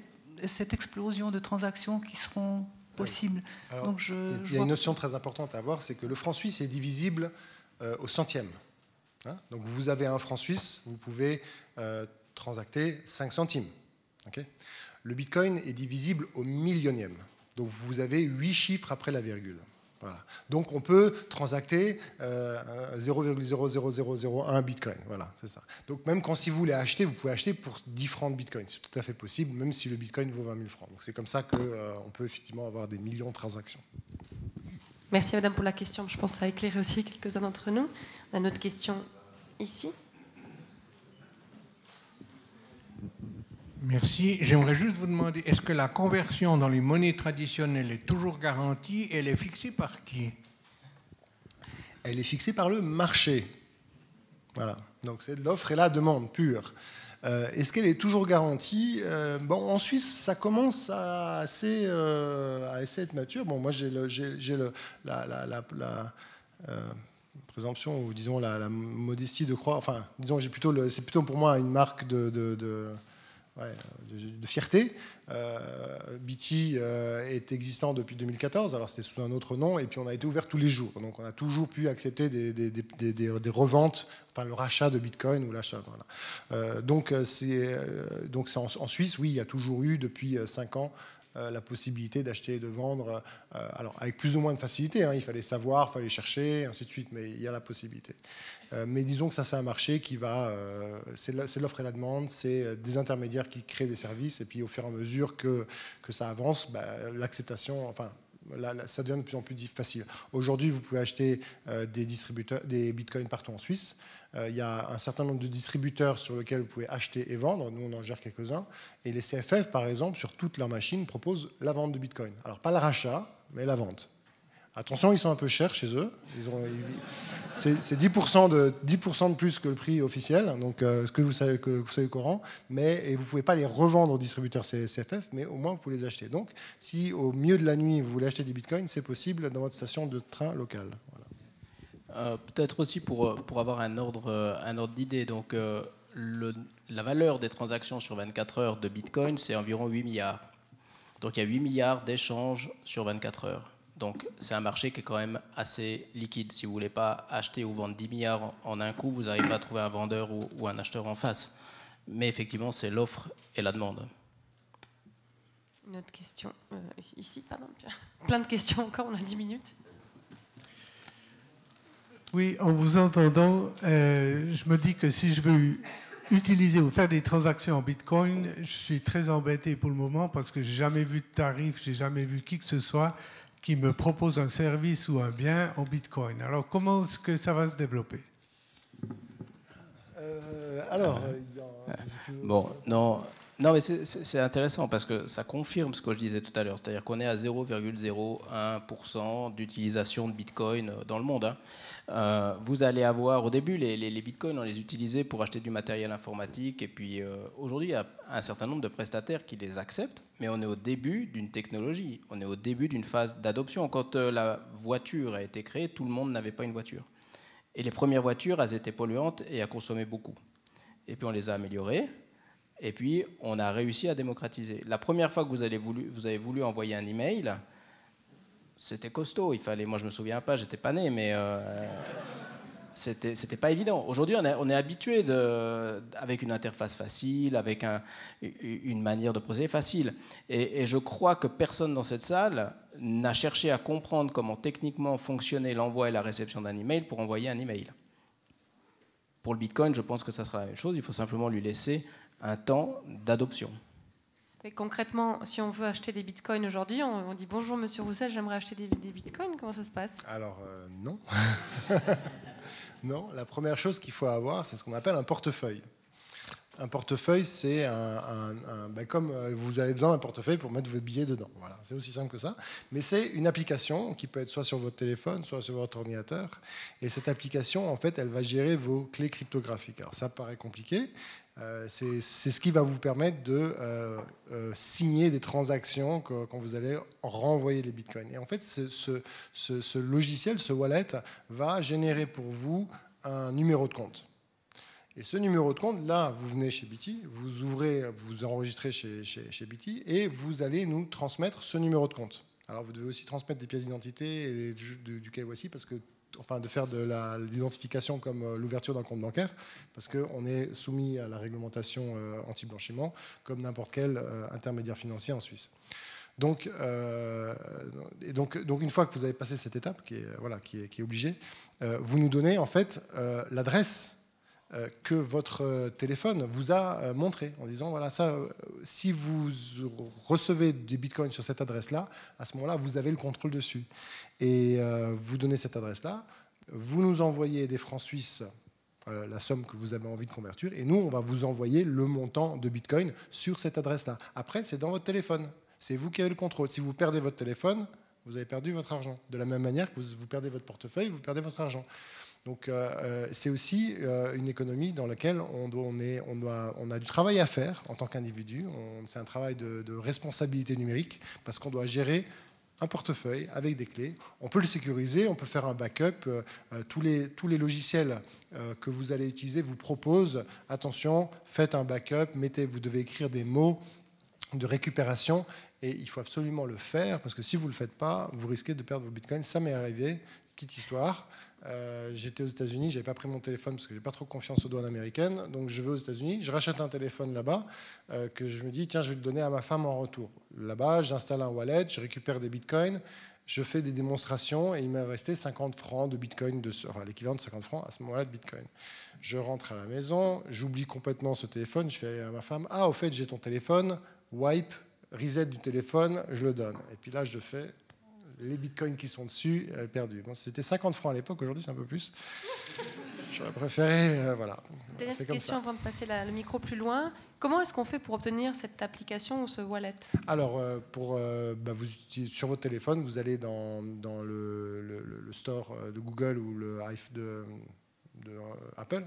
cette explosion de transactions qui seront possibles. Donc je, il y a une notion très importante à voir, c'est que le franc suisse est divisible euh, au centième. Hein? Donc vous avez un franc suisse, vous pouvez euh, transacter 5 centimes. le bitcoin est divisible au millionième. Donc vous avez 8 chiffres après la virgule. Donc on peut transacter euh, 0,00001 bitcoin. Voilà, c'est ça. Donc même quand si vous voulez acheter, vous pouvez acheter pour 10 francs de bitcoin. C'est tout à fait possible, même si le bitcoin vaut 20 000 francs. Donc c'est comme ça qu'on euh, peut effectivement avoir des millions de transactions. Merci madame pour la question. Je pense que ça a éclairé aussi quelques-uns d'entre nous. On a une autre question ici. Merci. J'aimerais juste vous demander, est-ce que la conversion dans les monnaies traditionnelles est toujours garantie et elle est fixée par qui? Elle est fixée par le marché. Voilà. Donc c'est l'offre et la demande pure. Euh, est-ce qu'elle est toujours garantie? Euh, Bon, en Suisse, ça commence à assez, euh, à être mature. Bon, moi, j'ai la, la, la présomption ou disons la, modestie de croire. Enfin, disons, j'ai c'est plutôt pour moi une marque de, fierté. Euh, BT euh, est existant depuis 2014, alors c'était sous un autre nom, et puis on a été ouvert tous les jours. Donc on a toujours pu accepter des, reventes, enfin le rachat de Bitcoin ou l'achat. Euh, donc c'est en, en, Suisse, oui, il y a toujours eu depuis 5 ans la possibilité d'acheter et de vendre, euh, alors avec plus ou moins de facilité, hein, il fallait savoir, il fallait chercher, ainsi de suite, mais il y a la possibilité. Euh, mais disons que ça, c'est un marché qui va, c'est l'offre et la demande, c'est des intermédiaires qui créent des services, et puis au fur et à mesure que, que ça avance, bah, l'acceptation, enfin, ça devient de plus en plus facile. Aujourd'hui, vous pouvez acheter des distributeurs, des bitcoins partout en Suisse. Euh, il y a un certain nombre de distributeurs sur lesquels vous pouvez acheter et vendre. Nous, on en gère quelques-uns. Et les CFF, par exemple, sur toutes leurs machines, proposent la vente de Bitcoin. Alors, pas le rachat, mais la vente. Attention, ils sont un peu chers chez eux. C'est 10%, de, 10 de plus que le prix officiel, donc euh, ce que vous savez, que vous savez courant. Mais et vous ne pouvez pas les revendre aux distributeurs CFF, mais au moins vous pouvez les acheter. Donc, si au milieu de la nuit vous voulez acheter des bitcoins, c'est possible dans votre station de train locale. Euh, peut-être aussi pour, euh, pour avoir un ordre, euh, un ordre d'idée. Donc, la valeur des transactions sur 24 heures de Bitcoin, c'est environ 8 milliards. Donc, il y a 8 milliards d'échanges sur 24 heures. Donc, c'est un marché qui est quand même assez liquide. Si vous ne voulez pas acheter ou vendre 10 milliards en un coup, vous arrivez à trouver un vendeur ou un acheteur en face. Mais effectivement, c'est l'offre et la demande. Une autre question. ici, pardon. Plein de questions encore, on a 10 minutes. Oui, en vous entendant, euh, je me dis que si je veux utiliser ou faire des transactions en Bitcoin, je suis très embêté pour le moment parce que j'ai jamais vu de tarif, j'ai jamais vu qui que ce soit qui me propose un service ou un bien en Bitcoin. Alors comment est-ce que ça va se développer? Euh, Alors, bon, non, non, mais c'est intéressant parce que ça confirme ce que je disais tout à l'heure, c'est-à-dire qu'on est à 0,01% d'utilisation de Bitcoin dans le monde. Hein. Euh, vous allez avoir, au début, les, Bitcoins, on les utilisait pour acheter du matériel informatique, et puis euh, aujourd'hui, il y a un certain nombre de prestataires qui les acceptent, mais on est au début d'une technologie, on est au début d'une phase d'adoption. Quand euh, la voiture a été créée, tout le monde n'avait pas une voiture. Et les premières voitures, elles étaient polluantes et elles consommaient beaucoup. Et puis on les a améliorées, et puis, on a réussi à démocratiser. La première fois que vous avez voulu, vous avez voulu envoyer un email, c'était costaud. Il fallait, moi, je me souviens pas, j'étais pas né, mais euh, c'était, pas évident. Aujourd'hui, on est, habitué avec une interface facile, avec un, une manière de procéder facile. Et, et, je crois que personne dans cette salle n'a cherché à comprendre comment techniquement fonctionnait l'envoi et la réception d'un email pour envoyer un email. Pour le Bitcoin, je pense que ça sera la même chose. Il faut simplement lui laisser un temps d'adoption. Et concrètement, si on veut acheter des bitcoins aujourd'hui, on, dit bonjour Monsieur Roussel, j'aimerais acheter des, bitcoins. Comment ça se passe? Alors euh, non. non, la première chose qu'il faut avoir, c'est ce qu'on appelle un portefeuille. Un portefeuille, c'est un, ben comme euh, vous avez besoin d'un portefeuille pour mettre vos billets dedans. Voilà, c'est aussi simple que ça. Mais c'est une application qui peut être soit sur votre téléphone, soit sur votre ordinateur. Et cette application, en fait, elle va gérer vos clés cryptographiques. Alors ça paraît compliqué, c'est ce qui va vous permettre de euh, euh, signer des transactions quand vous allez renvoyer les bitcoins. Et en fait, ce, logiciel, ce wallet, va générer pour vous un numéro de compte. Et ce numéro de compte, là, vous venez chez BT, vous ouvrez, vous enregistrez chez, chez, chez BT et vous allez nous transmettre ce numéro de compte. Alors vous devez aussi transmettre des pièces d'identité et du, du KYC parce que enfin de faire de l'identification comme euh, l'ouverture d'un compte bancaire, parce qu'on est soumis à la réglementation euh, anti-blanchiment comme n'importe quel euh, intermédiaire financier en Suisse. Donc, donc, donc, une fois que vous avez passé cette étape, qui est, voilà, qui est, obligée, vous nous donnez en fait l'adresse que votre téléphone vous a montré en disant voilà ça si vous recevez des bitcoins sur cette adresse là à ce moment-là vous avez le contrôle dessus et vous donnez cette adresse là vous nous envoyez des francs suisses la somme que vous avez envie de convertir et nous on va vous envoyer le montant de bitcoin sur cette adresse là après c'est dans votre téléphone c'est vous qui avez le contrôle. Si vous perdez votre téléphone, vous avez perdu votre argent. De la même manière que vous, perdez votre portefeuille, vous perdez votre argent. Donc euh, c'est aussi euh, une économie dans laquelle on, doit, on, a du travail à faire en tant qu'individu. C'est un travail de, responsabilité numérique parce qu'on doit gérer un portefeuille avec des clés. On peut le sécuriser, on peut faire un backup. Euh, tous, les, logiciels euh, que vous allez utiliser vous proposent, attention, faites un backup, mettez, vous devez écrire des mots de récupération et il faut absolument le faire parce que si vous ne le faites pas, vous risquez de perdre vos bitcoins. Ça m'est arrivé, petite histoire. Euh, J'étais aux États-Unis, j'avais pas pris mon téléphone parce que j'ai pas trop confiance aux douanes américaines. Donc je vais aux États-Unis, je rachète un téléphone là-bas euh, que je me dis tiens je vais le donner à ma femme en retour. Là-bas, j'installe un wallet, je récupère des bitcoins, je fais des démonstrations et il m'est resté 50 francs de bitcoin, enfin l'équivalent de 50 francs à ce moment-là de bitcoin. Je rentre à la maison, j'oublie complètement ce téléphone, je fais à ma femme ah au fait j'ai ton téléphone, wipe reset du téléphone, je le donne. Et puis là, je fais les bitcoins qui sont dessus, euh, perdus. Bon, C'était 50 francs à l'époque, aujourd'hui c'est un peu plus. J'aurais préféré, euh, voilà. Dernière question ça. avant de passer la, le micro plus loin. Comment est-ce qu'on fait pour obtenir cette application ou ce wallet? Alors, euh, pour, euh, bah, vous, sur votre téléphone, vous allez dans, dans le, le, le, store de Google ou le de, de Apple.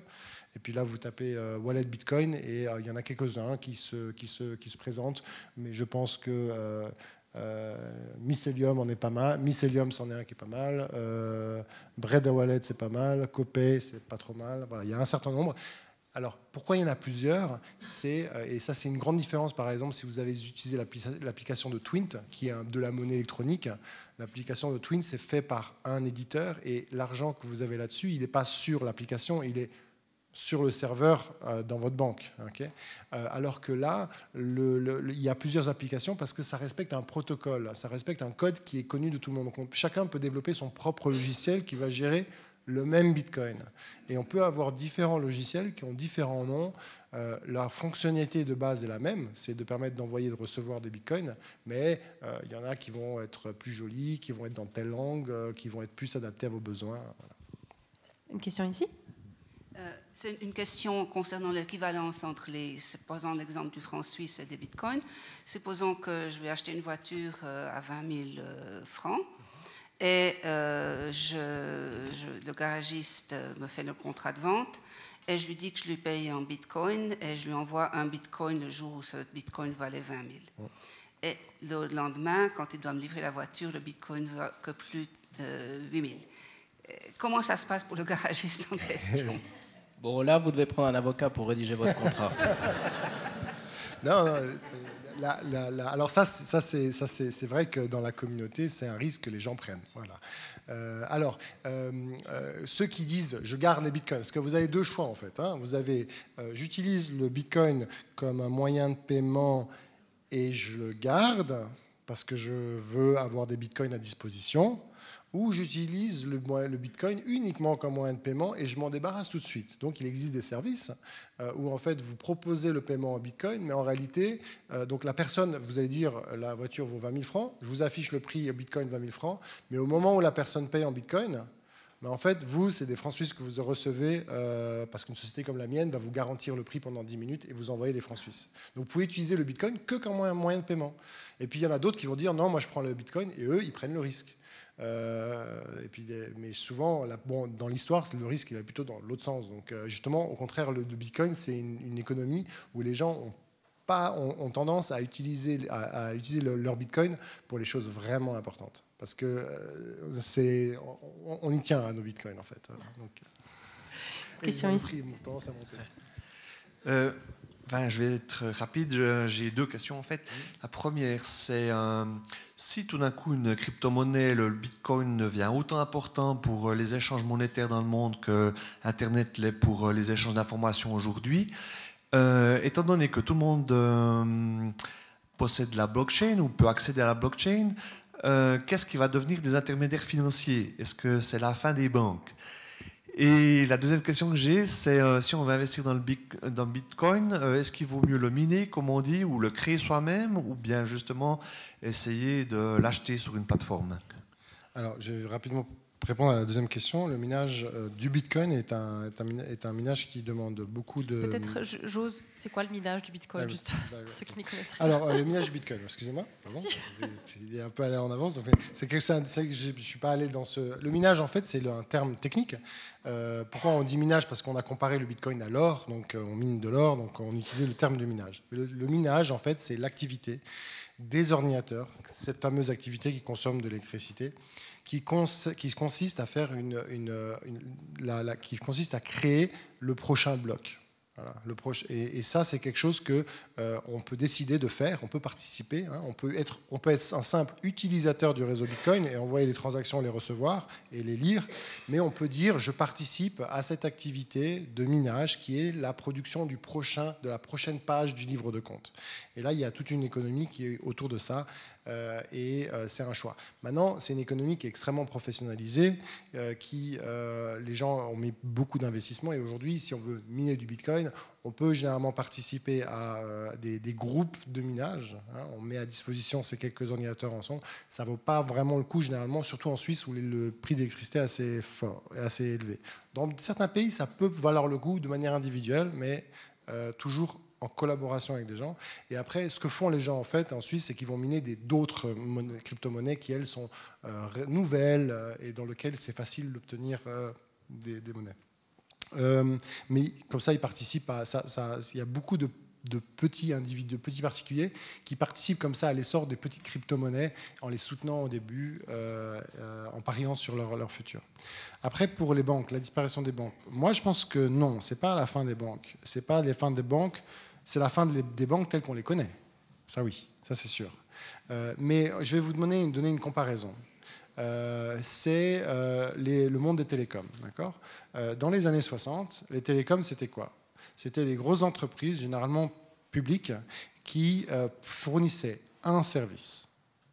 Et puis là, vous tapez euh, Wallet Bitcoin et euh, il y en a quelques-uns qui se, qui, se, qui se présentent. Mais je pense que euh, Mycelium en est pas mal. Mycelium, c'en est un qui est pas mal. Euh, Bread Wallet, c'est pas mal. Copay, c'est pas trop mal. Voilà, il y a un certain nombre. Alors, pourquoi il y en a plusieurs? C'est Et ça, c'est une grande différence, par exemple, si vous avez utilisé l'application de Twint, qui est de la monnaie électronique. L'application de Twint, c'est fait par un éditeur, et l'argent que vous avez là-dessus, il n'est pas sur l'application, il est sur le serveur euh, dans votre banque. Okay euh, alors que là, il y a plusieurs applications parce que ça respecte un protocole, ça respecte un code qui est connu de tout le monde. Donc, chacun peut développer son propre logiciel qui va gérer le même Bitcoin. Et on peut avoir différents logiciels qui ont différents noms. Euh, la fonctionnalité de base est la même, c'est de permettre d'envoyer et de recevoir des Bitcoins, mais il y en a qui vont être plus jolis, qui vont être dans telle langue, qui vont être plus adaptés à vos besoins. Une question ici? C'est une question concernant l'équivalence entre les, supposons l'exemple du franc suisse et des bitcoins. Supposons que je vais acheter une voiture à 20 000 francs et euh, je, je, le garagiste me fait le contrat de vente et je lui dis que je lui paye en bitcoin et je lui envoie un bitcoin le jour où ce bitcoin valait 20 000. Ouais. Et le lendemain, quand il doit me livrer la voiture, le bitcoin ne va que plus de 8 000. Comment ça se passe pour le garagiste en question? Bon, là, vous devez prendre un avocat pour rédiger votre contrat. non, non alors ça, ça c'est vrai que dans la communauté, c'est un risque que les gens prennent. Voilà. Euh, alors, euh, euh, ceux qui disent je garde les bitcoins, parce que vous avez deux choix en fait. Hein. Vous avez j'utilise le bitcoin comme un moyen de paiement et je le garde parce que je veux avoir des bitcoins à disposition où j'utilise le, Bitcoin uniquement comme moyen de paiement et je m'en débarrasse tout de suite. Donc il existe des services euh, où en fait vous proposez le paiement en Bitcoin, mais en réalité, euh, donc la personne, vous allez dire la voiture vaut 20 000 francs, je vous affiche le prix Bitcoin 20 000 francs, mais au moment où la personne paye en Bitcoin, mais en fait, vous, c'est des francs suisses que vous recevez euh, parce qu'une société comme la mienne va vous garantir le prix pendant 10 minutes et vous envoyer les francs suisses. Donc vous pouvez utiliser le Bitcoin que comme moyen de paiement. Et puis il y en a d'autres qui vont dire non, moi je prends le Bitcoin et eux, ils prennent le risque. Euh, et puis, mais souvent, la, bon, dans l'histoire, le risque il va plutôt dans l'autre sens. Donc, euh, justement, au contraire, le, le Bitcoin, c'est une, une, économie où les gens ont, pas, ont, ont tendance à utiliser, à, à utiliser le, leur Bitcoin pour les choses vraiment importantes. Parce que euh, c'est, on, on, y tient à nos Bitcoins, en fait. Voilà. Donc, question ici. Euh, je vais être rapide. J'ai deux questions en fait. La première, c'est euh, si tout d'un coup une crypto-monnaie, le Bitcoin, devient autant important pour les échanges monétaires dans le monde que Internet l'est pour les échanges d'informations aujourd'hui, euh, étant donné que tout le monde possède la blockchain ou peut accéder à la blockchain, qu'est-ce qui va devenir des intermédiaires financiers? Est-ce que c'est la fin des banques? Et la deuxième question que j'ai, c'est euh, si on veut investir dans le, Bitcoin, euh, est-ce qu'il vaut mieux le miner, comme on dit, ou le créer soi-même, ou bien justement essayer de l'acheter sur une plateforme? Alors, je vais rapidement répondre à la deuxième question, le minage euh, du Bitcoin est un, est un, minage qui demande beaucoup de... Peut-être, j'ose, c'est quoi le minage du Bitcoin, ah juste pour ceux qui n'y connaissent rien? Alors, euh, le minage du Bitcoin, excusez-moi, pardon, il est un peu allé en avance, c'est que, je ne suis pas allé dans ce... Le minage, en fait, c'est un terme technique. Euh, pourquoi on dit minage? Parce qu'on a comparé le Bitcoin à l'or, donc on mine de l'or, donc on utilisait le terme de minage. le minage, en fait, c'est l'activité des ordinateurs, cette fameuse activité qui consomme de l'électricité, qui, qui consiste à créer le prochain bloc et, ça, c'est quelque chose que euh, on peut décider de faire, on peut participer, hein. on, peut être, un simple utilisateur du réseau Bitcoin et envoyer les transactions, les recevoir et les lire, mais on peut dire je participe à cette activité de minage qui est la production de la prochaine page du livre de compte. Et là, il y a toute une économie qui est autour de ça. Euh, et euh, c'est un choix. Maintenant, c'est une économie qui est extrêmement professionnalisée, euh, qui les gens ont mis beaucoup d'investissements et aujourd'hui, si on veut miner du Bitcoin, on peut généralement participer à des, groupes de minage. Hein. on met à disposition ces quelques ordinateurs ensemble. Ça ne vaut pas vraiment le coup généralement, surtout en Suisse où le prix d'électricité est assez fort, est assez élevé. Dans certains pays, ça peut valoir le coup de manière individuelle, mais toujours en collaboration avec des gens. Et après, ce que font les gens en fait en Suisse, c'est qu'ils vont miner d'autres crypto-monnaies qui, elles, sont euh, nouvelles euh, et dans lesquelles c'est facile d'obtenir euh, des, monnaies. mais comme ça, ils participent. Il y a beaucoup de, petits individus, de petits particuliers qui participent comme ça à l'essor des petites crypto-monnaies en les soutenant au début, en pariant sur leur, leur, futur. Après, pour les banques, la disparition des banques. Moi, je pense que non, c'est pas la fin des banques. C'est pas la fin des banques c'est la fin des banques telles qu'on les connaît. Ça oui, ça c'est sûr. Euh, mais je vais vous donner, une comparaison. Euh, c'est euh, le monde des télécoms. Dans les années 60, les télécoms, c'était quoi? C'était les grosses entreprises, généralement publiques, qui fournissaient un service.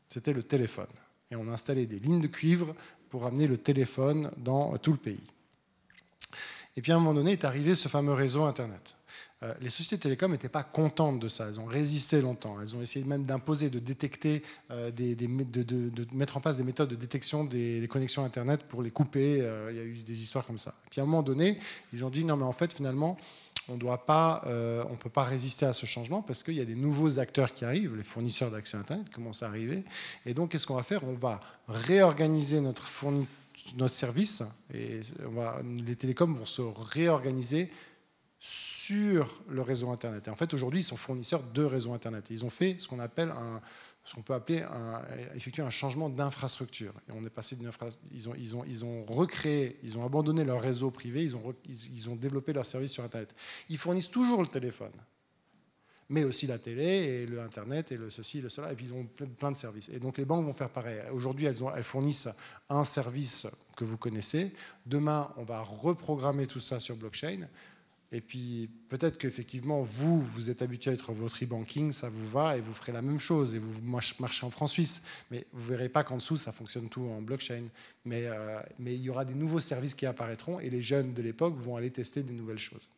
C'était le téléphone. Et on installait des lignes de cuivre pour amener le téléphone dans tout le pays. Et puis à un moment donné est arrivé ce fameux réseau Internet. Euh, les sociétés télécoms n'étaient pas contentes de ça. Elles ont résisté longtemps. Elles ont essayé même d'imposer, de détecter, euh, de, mettre en place des méthodes de détection des, connexions Internet pour les couper. Euh, il y a eu des histoires comme ça. puis à un moment donné, ils ont dit non, mais en fait, finalement, on ne peut pas résister à ce changement parce qu'il y a des nouveaux acteurs qui arrivent, les fournisseurs d'accès Internet commencent à arriver. Et donc, qu'est-ce qu'on va faire? On va réorganiser notre service et les télécoms vont se réorganiser sur le réseau Internet. Et en fait, aujourd'hui, ils sont fournisseurs de réseau Internet. ils ont fait ce qu'on appelle ce qu'on peut appeler un, effectuer un changement d'infrastructure. On est passé d'une ils ont, ils ont, ils ont recréé, ils ont abandonné leur réseau privé, ils ont, ils, ont développé leur service sur Internet. Ils fournissent toujours le téléphone, mais aussi la télé et le Internet et le ceci, le cela, et puis ils ont plein de services. Et donc les banques vont faire pareil. Aujourd'hui, elles, elles fournissent un service que vous connaissez. Demain, on va reprogrammer tout ça sur blockchain. Et puis peut-être qu'effectivement, vous, vous êtes habitué à être votre e-banking, ça vous va et vous ferez la même chose et vous marchez en franc suisse. Mais vous ne verrez pas qu'en dessous, ça fonctionne tout en blockchain. Mais, euh, mais il y aura des nouveaux services qui apparaîtront et les jeunes de l'époque vont aller tester des nouvelles choses.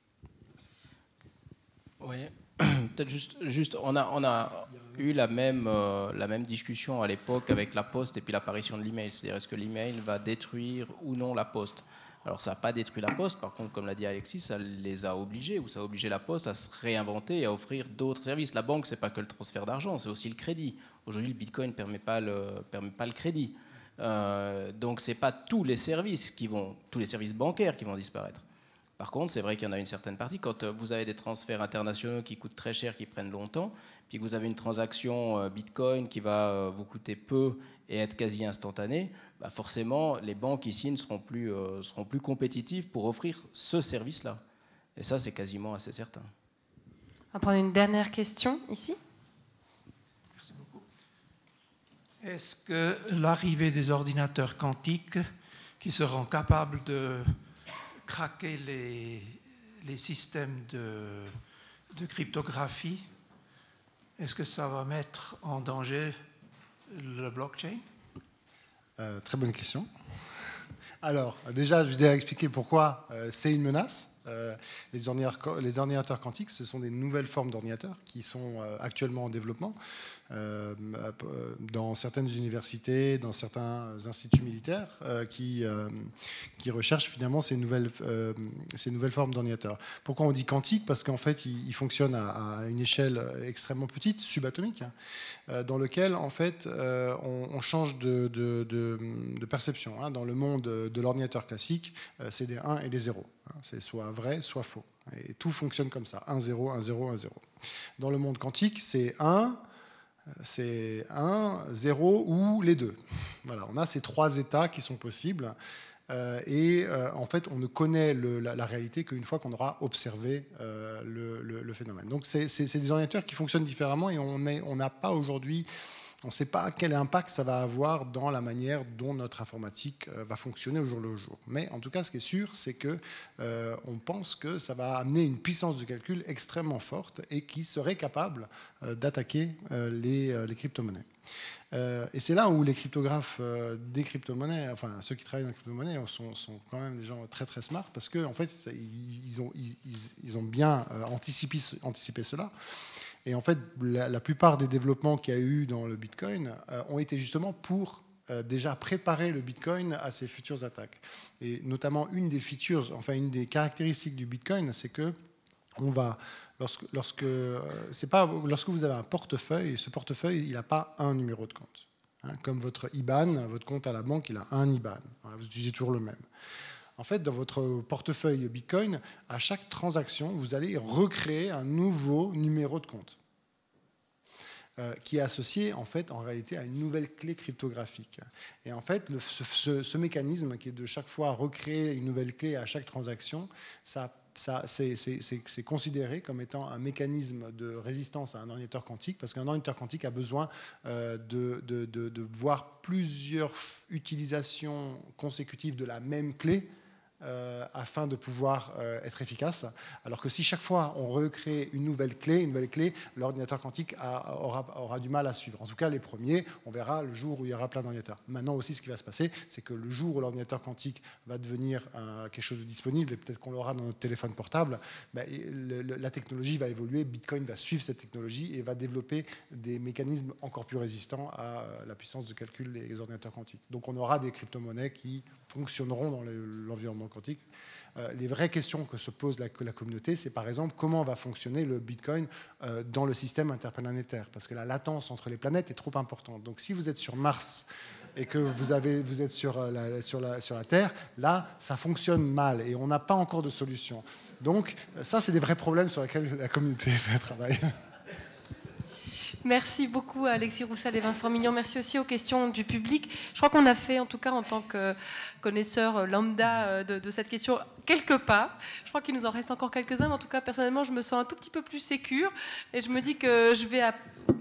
Oui, peut-être juste, juste, on a, on a eu la même, euh, la même discussion à l'époque avec la poste et puis l'apparition de l'email. C'est-à-dire, est-ce que l'email va détruire ou non la poste? Alors ça n'a pas détruit la Poste, par contre, comme l'a dit Alexis, ça les a obligés, ou ça a obligé la Poste à se réinventer et à offrir d'autres services. La banque, c'est pas que le transfert d'argent, c'est aussi le crédit. Aujourd'hui, le Bitcoin ne permet pas le, permet pas le crédit. Euh, donc c'est pas tous les services qui vont, tous les services bancaires qui vont disparaître. Par contre, c'est vrai qu'il y en a une certaine partie. Quand euh, vous avez des transferts internationaux qui coûtent très cher, qui prennent longtemps, puis que vous avez une transaction euh, Bitcoin qui va euh, vous coûter peu et être quasi instantanée, bah forcément, les banques ici ne seront plus, seront plus compétitives pour offrir ce service-là. Et ça, c'est quasiment assez certain. On va prendre une dernière question ici. Merci beaucoup. Est-ce que l'arrivée des ordinateurs quantiques qui seront capables de craquer les, les systèmes de, de cryptographie, est-ce que ça va mettre en danger le blockchain? Euh, Très bonne question. Alors, déjà, je vais expliquer pourquoi euh, c'est une menace. Euh, les, ordinateurs, les, ordinateurs, quantiques, ce sont des nouvelles formes d'ordinateurs qui sont actuellement en développement. Euh, dans certaines universités, dans certains instituts militaires euh, qui, euh, qui recherchent finalement ces nouvelles, ces nouvelles formes d'ordinateurs. Pourquoi on dit quantique? Parce qu'en fait, il, fonctionne à, une échelle extrêmment petite, subatomique, hein, dans lequel en fait on, change de, de, perception. Hein. Dans le monde de l'ordinateur classique, c'est des 1 et des 0. Hein. C'est soit vrai, soit faux. Et tout fonctionne comme ça 1, 0, 1, 0, 1, 0. Dans le monde quantique, c'est 1, c'est 1, 0 ou les deux. Voilà, on a ces trois états qui sont possibles. Euh, et euh, en fait, on ne connaît la, réalité qu'une fois qu'on aura observé euh, le, phénomène. Donc, c'est des ordinateurs qui fonctionnent différemment et on n'a pas aujourd'hui on ne sait pas quel impact ça va avoir dans la manière dont notre informatique euh, va fonctionner au jour le jour. Mais en tout cas, ce qui est sûr, c'est que euh, on pense que ça va amener une puissance de calcul extrêmement forte et qui serait capable euh, d'attaquer les, crypto-monnaies. et c'est là où les cryptographes des crypto-monnaies, enfin ceux qui travaillent dans les crypto-monnaies, sont, quand même des gens très très smart parce qu'en en fait, ils, ont, bien anticipé cela. Et en fait, la, plupart des développements qu'il y a eu dans le Bitcoin euh, ont été justement pour euh, déjà préparer le Bitcoin à ces futures attaques. Et notamment une des features, enfin une des caractéristiques du Bitcoin, c'est que on va lorsque lorsque euh, c'est pas lorsque vous avez un portefeuille, ce portefeuille il n'a pas un numéro de compte. Hein. comme votre IBAN, votre compte à la banque, il a un IBAN. vous utilisez toujours le même. En fait, dans votre portefeuille Bitcoin, à chaque transaction, vous allez recréer un nouveau numéro de compte euh, qui est associé en fait en réalité à une nouvelle clé cryptographique. Et en fait, ce, mécanisme qui est de chaque fois recréer une nouvelle clé à chaque transaction, ça, ça c'est considéré comme étant un mécanisme de résistance à un ordinateur quantique, parce qu'un ordinateur quantique a besoin euh, de, de, de, voir plusieurs utilisations consécutives de la même clé euh, afin de pouvoir euh, être efficace. Alors que si chaque fois on recrée une nouvelle clé, une nouvelle clé, l'ordinateur quantique aura, aura, du mal à suivre. En tout cas, les premiers, on verra le jour où il y aura plein d'ordinateurs. Maintenant aussi, ce qui va se passer, c'est que le jour où l'ordinateur quantique va devenir euh, quelque chose de disponible, et peut-être qu'on l'aura dans notre téléphone portable, ben, la technologie va évoluer, Bitcoin va suivre cette technologie et va développer des mécanismes encore plus résistants à la puissance de calcul des ordinateurs quantiques. Donc on aura des crypto-monnaies qui fonctionneront dans l'environnement quantique. Euh, les vraies questions que se pose la, communauté, c'est par exemple comment va fonctionner le Bitcoin euh, dans le système interplanétaire, parce que la latence entre les planètes est trop importante. Donc si vous êtes sur Mars et que vous, êtes sur euh, la, sur, la, Terre, là, ça fonctionne mal et on n'a pas encore de solution. Donc ça, c'est des vrais problèmes sur lesquels la communauté fait travailler. Merci beaucoup Alexis Roussel et Vincent Mignon. Merci aussi aux questions du public. Je crois qu'on a fait, en tout cas en tant que connaisseur lambda euh, de, cette question, quelques pas. Je crois qu'il nous en reste encore quelques-uns, mais en tout cas, personnellement, je me sens un tout petit peu plus sécure et je me dis que je vais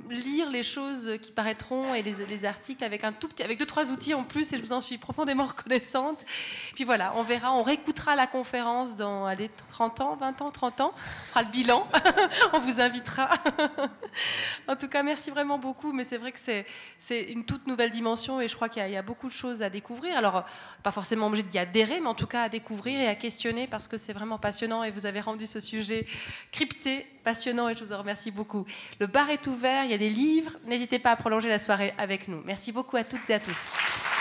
lire les choses qui paraîtront et les, articles avec un tout petit, avec deux trois outils en plus et je vous en suis profondément reconnaissante. Puis voilà, on verra, on réécoutera la conférence dans allez, 30 ans, 20 ans, 30 ans, on fera le bilan, on vous invitera. cas, merci vraiment beaucoup, mais c'est vrai que c'est une toute nouvelle dimension et je crois qu'il y, a beaucoup de choses à découvrir. Alors, pas forcément obligé d'y adhérer, mais en tout cas à découvrir et à questionner parce que c'est vraiment passionnant et vous avez rendu ce sujet crypté passionnant et je vous en remercie beaucoup. Le bar est ouvert, il y a des livres. N'hésitez pas à prolonger la soirée avec nous. Merci beaucoup à toutes et à tous.